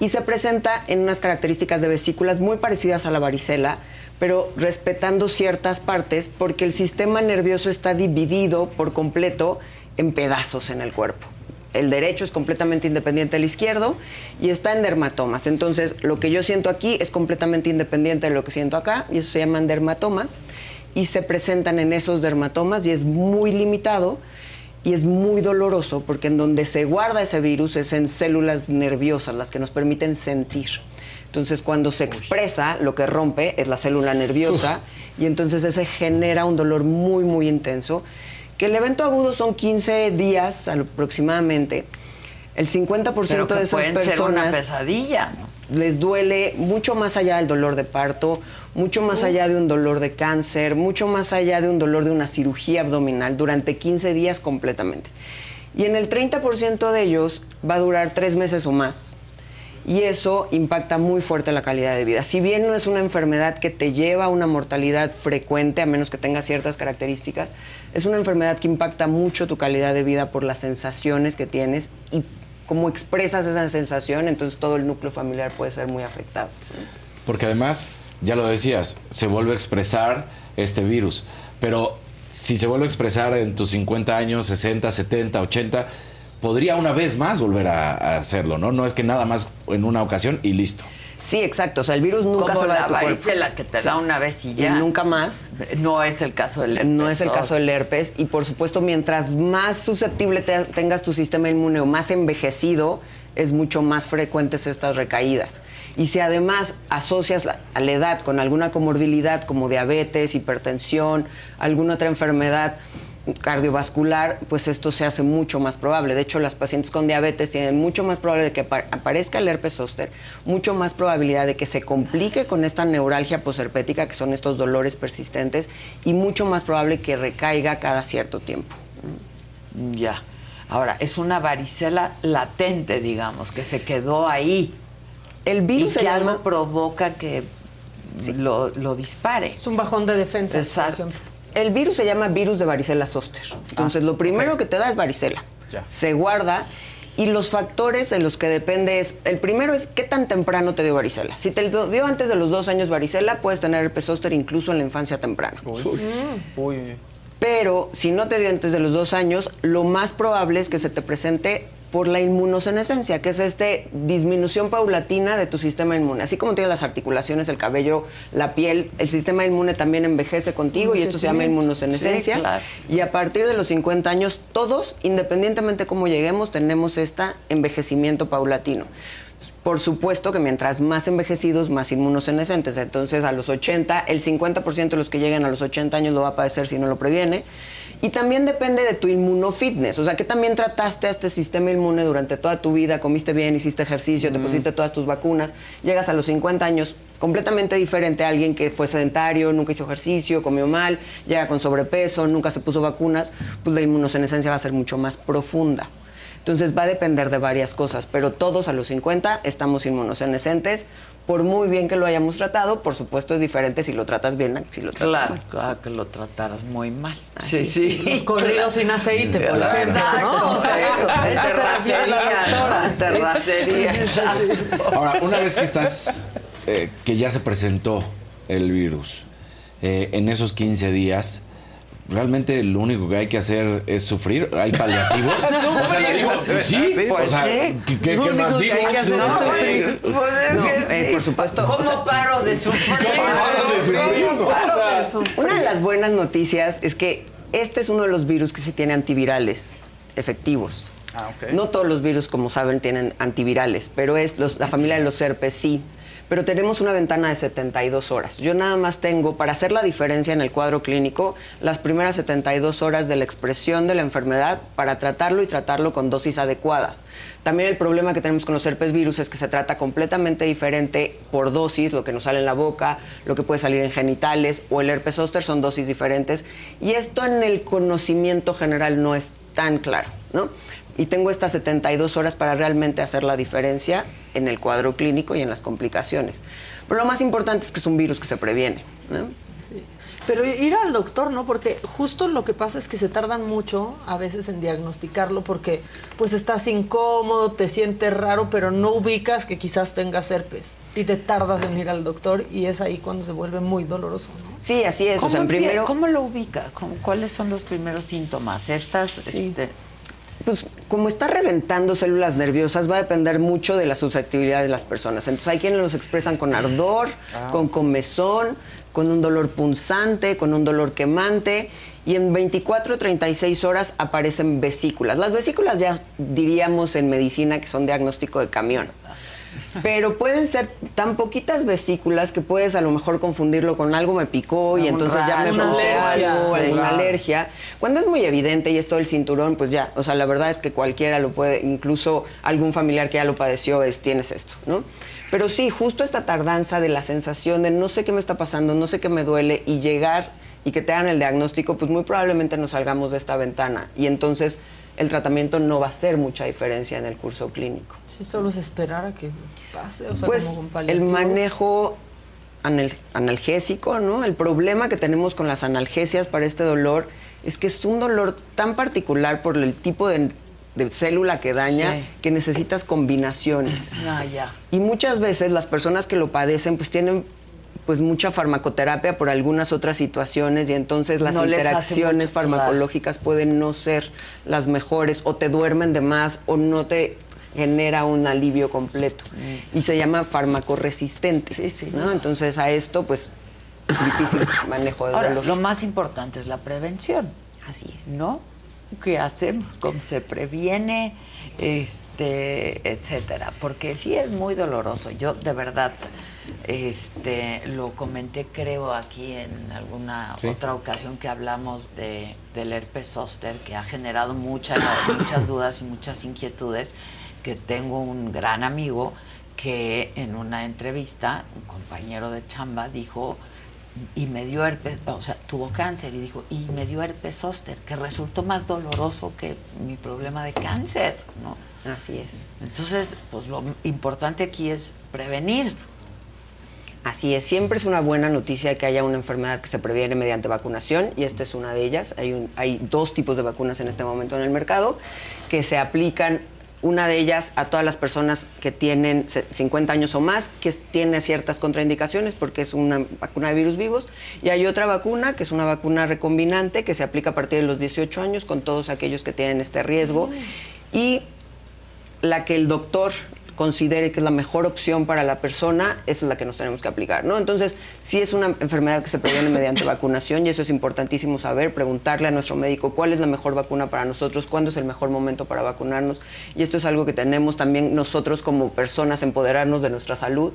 Y se presenta en unas características de vesículas muy parecidas a la varicela, pero respetando ciertas partes porque el sistema nervioso está dividido por completo en pedazos en el cuerpo. El derecho es completamente independiente del izquierdo y está en dermatomas. Entonces, lo que yo siento aquí es completamente independiente de lo que siento acá y eso se llaman dermatomas y se presentan en esos dermatomas y es muy limitado y es muy doloroso porque en donde se guarda ese virus es en células nerviosas, las que nos permiten sentir. Entonces, cuando se expresa, lo que rompe es la célula nerviosa y entonces ese genera un dolor muy, muy intenso que el evento agudo son 15 días aproximadamente. El 50% Pero que de esas pueden ser una personas pesadilla, ¿no? les duele mucho más allá del dolor de parto, mucho más allá de un dolor de cáncer, mucho más allá de un dolor de una cirugía abdominal durante 15 días completamente. Y en el 30% de ellos va a durar tres meses o más. Y eso impacta muy fuerte la calidad de vida. Si bien no es una enfermedad que te lleva a una mortalidad frecuente, a menos que tenga ciertas características, es una enfermedad que impacta mucho tu calidad de vida por las sensaciones que tienes y cómo expresas esa sensación, entonces todo el núcleo familiar puede ser muy afectado. Porque además, ya lo decías, se vuelve a expresar este virus. Pero si se vuelve a expresar en tus 50 años, 60, 70, 80, podría una vez más volver a, a hacerlo, ¿no? No es que nada más en una ocasión y listo. Sí, exacto. O sea, el virus nunca Como se va la de tu cuerpo. que te Sí. da una vez y Y ya. nunca más. No es el caso del herpes. No es el caso del herpes y por supuesto mientras más susceptible te- tengas tu sistema inmune o más envejecido, es mucho más frecuentes estas recaídas. Y si además asocias la- a la edad con alguna comorbilidad como diabetes, hipertensión, alguna otra enfermedad cardiovascular, pues esto se hace mucho más probable. De hecho, las pacientes con diabetes tienen mucho más probable de que apa- aparezca el herpes zóster, mucho más probabilidad de que se complique con esta neuralgia posherpética, que son estos dolores persistentes, y mucho más probable que recaiga cada cierto tiempo. Ya. Ahora, es una varicela latente, digamos, que se quedó ahí. El virus y llama- algo provoca que lo, lo dispare. Es un bajón de defensa. Exacto. El virus se llama virus de varicela zóster. Entonces, lo primero que te da es varicela. Ya. Se guarda y los factores de los que depende es, el primero es qué tan temprano te dio varicela. Si te dio antes de los dos años varicela, puedes tener herpes zóster incluso en la infancia temprana. Pero si no te dio antes de los dos años, lo más probable es que se te presente por la inmunosenescencia, que es esta disminución paulatina de tu sistema inmune. Así como tienes las articulaciones, el cabello, la piel, el sistema inmune también envejece contigo y esto se llama. Sí, claro. Y a partir de los 50 años, todos, independientemente cómo lleguemos, tenemos este envejecimiento paulatino. Por supuesto que mientras más envejecidos, más inmunosenescentes. Entonces, a los 80, el 50% de los que llegan a los 80 años lo va a padecer si no lo previene. Y también depende de tu inmunofitness. O sea, que también trataste a este sistema inmune durante toda tu vida, comiste bien, hiciste ejercicio, te pusiste todas tus vacunas. Llegas a los 50 años completamente diferente a alguien que fue sedentario, nunca hizo ejercicio, comió mal, llega con sobrepeso, nunca se puso vacunas. Pues la inmunosenescencia va a ser mucho más profunda. Entonces va a depender de varias cosas, pero todos a los 50 estamos inmunosenescentes. Por muy bien que lo hayamos tratado, por supuesto es diferente si lo tratas bien a si lo tratas Claro, mal. claro que lo trataras muy mal. Así sí, sí. Los corridos sin aceite, por Claro, ejemplo, ¿no? exacto, O sea, eso, eso se refiere la terracería. Terracería. Ahora, una vez que estás, eh, que ya se presentó el virus, eh, en esos 15 días, realmente lo único que hay que hacer es sufrir. ¿Hay paliativos? o sea, le digo, sí, Pues o sea. ¿qué, qué- más que digo? hay que hacer es No, sufrir. Pues es No, que eh, por supuesto, ¿Cómo o sea- paro de sufrir? ¿Cómo paras de sufrir? ¿Cómo O paro de sufrir? Una de las buenas noticias es que este es uno de los virus que se tiene antivirales. efectivos. Ah, ok. No todos los virus, como saben, tienen antivirales, pero es los- la familia de los herpes sí. Pero tenemos una ventana de 72 horas. Yo nada más tengo, para hacer la diferencia en el cuadro clínico, las primeras 72 horas de la expresión de la enfermedad para tratarlo y tratarlo con dosis adecuadas. También el problema que tenemos con los herpes virus es que se trata completamente diferente por dosis, lo que nos sale en la boca, lo que puede salir en genitales o el herpes zóster son dosis diferentes. Y esto en el conocimiento general no es tan claro, ¿no? Y tengo estas 72 horas para realmente hacer la diferencia en el cuadro clínico y en las complicaciones. Pero lo más importante es que es un virus que se previene, ¿no? Pero ir al doctor, ¿no? Porque justo lo que pasa es que se tardan mucho a veces en diagnosticarlo porque pues estás incómodo, te sientes raro, pero no ubicas que quizás tengas herpes y te tardas en ir al doctor y es ahí cuando se vuelve muy doloroso, ¿no? Sí, así es. O ¿Cómo, sea, en empie- primero... ¿Cómo lo ubica? ¿Cómo- ¿Cuáles son los primeros síntomas? Estas, este, Pues como está reventando células nerviosas va a depender mucho de la susceptibilidad de las personas. Entonces hay quienes los expresan con ardor, Ah. con comezón, con un dolor punzante, con un dolor quemante y en 24 o 36 horas aparecen vesículas. Las vesículas ya diríamos en medicina que son diagnóstico de camión. Pero pueden ser tan poquitas vesículas que puedes a lo mejor confundirlo con algo me picó y entonces ya me puse algo, alguna alergia. Cuando es muy evidente y es todo el cinturón, pues ya, o sea, la verdad es que cualquiera lo puede, incluso algún familiar que ya lo padeció, es tienes esto, ¿no? Pero sí, justo esta tardanza de la sensación de no sé qué me está pasando, no sé qué me duele y llegar y que te hagan el diagnóstico, pues muy probablemente nos salgamos de esta ventana y entonces el tratamiento no va a hacer mucha diferencia en el curso clínico. Sí, solo es esperar a que pase, o sea, pues como un el manejo anal- analgésico, ¿no? El problema que tenemos con las analgesias para este dolor es que es un dolor tan particular por el tipo de, de célula que daña Sí. que necesitas combinaciones. ah, ya. Y muchas veces las personas que lo padecen pues tienen pues mucha farmacoterapia por algunas otras situaciones y entonces las No interacciones mucho, claro. farmacológicas pueden no ser las mejores o te duermen de más o no te genera un alivio completo y se llama farmacoresistente, ¿no? Entonces a esto pues difícil manejo de Ahora, dolor. lo más importante es la prevención. Así es. ¿No? ¿Qué hacemos? ¿Cómo se previene? Este, etcétera. Porque sí es muy doloroso. Yo, de verdad, este, lo comenté, creo, aquí en alguna Sí. otra ocasión que hablamos de, del herpes zóster, que ha generado muchas, muchas dudas y muchas inquietudes, que tengo un gran amigo que en una entrevista, un compañero de chamba, dijo, y me dio herpes, o sea, tuvo cáncer y dijo, y me dio herpes zóster, que resultó más doloroso que mi problema de cáncer, ¿no? Así es. Entonces, pues lo importante aquí es prevenir. Así es, siempre es una buena noticia que haya una enfermedad que se previene mediante vacunación y esta es una de ellas. Hay, un- hay dos tipos de vacunas en este momento en el mercado que se aplican, una de ellas a todas las personas que tienen se- 50 años o más, que tiene ciertas contraindicaciones porque es una vacuna de virus vivos, y hay otra vacuna que es una vacuna recombinante que se aplica a partir de los 18 años con todos aquellos que tienen este riesgo. Y la que el doctor considere que es la mejor opción para la persona, esa es la que nos tenemos que aplicar, ¿no? Entonces, sí es una enfermedad que se previene mediante vacunación y eso es importantísimo saber, preguntarle a nuestro médico cuál es la mejor vacuna para nosotros, cuándo es el mejor momento para vacunarnos y esto es algo que tenemos también nosotros como personas, empoderarnos de nuestra salud.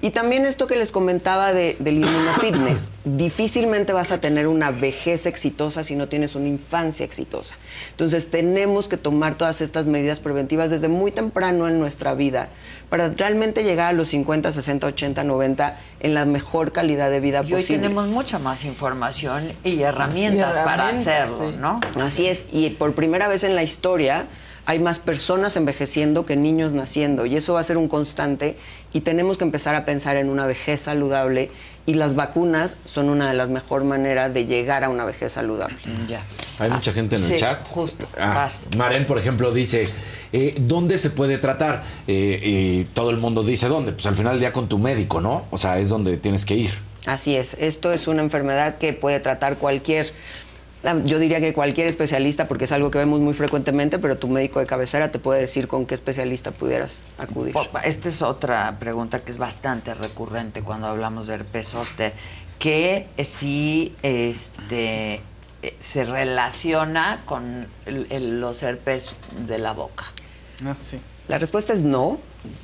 Y también esto que les comentaba de, del inmunofitness, difícilmente vas a tener una vejez exitosa si no tienes una infancia exitosa. Entonces tenemos que tomar todas estas medidas preventivas desde muy temprano en nuestra vida para realmente llegar a los 50, 60, 80, 90 en la mejor calidad de vida Y hoy posible. tenemos mucha más información y herramientas, para herramientas, hacerlo, sí. ¿no? Así es, y por primera vez en la historia hay más personas envejeciendo que niños naciendo, y eso va a ser un constante, y tenemos que empezar a pensar en una vejez saludable, y las vacunas son una de las mejores maneras de llegar a una vejez saludable. Ya. Hay mucha gente en el chat. justo. Ah. Maren, por ejemplo, dice, eh, ¿dónde se puede tratar? Eh, y todo el mundo dice, ¿dónde? Pues al final ya con tu médico, ¿no? O sea, es donde tienes que ir. Así es, esto es una enfermedad que puede tratar cualquier, ah, yo diría que cualquier especialista, porque es algo que vemos muy frecuentemente, pero tu médico de cabecera te puede decir con qué especialista pudieras acudir. Esta es otra pregunta que es bastante recurrente cuando hablamos de herpes zóster, que si este eh, se relaciona con el- el- los herpes de la boca. Ah, sí. La respuesta es no.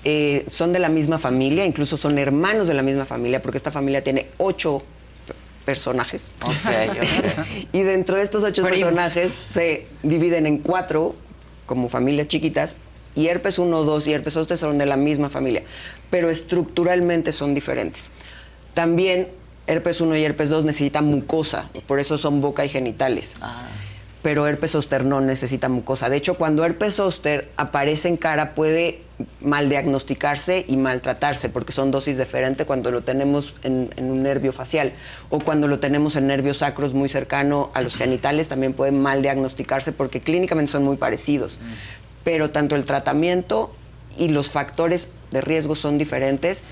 Eh, son de la misma familia, incluso son hermanos de la misma familia, porque esta familia tiene ocho personajes. y dentro de estos ocho Primos. personajes se dividen en cuatro, como familias chiquitas, y herpes 1, 2 y herpes zoster son de la misma familia, pero estructuralmente son diferentes. También herpes 1 y herpes 2 necesitan mucosa, por eso son boca y genitales. Pero herpes zoster no necesita mucosa. De hecho, cuando herpes zoster aparece en cara puede mal diagnosticarse y maltratarse, porque son dosis diferentes cuando lo tenemos en, en un nervio facial o cuando lo tenemos en nervios sacros muy cercano a los genitales, también puede mal diagnosticarse porque clínicamente son muy parecidos. Pero tanto el tratamiento y los factores de riesgo son diferentes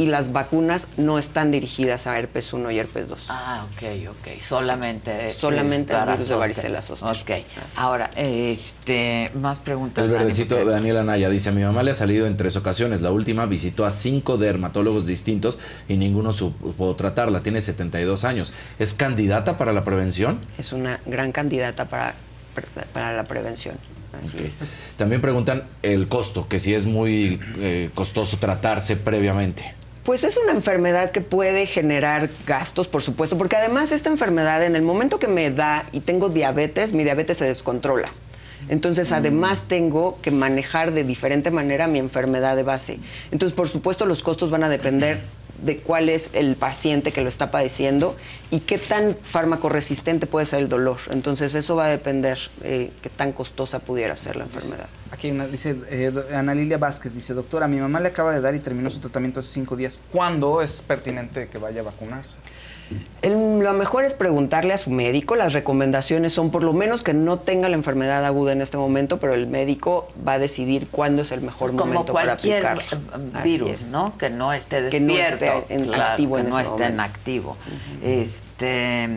y las vacunas no están dirigidas a herpes 1 y herpes 2. Ah, ok, ok. Solamente. es Solamente el para virus de varicela zoster. Ok. Ahora, este, más preguntas. El verdecito de Daniel Anaya dice, a mi mamá le ha salido en tres ocasiones. La última visitó a cinco dermatólogos distintos y ninguno supo tratarla. Tiene 72 años. ¿Es candidata para la prevención? Es una gran candidata para, para la prevención. Así es. También preguntan el costo, que si es muy eh, costoso tratarse previamente. Pues es una enfermedad que puede generar gastos, por supuesto, porque además esta enfermedad, en el momento que me da y tengo diabetes, mi diabetes se descontrola. Entonces, además tengo que manejar de diferente manera mi enfermedad de base. Entonces, por supuesto, los costos van a depender de cuál es el paciente que lo está padeciendo y qué tan fármaco resistente puede ser el dolor. Entonces, eso va a depender eh, qué tan costosa pudiera ser la enfermedad. Aquí dice eh, Ana Lilia Vázquez, dice, doctora, mi mamá le acaba de dar y terminó su tratamiento hace cinco días. ¿Cuándo es pertinente que vaya a vacunarse? El- lo mejor es preguntarle a su médico. Las recomendaciones son por lo menos que no tenga la enfermedad aguda en este momento, pero el médico va a decidir cuándo es el mejor Como momento para eh, Así virus, es. ¿no? Que no esté Que no despierto. esté en- claro, activo que en no ese esté en activo. Este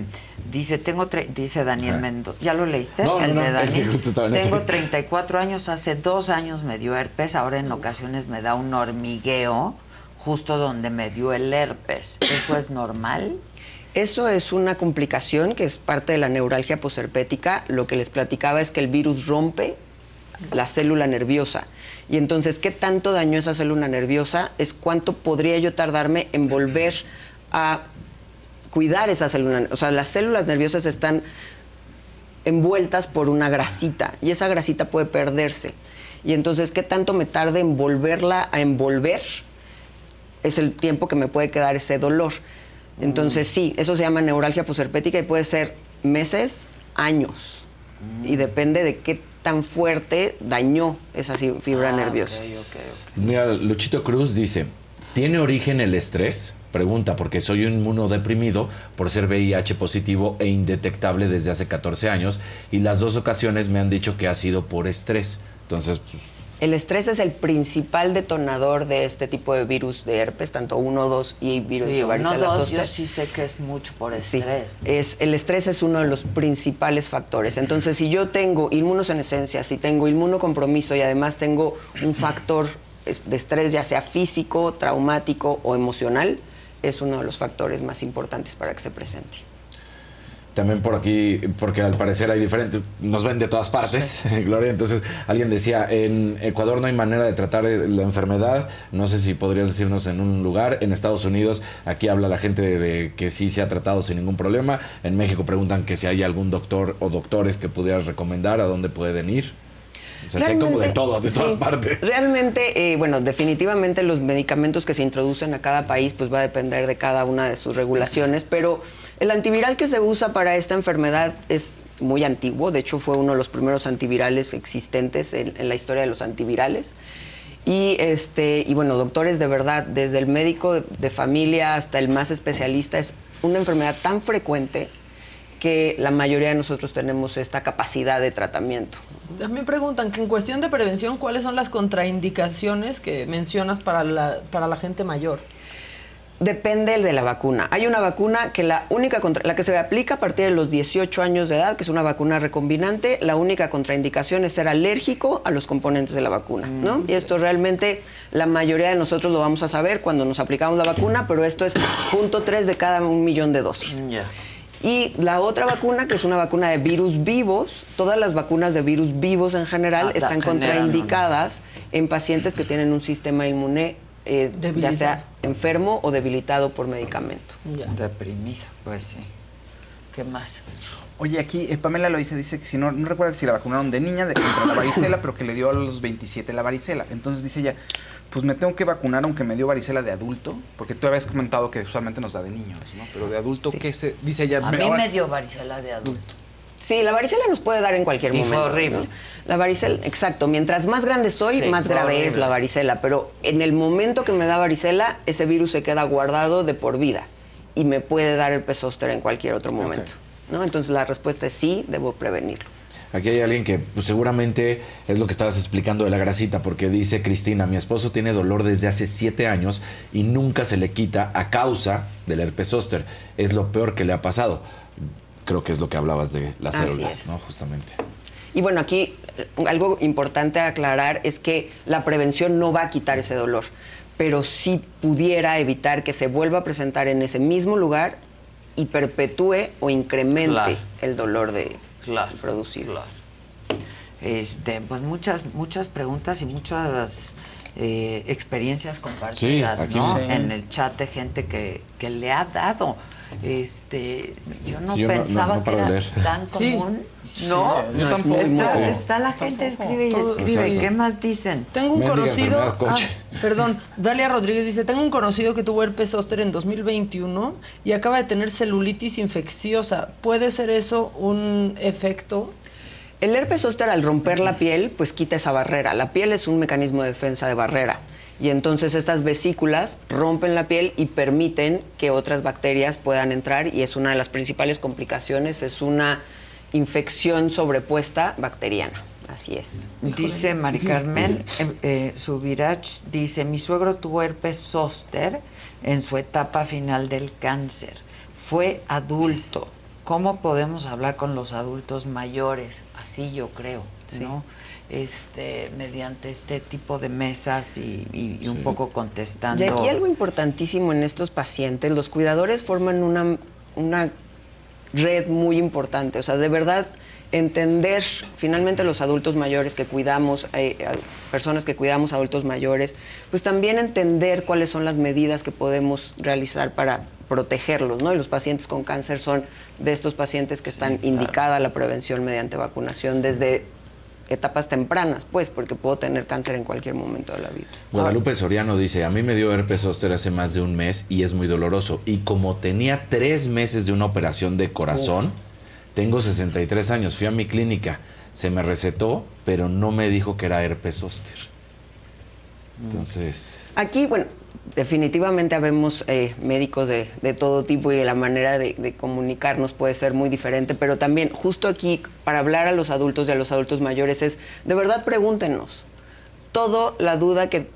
dice, tengo tre- dice Daniel Ah. Mendoza. ¿Ya lo leíste? No, no, El no, de es Daniel. que justo estaba en ese. Tengo 34 años, hace dos años me dio herpes, ahora en ocasiones me da un hormigueo justo donde me dio el herpes. ¿Eso es normal? Eso es una complicación que es parte de la neuralgia posherpética. Lo que les platicaba es que el virus rompe la célula nerviosa. Y entonces, ¿qué tanto dañó esa célula nerviosa? Es cuánto podría yo tardarme en volver a cuidar esa célula. O sea, las células nerviosas están envueltas por una grasita y esa grasita puede perderse. Y entonces, ¿qué tanto me tarde en volverla a envolver? Es el tiempo que me puede quedar ese dolor. Entonces, sí, eso se llama neuralgia posherpética y puede ser meses, años. Y depende de qué tan fuerte dañó esa fibra Ah, nerviosa. ok, ok, ok. Mira, Luchito Cruz dice, ¿tiene origen el estrés? Pregunta, porque soy un inmunodeprimido por ser VIH positivo e indetectable desde hace 14 años y las dos ocasiones me han dicho que ha sido por estrés. Entonces, pues, El estrés es el principal detonador de este tipo de virus de herpes, tanto 1, 2 y virus Sí, de varicela zoster. yo sí sé que es mucho por Sí, estrés. es, el estrés es uno de los principales factores. Entonces, si yo tengo inmunosenescencia, si tengo inmunocompromiso y además tengo un factor de estrés, ya sea físico, traumático o emocional, es uno de los factores más importantes para que se presente. También por aquí, porque al parecer hay diferentes, nos ven de todas partes, Gloria. Entonces, alguien decía, en Ecuador no hay manera de tratar eh, la enfermedad. No sé si podrías decirnos en un lugar. En Estados Unidos, aquí habla la gente de, de que sí se ha tratado sin ningún problema. En México preguntan que si hay algún doctor o doctores que pudieras recomendar, a dónde pueden ir. O sea, hay como de Realmente, todo, de todas sí. partes. Realmente, eh, bueno, definitivamente los medicamentos que se introducen a cada país, pues va a depender de cada una de sus regulaciones, pero el antiviral que se usa para esta enfermedad es muy antiguo, de hecho fue uno de los primeros antivirales existentes en, la historia de los antivirales. Y, este, y bueno, doctores, de verdad, desde el médico de, de familia hasta el más especialista, es una enfermedad tan frecuente que la mayoría de nosotros tenemos esta capacidad de tratamiento. También preguntan que en cuestión de prevención, ¿cuáles son las contraindicaciones que mencionas para la, para la gente mayor? Depende el de la vacuna. Hay una vacuna que la única contra, la que se aplica a partir de los 18 años de edad, que es una vacuna recombinante, la única contraindicación es ser alérgico a los componentes de la vacuna, ¿no? Y esto realmente la mayoría de nosotros lo vamos a saber cuando nos aplicamos la vacuna, pero esto es punto 3 de cada un millón de dosis. Y la otra vacuna, que es una vacuna de virus vivos, todas las vacunas de virus vivos en general Ah, están contraindicadas en pacientes que tienen un sistema inmune eh, ya sea enfermo o debilitado por medicamento. Deprimido, pues sí. ¿Qué más? Oye, aquí eh, Pamela lo dice, dice que si no, no recuerda si la vacunaron de niña de, contra la varicela, pero que le dio a los 27 la varicela. Entonces dice ella, pues me tengo que vacunar aunque me dio varicela de adulto, porque tú habías comentado que usualmente nos da de niños, ¿no? Pero de adulto, ¿qué se...? Dice ella... A mí ahora- me dio varicela de adulto. Sí, la varicela nos puede dar en cualquier Y fue momento. horrible. ¿no? La varicela, exacto. Mientras más grande soy, Sí, más fue grave es horrible. la varicela. Pero en el momento que me da varicela, ese virus se queda guardado de por vida y me puede dar el zóster en cualquier otro momento. ¿no? Entonces la respuesta es sí, debo prevenirlo. Aquí hay alguien que pues, seguramente es lo que estabas explicando de la grasita, porque dice Cristina, mi esposo tiene dolor desde hace siete años y nunca se le quita a causa del herpes zóster. Es lo peor que le ha pasado. Creo que es lo que hablabas de las Así células, es. ¿no? Justamente. Y bueno, aquí eh, algo importante a aclarar es que la prevención no va a quitar ese dolor, pero sí pudiera evitar que se vuelva a presentar en ese mismo lugar y perpetúe o incremente Claro. el dolor de Claro, producido. Este, pues muchas, muchas preguntas y muchas eh, experiencias compartidas, ¿no? sí. En el chat de gente que, que le ha dado. Este, yo no Sí, yo no- no- pensaba no que era leer. tan común. Sí, No, yo tampoco. Está, la gente escribe y Todo- escribe. Exacto. ¿Qué más dicen? Tengo un Mendiga conocido. Ah, perdón, Dalia Rodríguez dice: Tengo un conocido que tuvo herpes zóster en 2021 y acaba de tener celulitis infecciosa. ¿Puede ser eso un efecto? El herpes zóster al romper la piel, pues quita esa barrera. La piel es un mecanismo de defensa de barrera. Y entonces estas vesículas rompen la piel y permiten que otras bacterias puedan entrar y es una de las principales complicaciones, es una infección sobrepuesta bacteriana. Así es. Dice Mari Carmen eh, eh, Subirach, dice, mi suegro tuvo herpes zóster en su etapa final del cáncer. Fue adulto. ¿Cómo podemos hablar con los adultos mayores? Así yo creo, ¿no? Este, mediante este tipo de mesas y, y- y un poco contestando. Y aquí algo importantísimo en estos pacientes, los cuidadores forman una, una red muy importante. O sea, de verdad, entender finalmente los adultos mayores que cuidamos, eh, personas que cuidamos adultos mayores, pues también entender cuáles son las medidas que podemos realizar para protegerlos, ¿no? Y los pacientes con cáncer son de estos pacientes que están indicada la prevención mediante vacunación desde etapas tempranas, pues, porque puedo tener cáncer en cualquier momento de la vida. Guadalupe Soriano dice, a mí me dio herpes zóster hace más de un mes y es muy doloroso. Y como tenía tres meses de una operación de corazón, tengo 63 años, fui a mi clínica, se me recetó, pero no me dijo que era herpes zóster. Entonces, Aquí, bueno, definitivamente habemos eh, médicos de, de todo tipo y la manera de, de comunicarnos puede ser muy diferente, pero también justo aquí, para hablar a los adultos y a los adultos mayores, es, de verdad pregúntenos. Todo la duda que,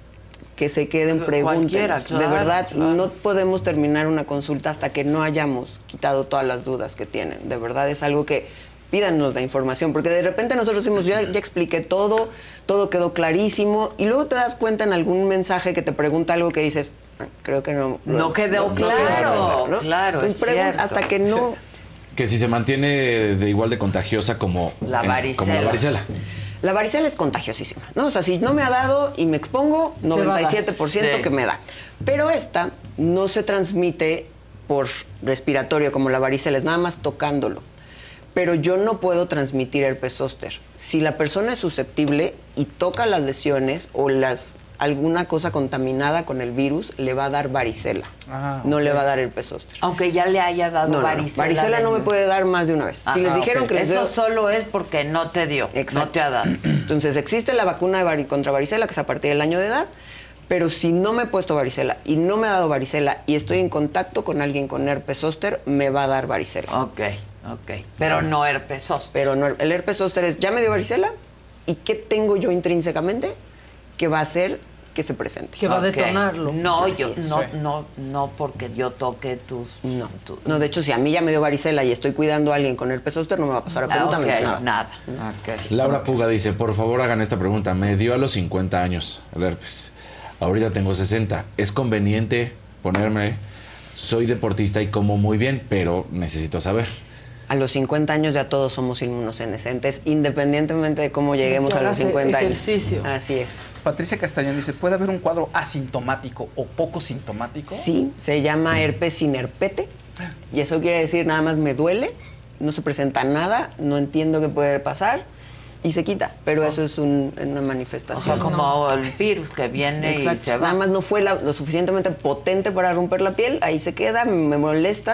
que se queden, pregúntenos. claro, de verdad, claro. no podemos terminar una consulta hasta que no hayamos quitado todas las dudas que tienen. De verdad es algo que pídanos la información, porque de repente nosotros decimos, ya, ya expliqué todo, todo quedó clarísimo, y luego te das cuenta en algún mensaje que te pregunta algo que dices, "Ah, creo que no. No quedó claro, claro, Entonces, es pregun- cierto. hasta que no... que si se mantiene de igual de contagiosa como La en- como la varicela. La varicela es contagiosísima, ¿no? O sea, si no me ha dado y me expongo, va a dar. 97% Sí. que me da. Pero esta no se transmite por respiratorio como la varicela, es nada más tocándolo. Pero yo no puedo transmitir herpes zóster. Si la persona es susceptible y toca las lesiones o las alguna cosa contaminada con el virus, le va a dar varicela. Ah, no le va a dar herpes zóster. Aunque ya le haya dado No, no, no. varicela. Varicela no me puede dar más de una vez. si les dijeron ok. que les Eso dio- solo es porque no te dio, no te ha dado. Entonces existe la vacuna de contra varicela que es a partir del año de edad, pero si no me he puesto varicela y no me ha dado varicela y estoy en contacto con alguien con herpes zóster, me va a dar varicela. Ok, ok. Pero no herpes zóster. Pero no, el herpes zóster es, ya me dio varicela y ¿qué tengo yo intrínsecamente que va a hacer que se presente? Que va a detonarlo. No, Así yo, es. no, Sí. no, no porque yo toque tus. No. No, de hecho, si a mí ya me dio varicela y estoy cuidando a alguien con herpes zóster, no me va a pasar Ah, absolutamente nada. Laura Puga dice, por favor hagan esta pregunta. Me dio a los 50 años el herpes. Ahorita tengo 60. ¿Es conveniente ponerme soy deportista y como muy bien, pero necesito saber. A los 50 años ya todos somos inmunosenescentes, independientemente de cómo lleguemos a los hagas 50 años. ejercicio. Así es. Patricia Castañón dice, ¿puede haber un cuadro asintomático o poco sintomático? Sí, se llama herpes sin herpete. Y eso quiere decir nada más me duele, no se presenta nada, no entiendo qué puede pasar y se quita. Pero eso es un- una O manifestación. sea, como el virus que viene Exacto. y se va. Nada más no fue la- lo suficientemente potente para romper la piel, ahí se queda, me molesta.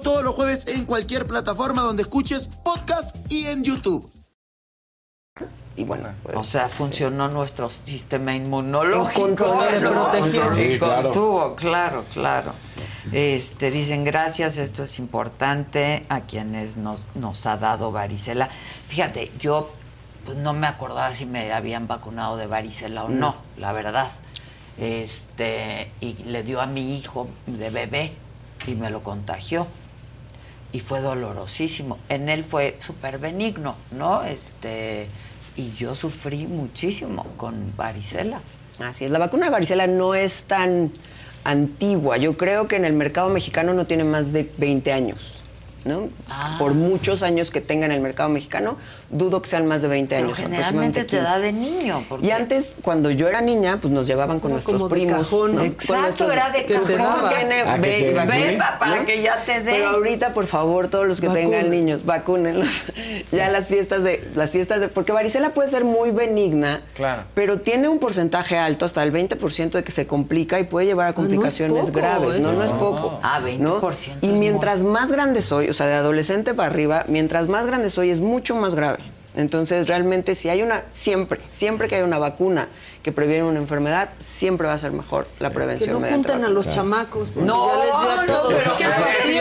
todos los jueves en cualquier plataforma donde escuches podcast y en YouTube. Y bueno, pues, O sea, funcionó nuestro sistema inmunológico. De protección. Sí, claro. contuvo, claro, claro. Este, dicen gracias, esto es importante a quienes nos, nos ha dado varicela. Fíjate, yo pues, no me acordaba si me habían vacunado de varicela o Mm. no, la verdad. Este, y le dio a mi hijo de bebé y me lo contagió. Y fue dolorosísimo. En él fue súper benigno, ¿no? Este, y yo sufrí muchísimo con varicela. Así es, la vacuna de varicela no es tan antigua. Yo creo que en el mercado mexicano no tiene más de 20 años. ¿No? Ah. Por muchos años que tenga en el mercado mexicano, dudo que sean más de 20 Pero años. generalmente aproximadamente te da 15. de niño. porque- Y antes, cuando yo era niña, pues nos llevaban con nuestros como de primos. cajón, ¿no? Con Exacto, nuestros- era de que te cajón. daba. Tiene Ah, que ve- te- Beba, para ¿no? que ya te den. Pero ahorita, por favor, todos los que tengan niños, vacúnenlos. ya las fiestas de, las fiestas de, porque varicela puede ser muy benigna, Claro. pero tiene un porcentaje alto, hasta el 20% de que se complica y puede llevar a no es complicaciones poco, graves. No, no es poco. Ah, 20% Y mientras más grande soy, o sea, de adolescente para arriba, mientras más grande soy es mucho más grave. Entonces, realmente, si hay una, siempre, siempre que hay una vacuna que previene una enfermedad, siempre va a ser mejor la Que prevención. no mediante junten a los chamacos, porque No, ya les dio a no, todos. pero es que eso que sí, sí,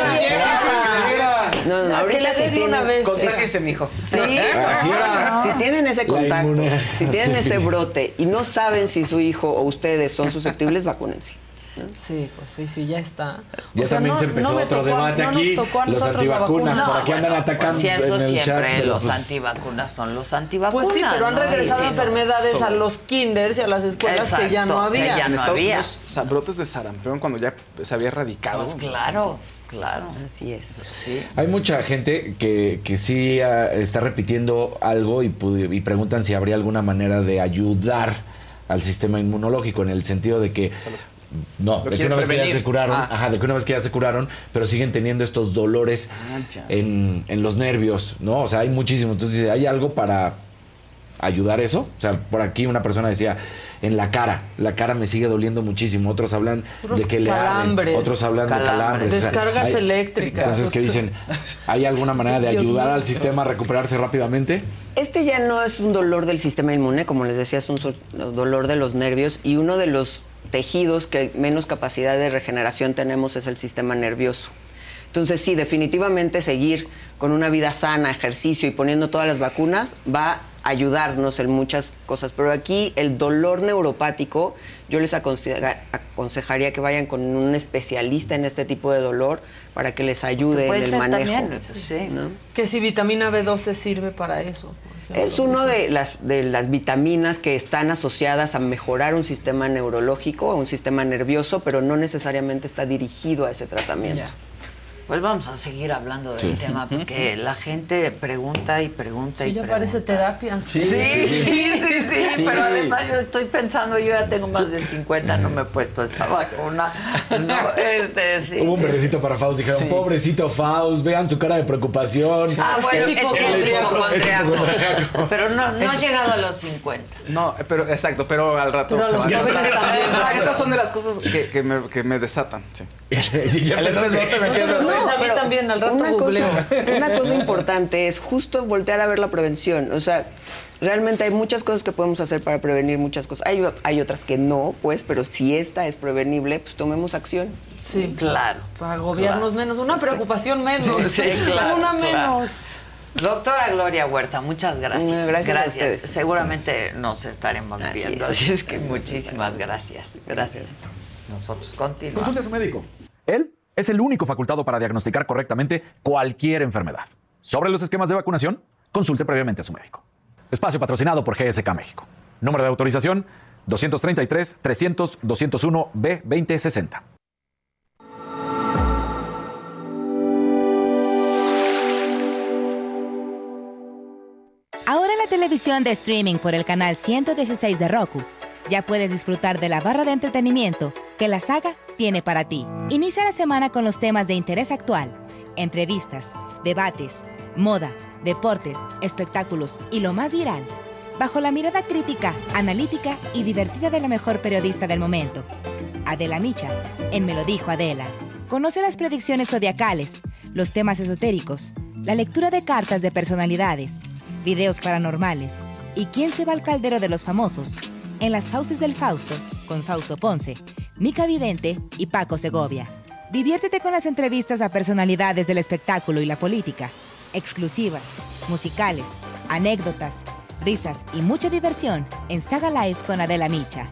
No, no, Que ahorita le dé si de tienen, una vez. Contrájese, mijo. Sí, Así era. si tienen ese contacto, si tienen ese brote y no saben si su hijo o ustedes son susceptibles, vacúnense. Sí, pues sí, sí, ya está. Ya O sea, también no- se empezó no otro tocó debate no nos aquí. tocó a Los antivacunas, vacuna. por aquí andan atacando Pues si eso en el siempre, chat. los pues, antivacunas son los antivacunas. Pues sí, pero han ¿no? regresado Y sí, no. enfermedades a los kinders y a las escuelas que ya no había. ya en no Estados había. Unidos, brotes de sarampión cuando ya se había erradicado. Pues claro, claro. Así es. Sí. Hay mucha gente que, que sí ah, está repitiendo algo y, y preguntan si habría alguna manera de ayudar al sistema inmunológico en el sentido de que no, de que una vez que ya se curaron, Ah. ajá, de que una vez que ya se curaron, pero siguen teniendo estos dolores Ah, en, en los nervios, ¿no? O sea, hay muchísimo. Entonces, ¿hay algo para ayudar eso? O sea, por aquí una persona decía, en la cara, la cara me sigue doliendo muchísimo. Otros hablan Puros de que le arden, calambres. otros hablan de Calambres. calambres. o sea, Descargas hay- eléctricas. Entonces, ¿qué dicen? ¿Hay alguna manera de ayudar al sistema a recuperarse rápidamente? Este ya no es un dolor del sistema inmune, como les decía, es un dolor de los nervios y uno de los tejidos que menos capacidad de regeneración tenemos es el sistema nervioso. Entonces, sí, definitivamente seguir con una vida sana, ejercicio y poniendo todas las vacunas va a ayudarnos en muchas cosas. Pero aquí el dolor neuropático, yo les aconse- aconsejaría que vayan con un especialista en este tipo de dolor para que les ayude en el manejo. también, sí. ¿no? Que si vitamina B12 sirve para eso. Es uno de las, de las vitaminas que están asociadas a mejorar un sistema neurológico, un sistema nervioso, pero no necesariamente está dirigido a ese tratamiento. Ya. Pues vamos a seguir hablando del Sí. tema porque la gente pregunta y pregunta Sí, y ya pregunta. parece terapia. Sí, sí, sí, sí, Sí. pero además yo estoy pensando, yo ya tengo más de 50, no me he puesto esta vacuna. No, este, sí, Hubo un sí, verdecito para Faust. Dijeron, Sí. pobrecito Faust, vean su cara de preocupación. Ah, Es que bueno, es. Pero no, no ha llegado a los 50. No, pero exacto, pero al rato Pero se los va a Estas son de las cosas que, que me, que me desatan. Sí. y ya empezaste. me queda- No, a mí pero también, al rato una googleo. cosa, una cosa importante es justo voltear a ver la prevención. O sea, realmente hay muchas cosas que podemos hacer para prevenir muchas cosas. Hay, otras que no, pues, pero si esta es prevenible, pues tomemos acción. Sí. Claro. Para agobiarnos menos, una preocupación menos. Sí, claro, una claro. menos. Doctora Gloria Huerta, muchas gracias. No, gracias a ustedes. Seguramente nos estaremos Así viendo. es. Así es que muchísimas gracias. Gracias. Nosotros continuamos. Consulte a su médico. Él es el único facultado para diagnosticar correctamente cualquier enfermedad. Sobre los esquemas de vacunación, consulte previamente a su médico. Espacio patrocinado por GSK México. Número de autorización 233-300-201-B2060. Ahora en la televisión de streaming por el canal 116 de Roku, ya puedes disfrutar de la barra de entretenimiento que la saga tiene para ti. Inicia la semana con los temas de interés actual, entrevistas, debates, moda, deportes, espectáculos y lo más viral, bajo la mirada crítica, analítica y divertida de la mejor periodista del momento, Adela Micha, en Me lo dijo Adela. Conoce las predicciones zodiacales, los temas esotéricos, la lectura de cartas de personalidades, videos paranormales y quién se va al caldero de los famosos en las Fauces del Fausto con Fausto Ponce, Mica Vidente y Paco Segovia. Diviértete con las entrevistas a personalidades del espectáculo y la política, exclusivas, musicales, anécdotas, risas y mucha diversión en Saga Live con Adela Micha.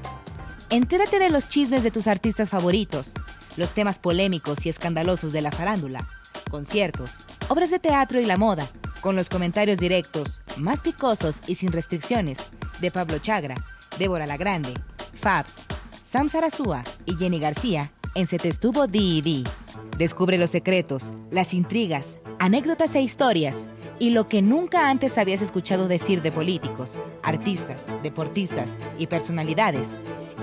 Entérate de los chismes de tus artistas favoritos, los temas polémicos y escandalosos de la farándula, conciertos, obras de teatro y la moda, con los comentarios directos, más picosos y sin restricciones, de Pablo Chagra, Débora La Grande, Fabs, Sam Sarasúa y Jenny García en Se Te Estuvo D&D. Descubre los secretos, las intrigas, anécdotas e historias y lo que nunca antes habías escuchado decir de políticos, artistas, deportistas y personalidades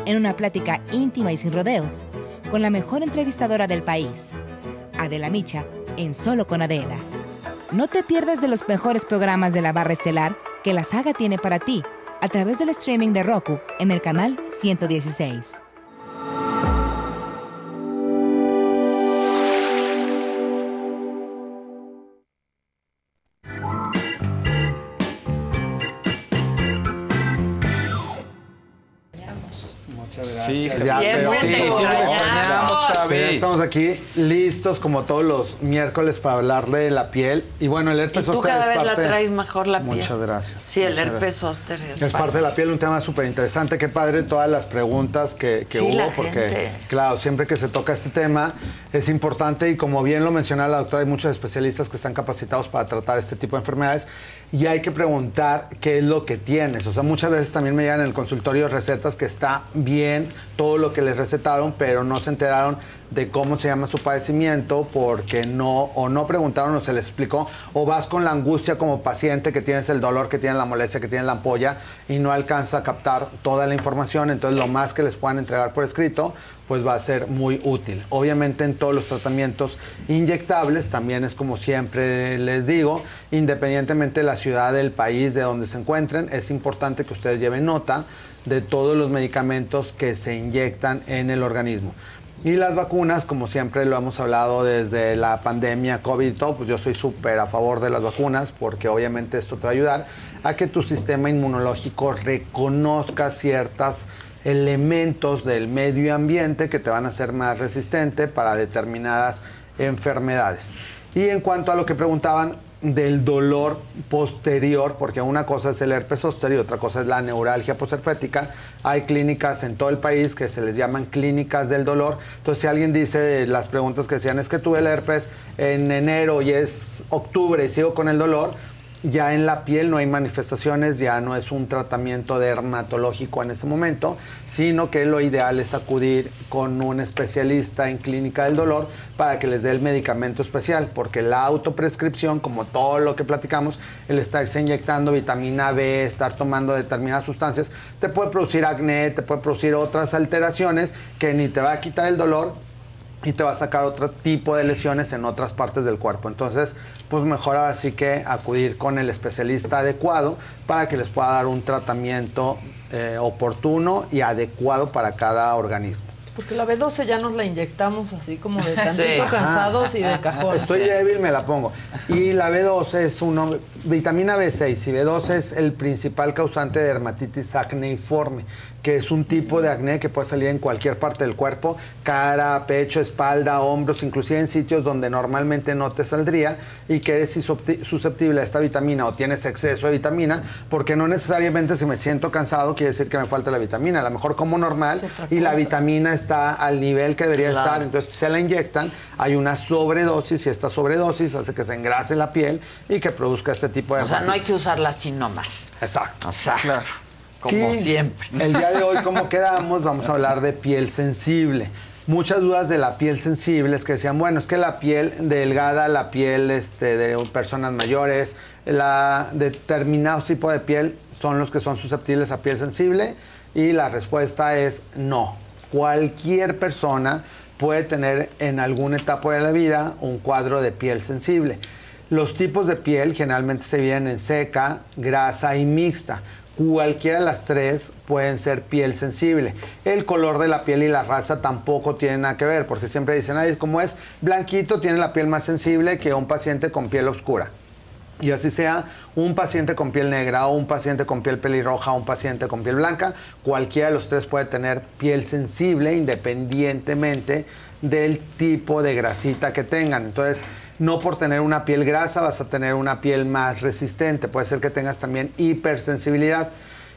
en una plática íntima y sin rodeos con la mejor entrevistadora del país, Adela Micha, en Solo con Adela. No te pierdas de los mejores programas de la barra estelar que la saga tiene para ti a través del streaming de Roku en el canal 116. Sí, Ya, pero- sí, sí, lo extrañamos, Javi. Estamos aquí listos como todos los miércoles para hablar de la piel. Y bueno, el Y herpes tú zóster cada es vez la traes mejor la piel. Muchas gracias. Sí, el herpes zóster es, Es parte de la piel, un tema súper interesante. Qué padre todas las preguntas que, que Sí, hubo, la porque, gente. claro, siempre que se toca este tema es importante y como bien lo mencionaba la doctora, hay muchos especialistas que están capacitados para tratar este tipo de enfermedades y hay que preguntar qué es lo que tienes. O sea, muchas veces también me llegan en el consultorio recetas que está bien todo lo que les recetaron, pero no se enteraron de cómo se llama su padecimiento porque no o no preguntaron o se les explicó o vas con la angustia como paciente que tienes el dolor, que tienes la molestia, que tienes la ampolla y no alcanza a captar toda la información, entonces lo más que les puedan entregar por escrito pues va a ser muy útil. Obviamente en todos los tratamientos inyectables también es como siempre les digo, independientemente de la ciudad, del país, de donde se encuentren, es importante que ustedes lleven nota de todos los medicamentos que se inyectan en el organismo. Y las vacunas, como siempre lo hemos hablado desde la pandemia COVID y todo, pues yo soy súper a favor de las vacunas porque obviamente esto te va a ayudar a que tu sistema inmunológico reconozca ciertos elementos del medio ambiente que te van a hacer más resistente para determinadas enfermedades. Y en cuanto a lo que preguntaban del dolor posterior, porque una cosa es el herpes zóster y otra cosa es la neuralgia posherpética, hay clínicas en todo el país que se les llaman clínicas del dolor. Entonces, si alguien dice las preguntas que decían, es que tuve el herpes en enero y es octubre y sigo con el dolor, ya en la piel no hay manifestaciones, ya no es un tratamiento dermatológico en ese momento, sino que lo ideal es acudir con un especialista en clínica del dolor para que les dé el medicamento especial, porque la autoprescripción, como todo lo que platicamos, el estarse inyectando vitamina B, estar tomando determinadas sustancias, te puede producir acné, te puede producir otras alteraciones que ni te va a quitar el dolor, y te va a sacar otro tipo de lesiones en otras partes del cuerpo. Entonces, pues mejor así que acudir con el especialista adecuado para que les pueda dar un tratamiento eh, oportuno y adecuado para cada organismo. Porque la B12 ya nos la inyectamos así como de tantito cansados y de cajón. Estoy débil, me la pongo. Y la B12 es uno, vitamina B6 y B12 es el principal causante de dermatitis acneiforme, que es un tipo de acné que puede salir en cualquier parte del cuerpo, cara, pecho, espalda, hombros, inclusive en sitios donde normalmente no te saldría y que eres suscepti- susceptible a esta vitamina o tienes exceso de vitamina, porque no necesariamente si me siento cansado quiere decir que me falta la vitamina. A lo mejor como normal y la vitamina está al nivel que debería Claro. estar, entonces se la inyectan, hay una sobredosis y esta sobredosis hace que se engrase la piel y que produzca este tipo de O sea, no hay que usarla así nomás. Exacto. Exacto. Como siempre. El día de hoy, como quedamos, vamos a hablar de piel sensible. Muchas dudas de la piel sensible es que decían, bueno, es que la piel delgada, la piel este, de personas mayores, la determinados tipos de piel son los que son susceptibles a piel sensible y la respuesta es no. Cualquier persona puede tener en alguna etapa de la vida un cuadro de piel sensible. Los tipos de piel generalmente se dividen en seca, grasa y mixta. Cualquiera de las tres pueden ser piel sensible. El color de la piel y la raza tampoco tienen nada que ver, porque siempre dicen, ay, como es blanquito, tiene la piel más sensible que un paciente con piel oscura. Y así sea un paciente con piel negra o un paciente con piel pelirroja o un paciente con piel blanca, cualquiera de los tres puede tener piel sensible independientemente del tipo de grasita que tengan. Entonces, no por tener una piel grasa vas a tener una piel más resistente, puede ser que tengas también hipersensibilidad.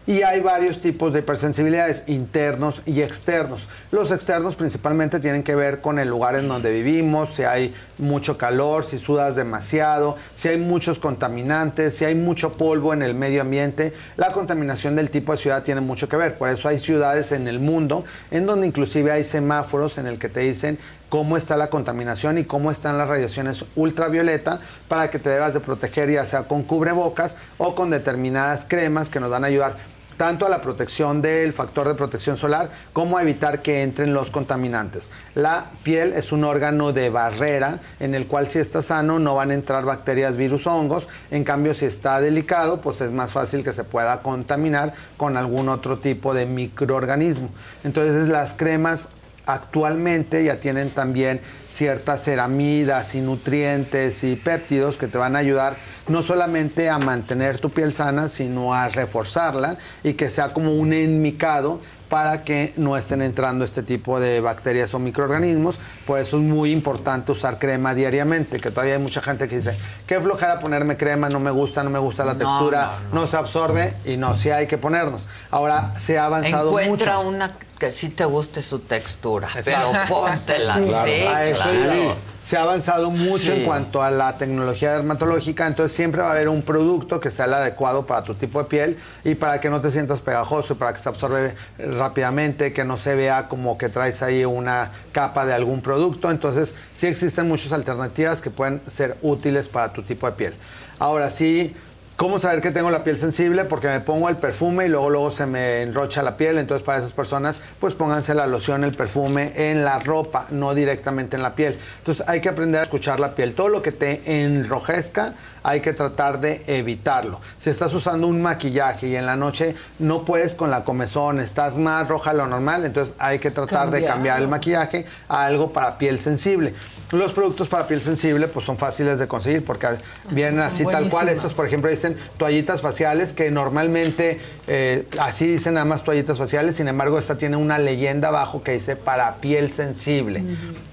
Y hay varios tipos de hipersensibilidades, internos y externos. Los externos principalmente tienen que ver con el lugar en donde vivimos, si hay mucho calor, si sudas demasiado, si hay muchos contaminantes, si hay mucho polvo en el medio ambiente. La contaminación del tipo de ciudad tiene mucho que ver. Por eso hay ciudades en el mundo en donde inclusive hay semáforos en el que te dicen cómo está la contaminación y cómo están las radiaciones ultravioleta para que te debas de proteger ya sea con cubrebocas o con determinadas cremas que nos van a ayudar tanto a la protección del factor de protección solar como a evitar que entren los contaminantes. La piel es un órgano de barrera en el cual si está sano no van a entrar bacterias, virus hongos, en cambio si está delicado pues es más fácil que se pueda contaminar con algún otro tipo de microorganismo. Entonces las cremas actualmente ya tienen también ciertas ceramidas y nutrientes y péptidos que te van a ayudar no solamente a mantener tu piel sana, sino a reforzarla y que sea como un enmicado para que no estén entrando este tipo de bacterias o microorganismos. Por eso es muy importante usar crema diariamente, que todavía hay mucha gente que dice, qué flojera ponerme crema, no me gusta, no me gusta la No, textura, no, no, se absorbe y no, sí hay que ponernos. Ahora se ha avanzado Encuentra mucho. una que sí te guste su textura, Exacto. pero póntela. Sí, Sí, claro. Se ha avanzado mucho Sí. en cuanto a la tecnología dermatológica, entonces siempre va a haber un producto que sea el adecuado para tu tipo de piel y para que no te sientas pegajoso, para que se absorbe rápidamente, que no se vea como que traes ahí una capa de algún producto. Entonces, sí existen muchas alternativas que pueden ser útiles para tu tipo de piel. Ahora sí, ¿Cómo saber que tengo la piel sensible? Porque me pongo el perfume y luego, luego se me enrocha la piel. Entonces, para esas personas, pues pónganse la loción, el perfume en la ropa, no directamente en la piel. Entonces, hay que aprender a escuchar la piel. Todo lo que te enrojezca, hay que tratar de evitarlo. Si estás usando un maquillaje y en la noche no puedes con la comezón, estás más roja de lo normal, entonces hay que tratar de cambiar el maquillaje a algo para piel sensible. Los productos para piel sensible pues son fáciles de conseguir porque vienen son así tal cual. Estos, por ejemplo, dicen toallitas faciales que normalmente eh, así dicen nada más toallitas faciales. Sin embargo, esta tiene una leyenda abajo que dice para piel sensible.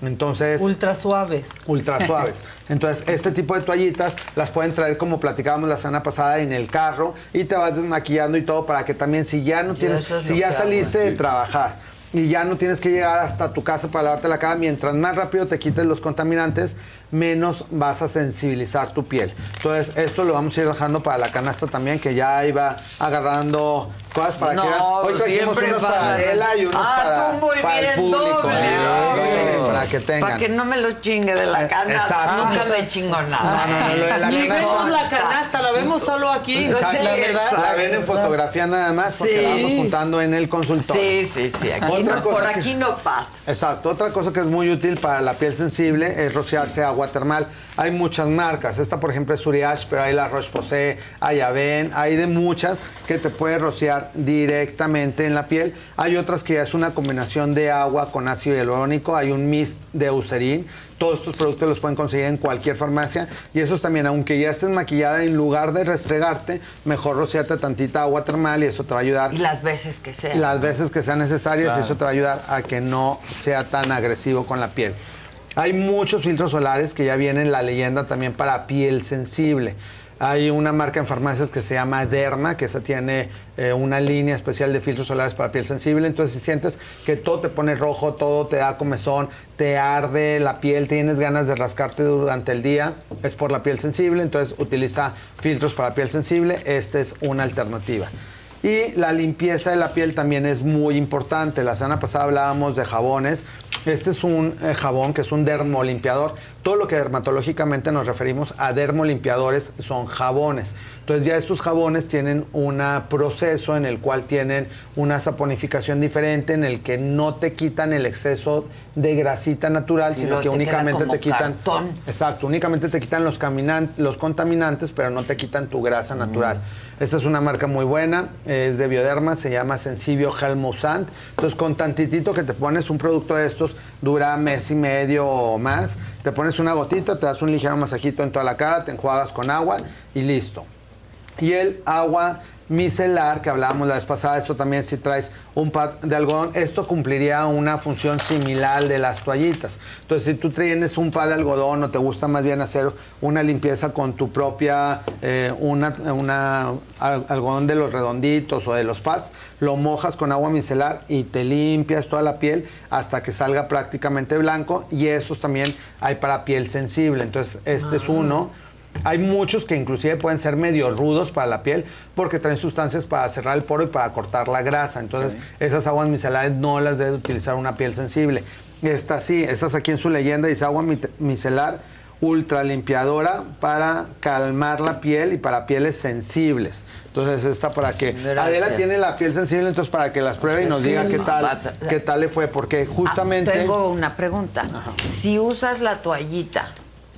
Entonces, Ultra suaves. ultra suaves. Entonces, este tipo de toallitas las pueden traer como platicábamos la semana pasada en el carro y te vas desmaquillando y todo para que también si ya no tienes, es si ya hago, saliste de sí. trabajar y ya no tienes que llegar hasta tu casa para lavarte la cara, mientras más rápido te quites los contaminantes, menos vas a sensibilizar tu piel. Entonces, esto lo vamos a ir dejando para la canasta también, que ya iba agarrando cosas para No, que. Hoy trajimos siempre unos para- para Adela y unos Ah, para, tú muy para el bien, público. doble. Eso. Para que tengan. Para que no me los chingue de la Eh, canasta. exacto. Nunca me chingo nada. No, no, no, lo de la Ni canasta- vemos la canasta, la vemos solo aquí. Exacto. la verdad. La ven en fotografía nada más porque Sí. la vamos juntando en el consultorio. Sí, sí, sí. Aquí Otra no, cosa por que- aquí no pasa. Exacto. Otra cosa que es muy útil para la piel sensible es rociarse agua termal. Hay muchas marcas. Esta, por ejemplo, es Uriage, pero hay la Roche-Posay, hay Aven, hay de muchas que te puedes rociar directamente en la piel. Hay otras que ya es una combinación de agua con ácido hialurónico. Hay un mist de Eucerin. Todos estos productos los pueden conseguir en cualquier farmacia. Y esos también, aunque ya estés maquillada, en lugar de restregarte, mejor rociarte tantita agua termal y eso te va a ayudar Y las veces que sea. las veces que sean necesarias Claro. y eso te va a ayudar a que no sea tan agresivo con la piel. Hay muchos filtros solares que ya vienen la leyenda también para piel sensible. Hay una marca en farmacias que se llama Derma, que esa tiene eh, una línea especial de filtros solares para piel sensible. Entonces, si sientes que todo te pone rojo, todo te da comezón, te arde la piel, tienes ganas de rascarte durante el día, es por la piel sensible. Entonces, utiliza filtros para piel sensible. Esta es una alternativa. Y la limpieza de la piel también es muy importante. La semana pasada hablábamos de jabones. Este es un eh, jabón que es un dermolimpiador. Todo lo que dermatológicamente nos referimos a dermolimpiadores son jabones. Entonces ya estos jabones tienen un proceso en el cual tienen una saponificación diferente, en el que no te quitan el exceso de grasita natural, sino no, que te únicamente te quitan... cartón. Exacto, únicamente te quitan los, contaminantes, pero no te quitan tu grasa natural. Esta es una marca muy buena, es de Bioderma, se llama Sensibio Helmosant. Entonces, con tantitito que te pones un producto de estos, dura mes y medio o más. Te pones una gotita, te das un ligero masajito en toda la cara, te enjuagas con agua y listo. Y el agua micelar que hablábamos la vez pasada, esto también si traes un pad de algodón, esto cumpliría una función similar de las toallitas. Entonces, si tú tienes un pad de algodón o te gusta más bien hacer una limpieza con tu propia, eh, una, una al- algodón de los redonditos o de los pads, lo mojas con agua micelar y te limpias toda la piel hasta que salga prácticamente blanco y esos también hay para piel sensible. Entonces, este es uno. Hay muchos que inclusive pueden ser medio rudos para la piel porque traen sustancias para cerrar el poro y para cortar la grasa. Entonces, esas aguas micelares no las debe utilizar una piel sensible. Esta sí, estas aquí en su leyenda dice agua micelar ultra limpiadora para calmar la piel y para pieles sensibles. Entonces, esta para que Adela tiene la piel sensible, entonces para que las pruebe y nos Sí, diga qué no, tal, va- qué tal le fue, porque justamente Tengo una pregunta. Si usas la toallita,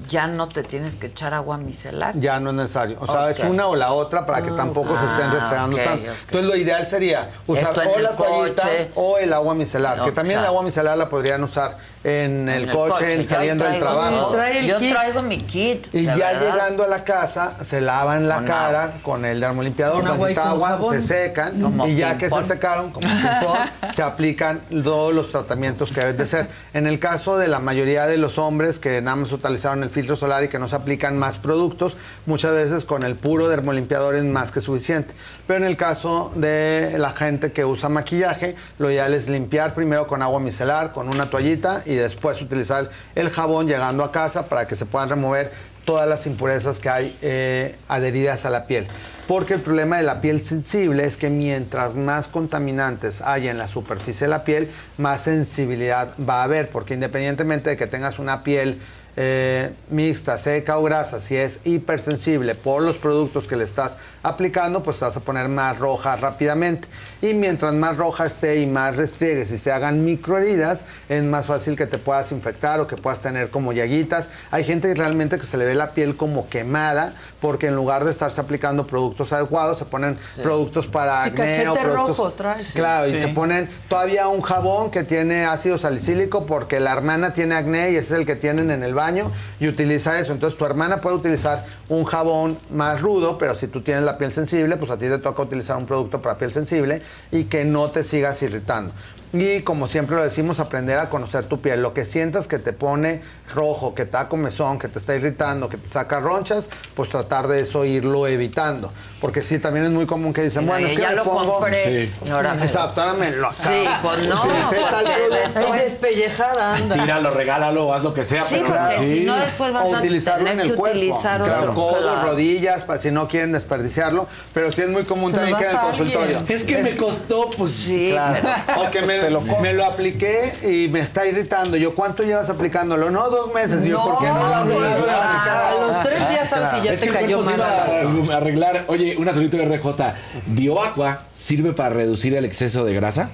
¿ya no te tienes que echar agua micelar? Ya no es necesario. O sea, es una o la otra para que tampoco se estén Ah, restregando tanto. Entonces, lo ideal sería usar Esto o el la toallita o el agua micelar. Que también el agua micelar la podrían usar en, el, el coche, coche. en saliendo del trabajo. mi- Yo traigo mi kit. Y ya verdad. llegando a la casa, se lavan la Con cara con el dermolimpiador, agua tantita agua, jabón. se secan Como y ya que se secaron, como se aplican todos los tratamientos que deben de ser. En el caso de la mayoría de los hombres que nada más utilizaron el filtro solar y que no se aplican más productos, muchas veces con el puro dermolimpiador es más que suficiente. Pero en el caso de la gente que usa maquillaje, lo ideal es limpiar primero con agua micelar, con una toallita y después utilizar el jabón llegando a casa para que se puedan remover todas las impurezas que hay eh, adheridas a la piel. Porque el problema de la piel sensible es que mientras más contaminantes haya en la superficie de la piel, más sensibilidad va a haber. Porque independientemente de que tengas una piel eh, mixta, seca o grasa, si es hipersensible por los productos que le estás aplicando, pues te vas a poner más roja rápidamente. Y mientras más roja esté y más restriegues y se hagan microheridas, es más fácil que te puedas infectar o que puedas tener como llaguitas. Hay gente realmente que se le ve la piel como quemada porque en lugar de estarse aplicando productos adecuados, se ponen productos para Sí, acné cachete o productos- rojo traes. Claro, y Sí. se ponen todavía un jabón que tiene ácido salicílico porque la hermana tiene acné y ese es el que tienen en el baño y utiliza eso. Entonces tu hermana puede utilizar un jabón más rudo, pero si tú tienes la piel sensible, pues a ti te toca utilizar un producto para piel sensible y que no te sigas irritando. Y como siempre lo decimos, aprender a conocer tu piel. Lo que sientas que te pone rojo, que te da comezón, que te está irritando, que te saca ronchas, pues tratar de eso irlo evitando. Porque sí, también es muy común que dicen, bueno, es que ya lo pongo... compré, Sí. y ahora me- Exacto, ahora me lo acabo. Sí, pues no, después- Ay, despellejada anda. Tíralo, regálalo, haz lo que sea. Sí, pero porque sí. si no después vas o a utilizarlo tener en el que cuerpo. utilizar claro, otro. codos, Claro. rodillas, para si no quieren desperdiciarlo. Pero sí es muy común Se también que en el consultorio. Es que me costó, pues Sí, Claro. O que me lo me lo apliqué y me está irritando. Yo, ¿cuánto llevas aplicándolo? No, dos meses. Yo, ¿por qué no? No, no, no, no, a no, los no, tres no, días sabes si ya Es te cayó mal. arreglar. Oye, una solito de RJ. ¿Bioaqua sirve para reducir el exceso de grasa?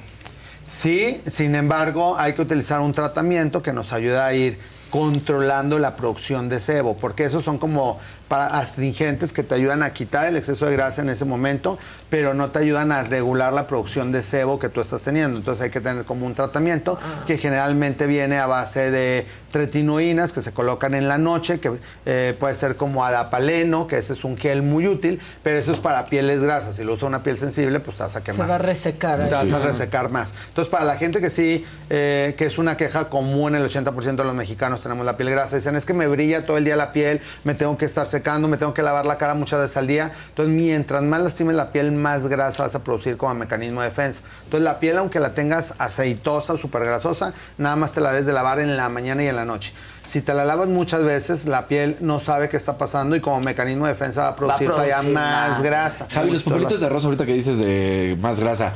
Sí, sin embargo, hay que utilizar un tratamiento que nos ayuda a ir controlando la producción de sebo, porque esos son como para astringentes que te ayudan a quitar el exceso de grasa en ese momento, pero no te ayudan a regular la producción de sebo que tú estás teniendo. Entonces hay que tener como un tratamiento que generalmente viene a base de tretinoínas que se colocan en la noche, que eh, puede ser como adapaleno, que ese es un gel muy útil, pero eso es para pieles grasas. Si lo usa una piel sensible, pues te vas a quemar. Se va a resecar. Te vas a resecar más. Entonces, para la gente que sí, eh, que es una queja común, el 80% de los mexicanos tenemos la piel grasa, dicen, es que me brilla todo el día la piel, me tengo que estar secando, me tengo que lavar la cara muchas veces al día. Entonces, mientras más lastimes la piel, más grasa vas a producir como mecanismo de defensa. Entonces, la piel, aunque la tengas aceitosa o súper grasosa, nada más te la debes de lavar en la mañana y en la noche. Si te la lavas muchas veces, la piel no sabe qué está pasando y como mecanismo de defensa va a producir, todavía producir más, más. grasa. Javi, los papelitos de arroz ahorita que dices de más grasa,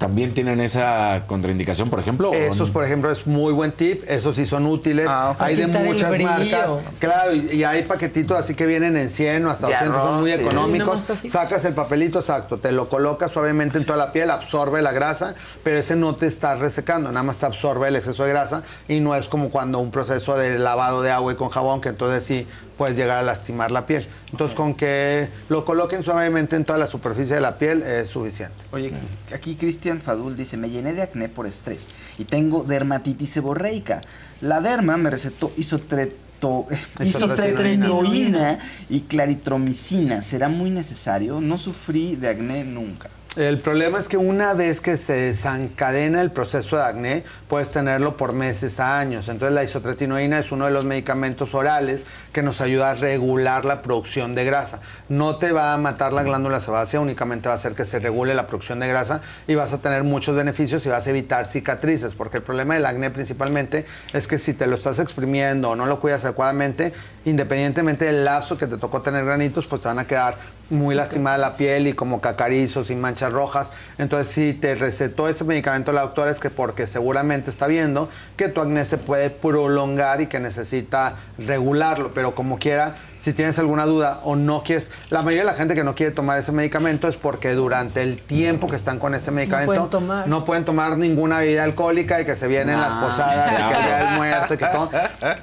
¿también tienen esa contraindicación, por ejemplo? Esos, no? por ejemplo, es muy buen tip. Esos sí son útiles. hay de muchas marcas. Claro, y, y hay paquetitos así que vienen en 100 o hasta De 200, son muy sí. Económicos. Sacas el papelito exacto, te lo colocas suavemente en toda la piel, absorbe la grasa, pero ese no te está resecando, nada más te absorbe el exceso de grasa y no es como cuando un proceso de lavado de agua y con jabón, que entonces sí puedes llegar a lastimar la piel. Entonces, con que lo coloquen suavemente en toda la superficie de la piel es suficiente. Oye, aquí Cristian Fadul dice, me llené de acné por estrés y tengo dermatitis seborreica. La derma me recetó isotreto, isotretinoína y claritromicina. ¿Será muy necesario? No sufrí de acné nunca. El problema es que una vez que se desencadena el proceso de acné, puedes tenerlo por meses a años. Entonces la isotretinoína es uno de los medicamentos orales que nos ayuda a regular la producción de grasa. No te va a matar la glándula sebácea, únicamente va a hacer que se regule la producción de grasa y vas a tener muchos beneficios y vas a evitar cicatrices, porque el problema del acné principalmente es que si te lo estás exprimiendo o no lo cuidas adecuadamente, independientemente del lapso que te tocó tener granitos, pues te van a quedar muy lastimada la piel y como cacarizos y manchas rojas. Entonces, si te recetó ese medicamento la doctora es que porque seguramente está viendo que tu acné se puede prolongar y que necesita regularlo, pero como quiera, si tienes alguna duda o no quieres, la mayoría de la gente que no quiere tomar ese medicamento es porque durante el tiempo que están con ese medicamento pueden tomar. no pueden tomar ninguna bebida alcohólica y que se vienen No. las posadas y que el día del muerto y que todo.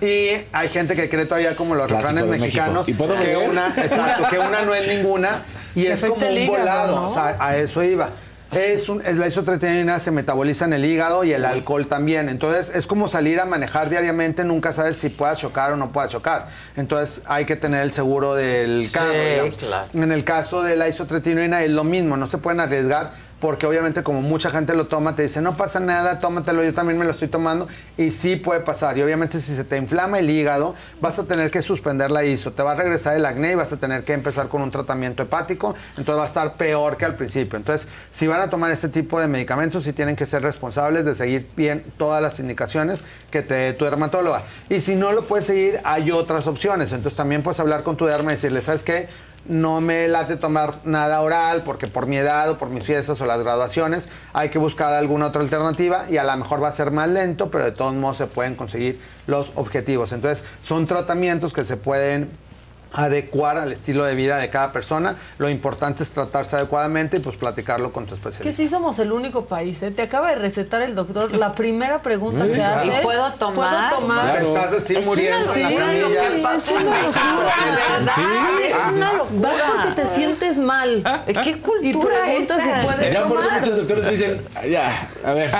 Y hay gente que cree todavía como los refranes mexicanos ¿Y puedo que una, exacto, que una no es ninguna y es como un volado, ¿no? o sea, a eso iba. Es, un, es la isotretinoína se metaboliza en el hígado y el alcohol también. Entonces es como salir a manejar diariamente, nunca sabes si puedas chocar o no puedas chocar. Entonces hay que tener el seguro del Sí, carro. digamos. claro. En el caso de la isotretinoína es lo mismo, no se pueden arriesgar porque obviamente como mucha gente lo toma, te dice, no pasa nada, tómatelo, yo también me lo estoy tomando y sí puede pasar. Y obviamente si se te inflama el hígado, vas a tener que suspender la ISO, te va a regresar el acné y vas a tener que empezar con un tratamiento hepático, entonces va a estar peor que al principio. Entonces, si van a tomar este tipo de medicamentos, sí tienen que ser responsables de seguir bien todas las indicaciones que te dé tu dermatóloga. Y si no lo puedes seguir, hay otras opciones. Entonces también puedes hablar con tu derma y decirle, ¿sabes qué? No me late tomar nada oral porque por mi edad o por mis fiestas o las graduaciones hay que buscar alguna otra alternativa y a lo mejor va a ser más lento, pero de todos modos se pueden conseguir los objetivos. Entonces son tratamientos que se pueden adecuar al estilo de vida de cada persona. Lo importante es tratarse adecuadamente y pues platicarlo con tu Que especialista. sí somos el único país, ¿eh? Te acaba de recetar el doctor la primera pregunta Sí, que claro. haces. ¿Y puedo tomar? ¿Puedo tomar? Te estás así Es una muriendo en la camilla. Es una locura. Sí. Es una locura. Vas porque te sientes mal. ¿Qué cultura Y preguntas si puedes Ya por eso muchos doctores dicen, ya, a ver,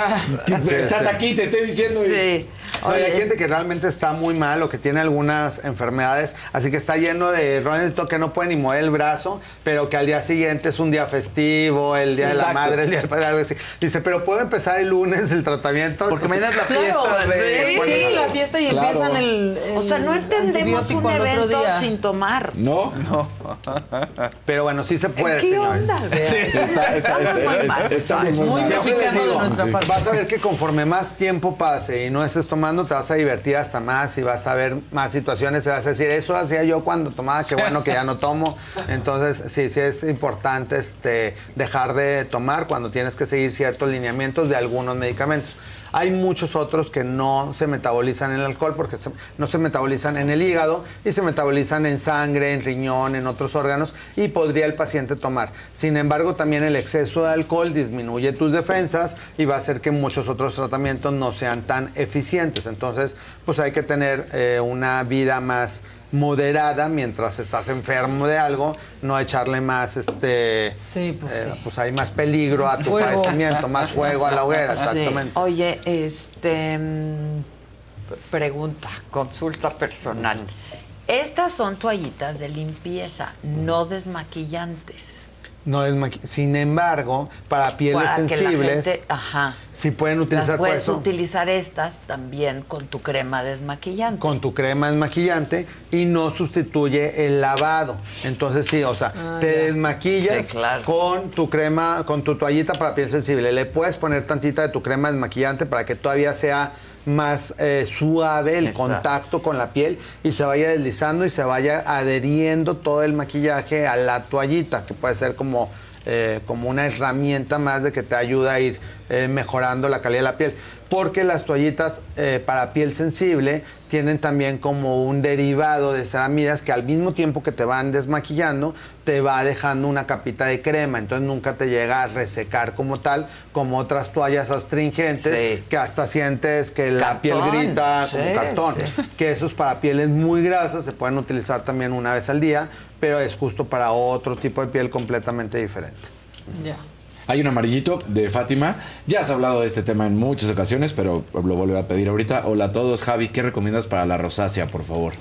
Sí, estás sí. aquí, te estoy diciendo. y- Sí. No, hay gente que realmente está muy mal o que tiene algunas enfermedades, así que está lleno de Ronaldito que no puede ni mover el brazo, pero que al día siguiente es un día festivo, el día Sí, de la exacto. madre, el día del padre, algo así. Dice, pero puedo empezar el lunes el tratamiento. Porque mañana es la Claro, fiesta de... sí, tiene la fiesta y Claro. empiezan el, el O sea, no entendemos un evento sin tomar. No. No. Pero bueno, sí se puede, ¿Qué señores. onda? Sí. Está- está- Estamos está- muy está- muy mexicano de nuestra parte. Vas a ver que conforme más tiempo pase y no estés tomando, te vas a divertir hasta más y vas a ver más situaciones y vas a decir, eso hacía yo cuando tomaba, qué bueno que ya no tomo. Entonces, sí, sí es importante este, dejar de tomar cuando tienes que seguir ciertos lineamientos de algunos medicamentos. Hay muchos otros que no se metabolizan en el alcohol porque no se metabolizan en el hígado y se metabolizan en sangre, en riñón, en otros órganos y podría el paciente tomar. Sin embargo, también el exceso de alcohol disminuye tus defensas y va a hacer que muchos otros tratamientos no sean tan eficientes. Entonces, pues hay que tener eh, una vida más moderada mientras estás enfermo de algo, no echarle más este Sí, pues eh, sí. pues hay más peligro a tu fuego. padecimiento, más fuego a la hoguera, Sí. exactamente. Oye, este. mm, Pregunta, consulta personal. Estas son toallitas de limpieza, no desmaquillantes. No es Sin embargo, para pieles Para sensibles, gente- ajá. sí pueden utilizar Las puedes utilizar estas también con tu crema desmaquillante. con tu crema desmaquillante y no sustituye el lavado. Entonces sí, o sea, Ah, te ya. desmaquillas Sí, claro. con tu crema, con tu toallita para piel sensible. Le puedes poner tantita de tu crema desmaquillante para que todavía sea más eh, suave el Exacto. contacto con la piel y se vaya deslizando y se vaya adheriendo todo el maquillaje a la toallita, que puede ser como, eh, como una herramienta más de que te ayuda a ir eh, mejorando la calidad de la piel. Porque las toallitas eh, para piel sensible tienen también como un derivado de ceramidas que al mismo tiempo que te van desmaquillando, te va dejando una capita de crema. Entonces nunca te llega a resecar como tal, como otras toallas astringentes, Sí. que hasta sientes que la piel Cartón, grita como sí, cartón. sí. Que esos para pieles muy grasas se pueden utilizar también una vez al día, pero es justo para otro tipo de piel completamente diferente. Ya. Hay un amarillito de Fátima. Ya has hablado de este tema en muchas ocasiones, pero lo vuelvo a pedir ahorita. Hola a todos. Javi, ¿qué recomiendas para la rosácea, por favor?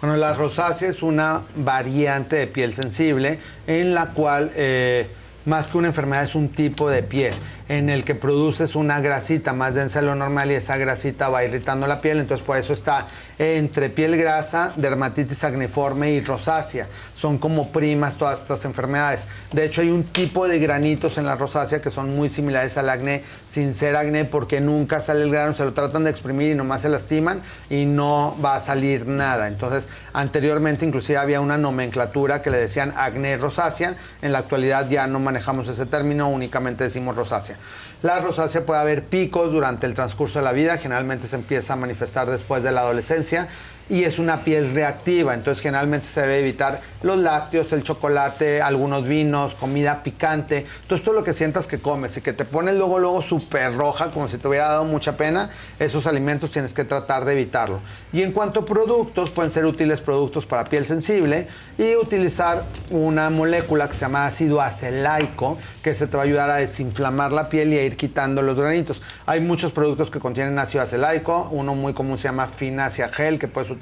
Bueno, la rosácea es una variante de piel sensible en la cual eh, más que una enfermedad es un tipo de piel en el que produces una grasita más densa de lo normal y esa grasita va irritando la piel, entonces por eso está entre piel grasa, dermatitis acneiforme y rosácea. Son como primas todas estas enfermedades. De hecho hay un tipo de granitos en la rosácea que son muy similares al acné sin ser acné porque nunca sale el grano, se lo tratan de exprimir y nomás se lastiman y no va a salir nada. Entonces anteriormente inclusive había una nomenclatura que le decían acné rosácea, en la actualidad ya no manejamos ese término, únicamente decimos rosácea. La rosácea puede haber picos durante el transcurso de la vida, generalmente se empieza a manifestar después de la adolescencia y es una piel reactiva, entonces generalmente se debe evitar los lácteos, el chocolate, algunos vinos, comida picante, entonces todo lo que sientas que comes y que te pones luego luego súper roja como si te hubiera dado mucha pena, esos alimentos tienes que tratar de evitarlo. Y en cuanto a productos, pueden ser útiles productos para piel sensible y utilizar una molécula que se llama ácido acelaico, que se te va a ayudar a desinflamar la piel y a ir quitando los granitos. Hay muchos productos que contienen ácido acelaico, uno muy común se llama Finacia Gel, que puedes utilizar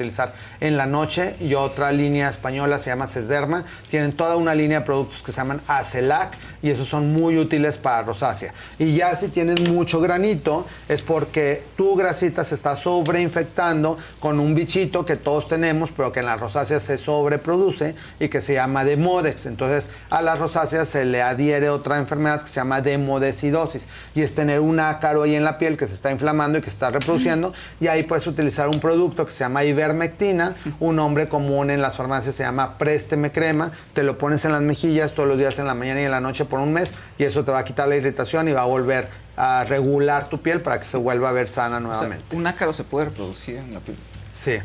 en la noche, y otra línea española se llama Sesderma. Tienen toda una línea de productos que se llaman Acelac, y esos son muy útiles para rosácea. Y ya si tienes mucho granito, es porque tu grasita se está sobreinfectando con un bichito que todos tenemos, pero que en la rosácea se sobreproduce y que se llama demodex. Entonces a la rosácea se le adhiere otra enfermedad que se llama demodecidosis y es tener un ácaro ahí en la piel que se está inflamando y que se está reproduciendo y ahí puedes utilizar un producto que se llama ivermectina, un nombre común en las farmacias se llama présteme crema, te lo pones en las mejillas todos los días en la mañana y en la noche por un mes y eso te va a quitar la irritación y va a volver a regular tu piel para que se vuelva a ver sana O sea, nuevamente. un ácaro se puede reproducir en la piel. Sí.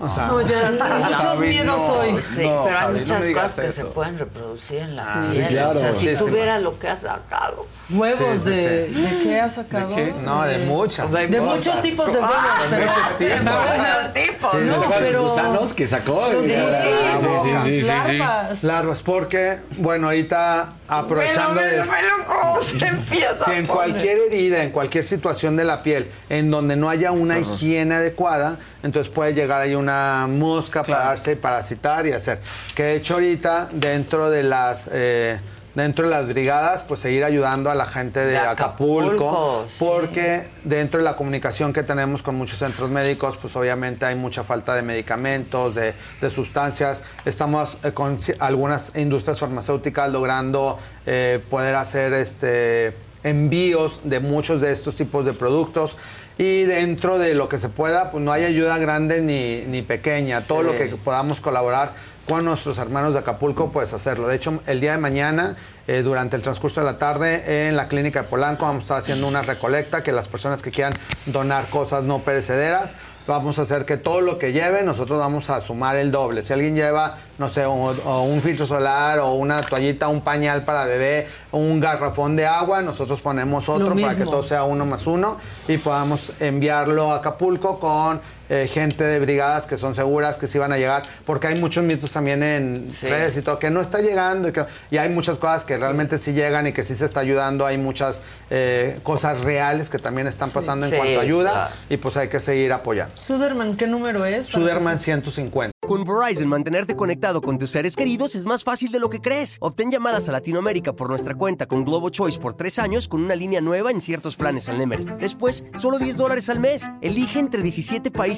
O sea, No, ya, muchos Javi, miedos no, hoy. Sí, no, pero hay Javi, no muchas digas cosas que se pueden reproducir en la Sí. Sí, O sea, claro. si Sí, más. lo que has sacado. Huevos de, sí. ¿De qué has sacado? qué? No, de muchas. De muchos tipos de huevos. Ah, pero- de muchos tipos. No, ¿Te acuerdas de pero- los gusanos que sacó? Los Sí, gusanos, sí, sí, sí, sí, sí. larvas. Larvas, porque, bueno, ahorita aprovechando Velo, velo, velo cómo se empieza Si en poner. cualquier herida, en cualquier situación de la piel, en donde no haya una higiene adecuada, entonces puede llegar ahí una mosca, pararse y parasitar y hacer. Que de hecho ahorita, dentro de las... eh, dentro de las brigadas, pues seguir ayudando a la gente de, De Acapulco, Acapulco, sí. porque dentro de la comunicación que tenemos con muchos centros médicos, pues obviamente hay mucha falta de medicamentos, de, de sustancias. Estamos eh, con algunas industrias farmacéuticas logrando eh, poder hacer este envíos de muchos de estos tipos de productos. Y dentro de lo que se pueda, pues no hay ayuda grande ni, ni pequeña. Todo lo que podamos colaborar con nuestros hermanos de Acapulco, pues hacerlo. De hecho, el día de mañana, eh, durante el transcurso de la tarde, en la clínica de Polanco, vamos a estar haciendo una recolecta que las personas que quieran donar cosas no perecederas, vamos a hacer que todo lo que lleven, nosotros vamos a sumar el doble. Si alguien lleva, no sé, o un filtro solar o una toallita, un pañal para bebé, un garrafón de agua, nosotros ponemos otro para que todo sea uno más uno y podamos enviarlo a Acapulco con eh, gente de brigadas que son seguras, que sí van a llegar, porque hay muchos mitos también en redes y todo, que no está llegando y, que- y hay muchas cosas que realmente sí llegan y que sí se está ayudando, hay muchas eh, cosas reales que también están pasando en Sí, cuanto a ayuda claro. y pues hay que seguir apoyando. Suderman, ¿qué número es? Suderman que 150. Con Verizon, mantenerte conectado con tus seres queridos es más fácil de lo que crees. Obtén llamadas a Latinoamérica por nuestra cuenta con Globo Choice por tres años con una línea nueva en ciertos planes al Nemery. Después, solo 10 dólares al mes. Elige entre 17 países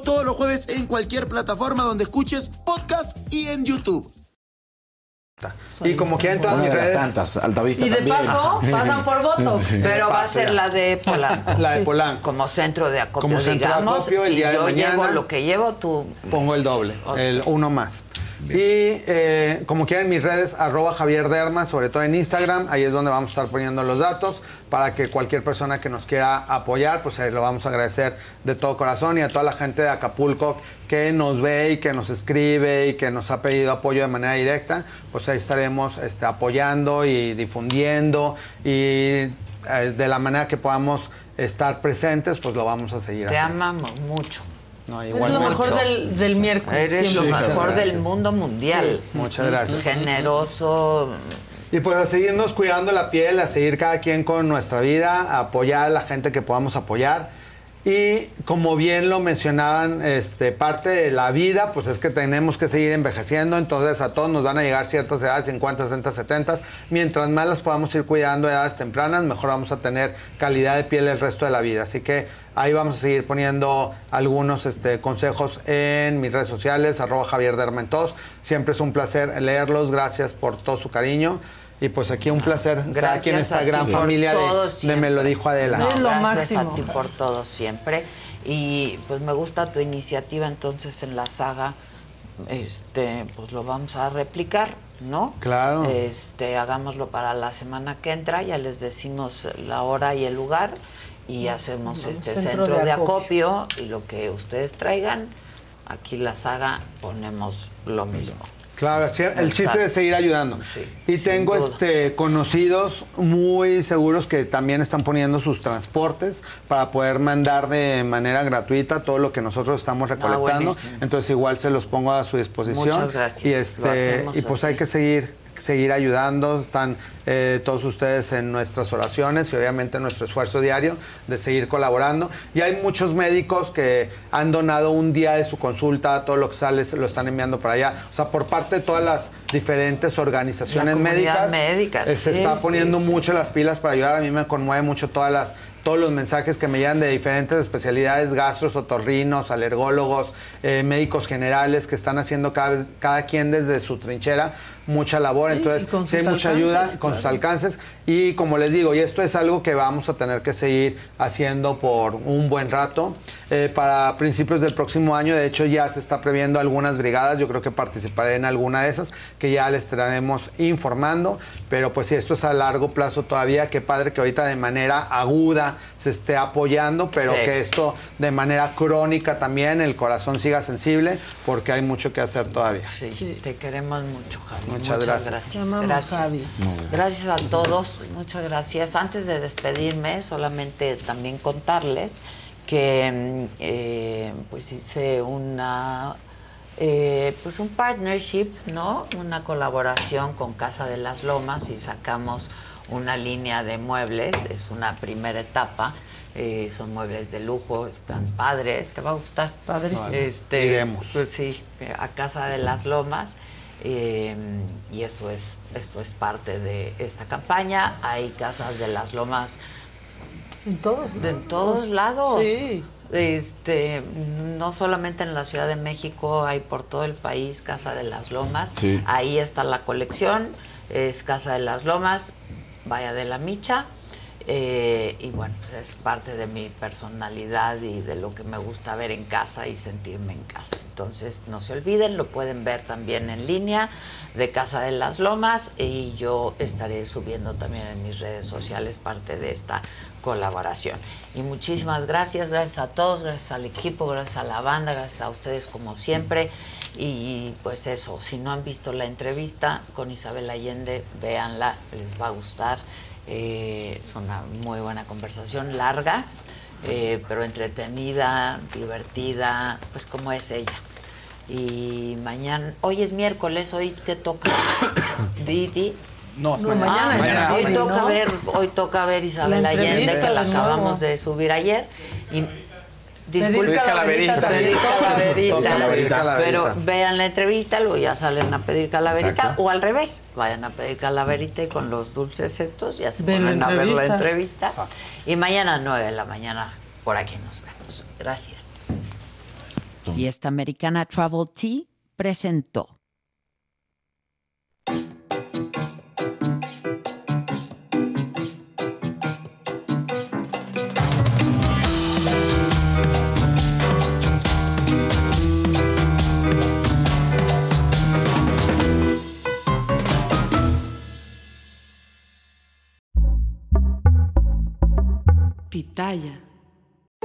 todos los jueves en cualquier plataforma donde escuches podcast y en YouTube. Y como quieran todas mis redes. tantas, Altavista Y de también. paso, pasan por votos. Sí. Pero va a ser la de Polanco. La de. Polanco. Como centro de acopio, Como centro de digamos. acopio, el si día de yo mañana. llevo lo que llevo, tú... Pongo el doble, el uno más. Y eh, como quieran mis redes, arroba Javier Derma, sobre todo en Instagram, ahí es donde vamos a estar poniendo los datos para que cualquier persona que nos quiera apoyar, pues ahí lo vamos a agradecer de todo corazón y a toda la gente de Acapulco que nos ve y que nos escribe y que nos ha pedido apoyo de manera directa, pues ahí estaremos este, apoyando y difundiendo y eh, de la manera que podamos estar presentes, pues lo vamos a seguir Te haciendo. amamos mucho. No, Es lo mejor del, del miércoles. Eres lo mejor del mundo mundial. Sí, muchas gracias. Generoso. Y pues a seguirnos cuidando la piel, a seguir cada quien con nuestra vida, a apoyar a la gente que podamos apoyar. Y como bien lo mencionaban, este, parte de la vida, pues es que tenemos que seguir envejeciendo, entonces a todos nos van a llegar ciertas edades, 50, 60, 70. Mientras más las podamos ir cuidando a edades tempranas, mejor vamos a tener calidad de piel el resto de la vida. Así que ahí vamos a seguir poniendo algunos este, consejos en mis redes sociales, arroba Javier Dermentos. Siempre es un placer leerlos, gracias por todo su cariño. Y pues aquí un placer estar aquí en Gracias esta gran por familia de, de. Me lo dijo Adela. No, Es lo gracias máximo. a ti por todo siempre. Y pues me gusta tu iniciativa entonces en la saga. Este, pues lo vamos a replicar, ¿no? Claro. Este, hagámoslo para la semana que entra, ya les decimos la hora y el lugar y hacemos este centro centro, de de, acopio. y lo que ustedes traigan, aquí la saga ponemos lo mismo. Claro, sí, el chiste es seguir ayudando. y tengo este conocidos muy seguros que también están poniendo sus transportes para poder mandar de manera gratuita todo lo que nosotros estamos recolectando. Ah, buenísimo. Entonces igual se los pongo a su disposición. Muchas gracias. Y este y pues así. hay que seguir seguir ayudando, están eh, todos ustedes en nuestras oraciones y obviamente en nuestro esfuerzo diario de seguir colaborando. Y hay muchos médicos que han donado un día de su consulta, todo lo que sale lo están enviando para allá. O sea, por parte de todas las diferentes organizaciones La médicas, médica, eh, se está poniendo sí, mucho las pilas para ayudar. A mí me conmueve mucho todas las todos los mensajes que me llegan de diferentes especialidades, gastros, otorrinos, alergólogos, eh, médicos generales que están haciendo cada, cada quien desde su trinchera mucha labor. Sí, Entonces, con sí hay mucha ayuda con sus alcances. Y como les digo, y esto es algo que vamos a tener que seguir haciendo por un buen rato. Eh, para principios del próximo año, de hecho, ya se está previendo algunas brigadas. Yo creo que participaré en alguna de esas que ya les estaremos informando. Pero pues si esto es a largo plazo todavía, qué padre que ahorita de manera aguda se esté apoyando, pero Sí. que esto de manera crónica también, el corazón siga sensible, porque hay mucho que hacer todavía. Sí, te queremos mucho, Javi. Muchas gracias. gracias. Gracias. Javi. Gracias a todos, muchas gracias. Antes de despedirme, solamente también contarles que mm, eh, pues hice una eh, pues un partnership, ¿no? Una colaboración con Casa de las Lomas y sacamos una línea de muebles, es una primera etapa. eh, son muebles de lujo, están padres, te va a gustar. Padrísimo. Este, Iremos. Pues sí, a Casa de las Lomas. Eh, y esto es, esto es parte de esta campaña. Hay casas de las lomas En todos. de en todos lados. Sí. Este, no solamente en la Ciudad de México, hay por todo el país Casa de las Lomas. Sí. Ahí está la colección, es Casa de las Lomas, Vaya de la Micha. Eh, y bueno, pues es parte de mi personalidad y de lo que me gusta ver en casa y sentirme en casa. Entonces, no se olviden, lo pueden ver también en línea de Casa de las Lomas y yo estaré subiendo también en mis redes sociales parte de esta colaboración. Y muchísimas gracias, gracias a todos, gracias al equipo, gracias a la banda, gracias a ustedes como siempre. Y pues eso, si no han visto la entrevista con Isabel Allende, véanla, les va a gustar. Eh, es una muy buena conversación, larga, eh, pero entretenida, divertida, pues como es ella. Y mañana, hoy es miércoles, hoy que toca Didi. No, es No, mañana. mañana. Mañana. Hoy Mañana. toca ¿no? ver, hoy toca ver Isabel Allende, que la acabamos de subir ayer. Y disculpe, calaverita. calaverita, pero vean la entrevista, luego ya salen a pedir calaverita, Exacto. o al revés, vayan a pedir calaverita y con los dulces estos ya se Ven ponen a ver la entrevista. entrevista. Exacto. Y mañana a 9 de la mañana, por aquí nos vemos. Gracias. Fiesta Americana Travel Tea presentó. Pitaya.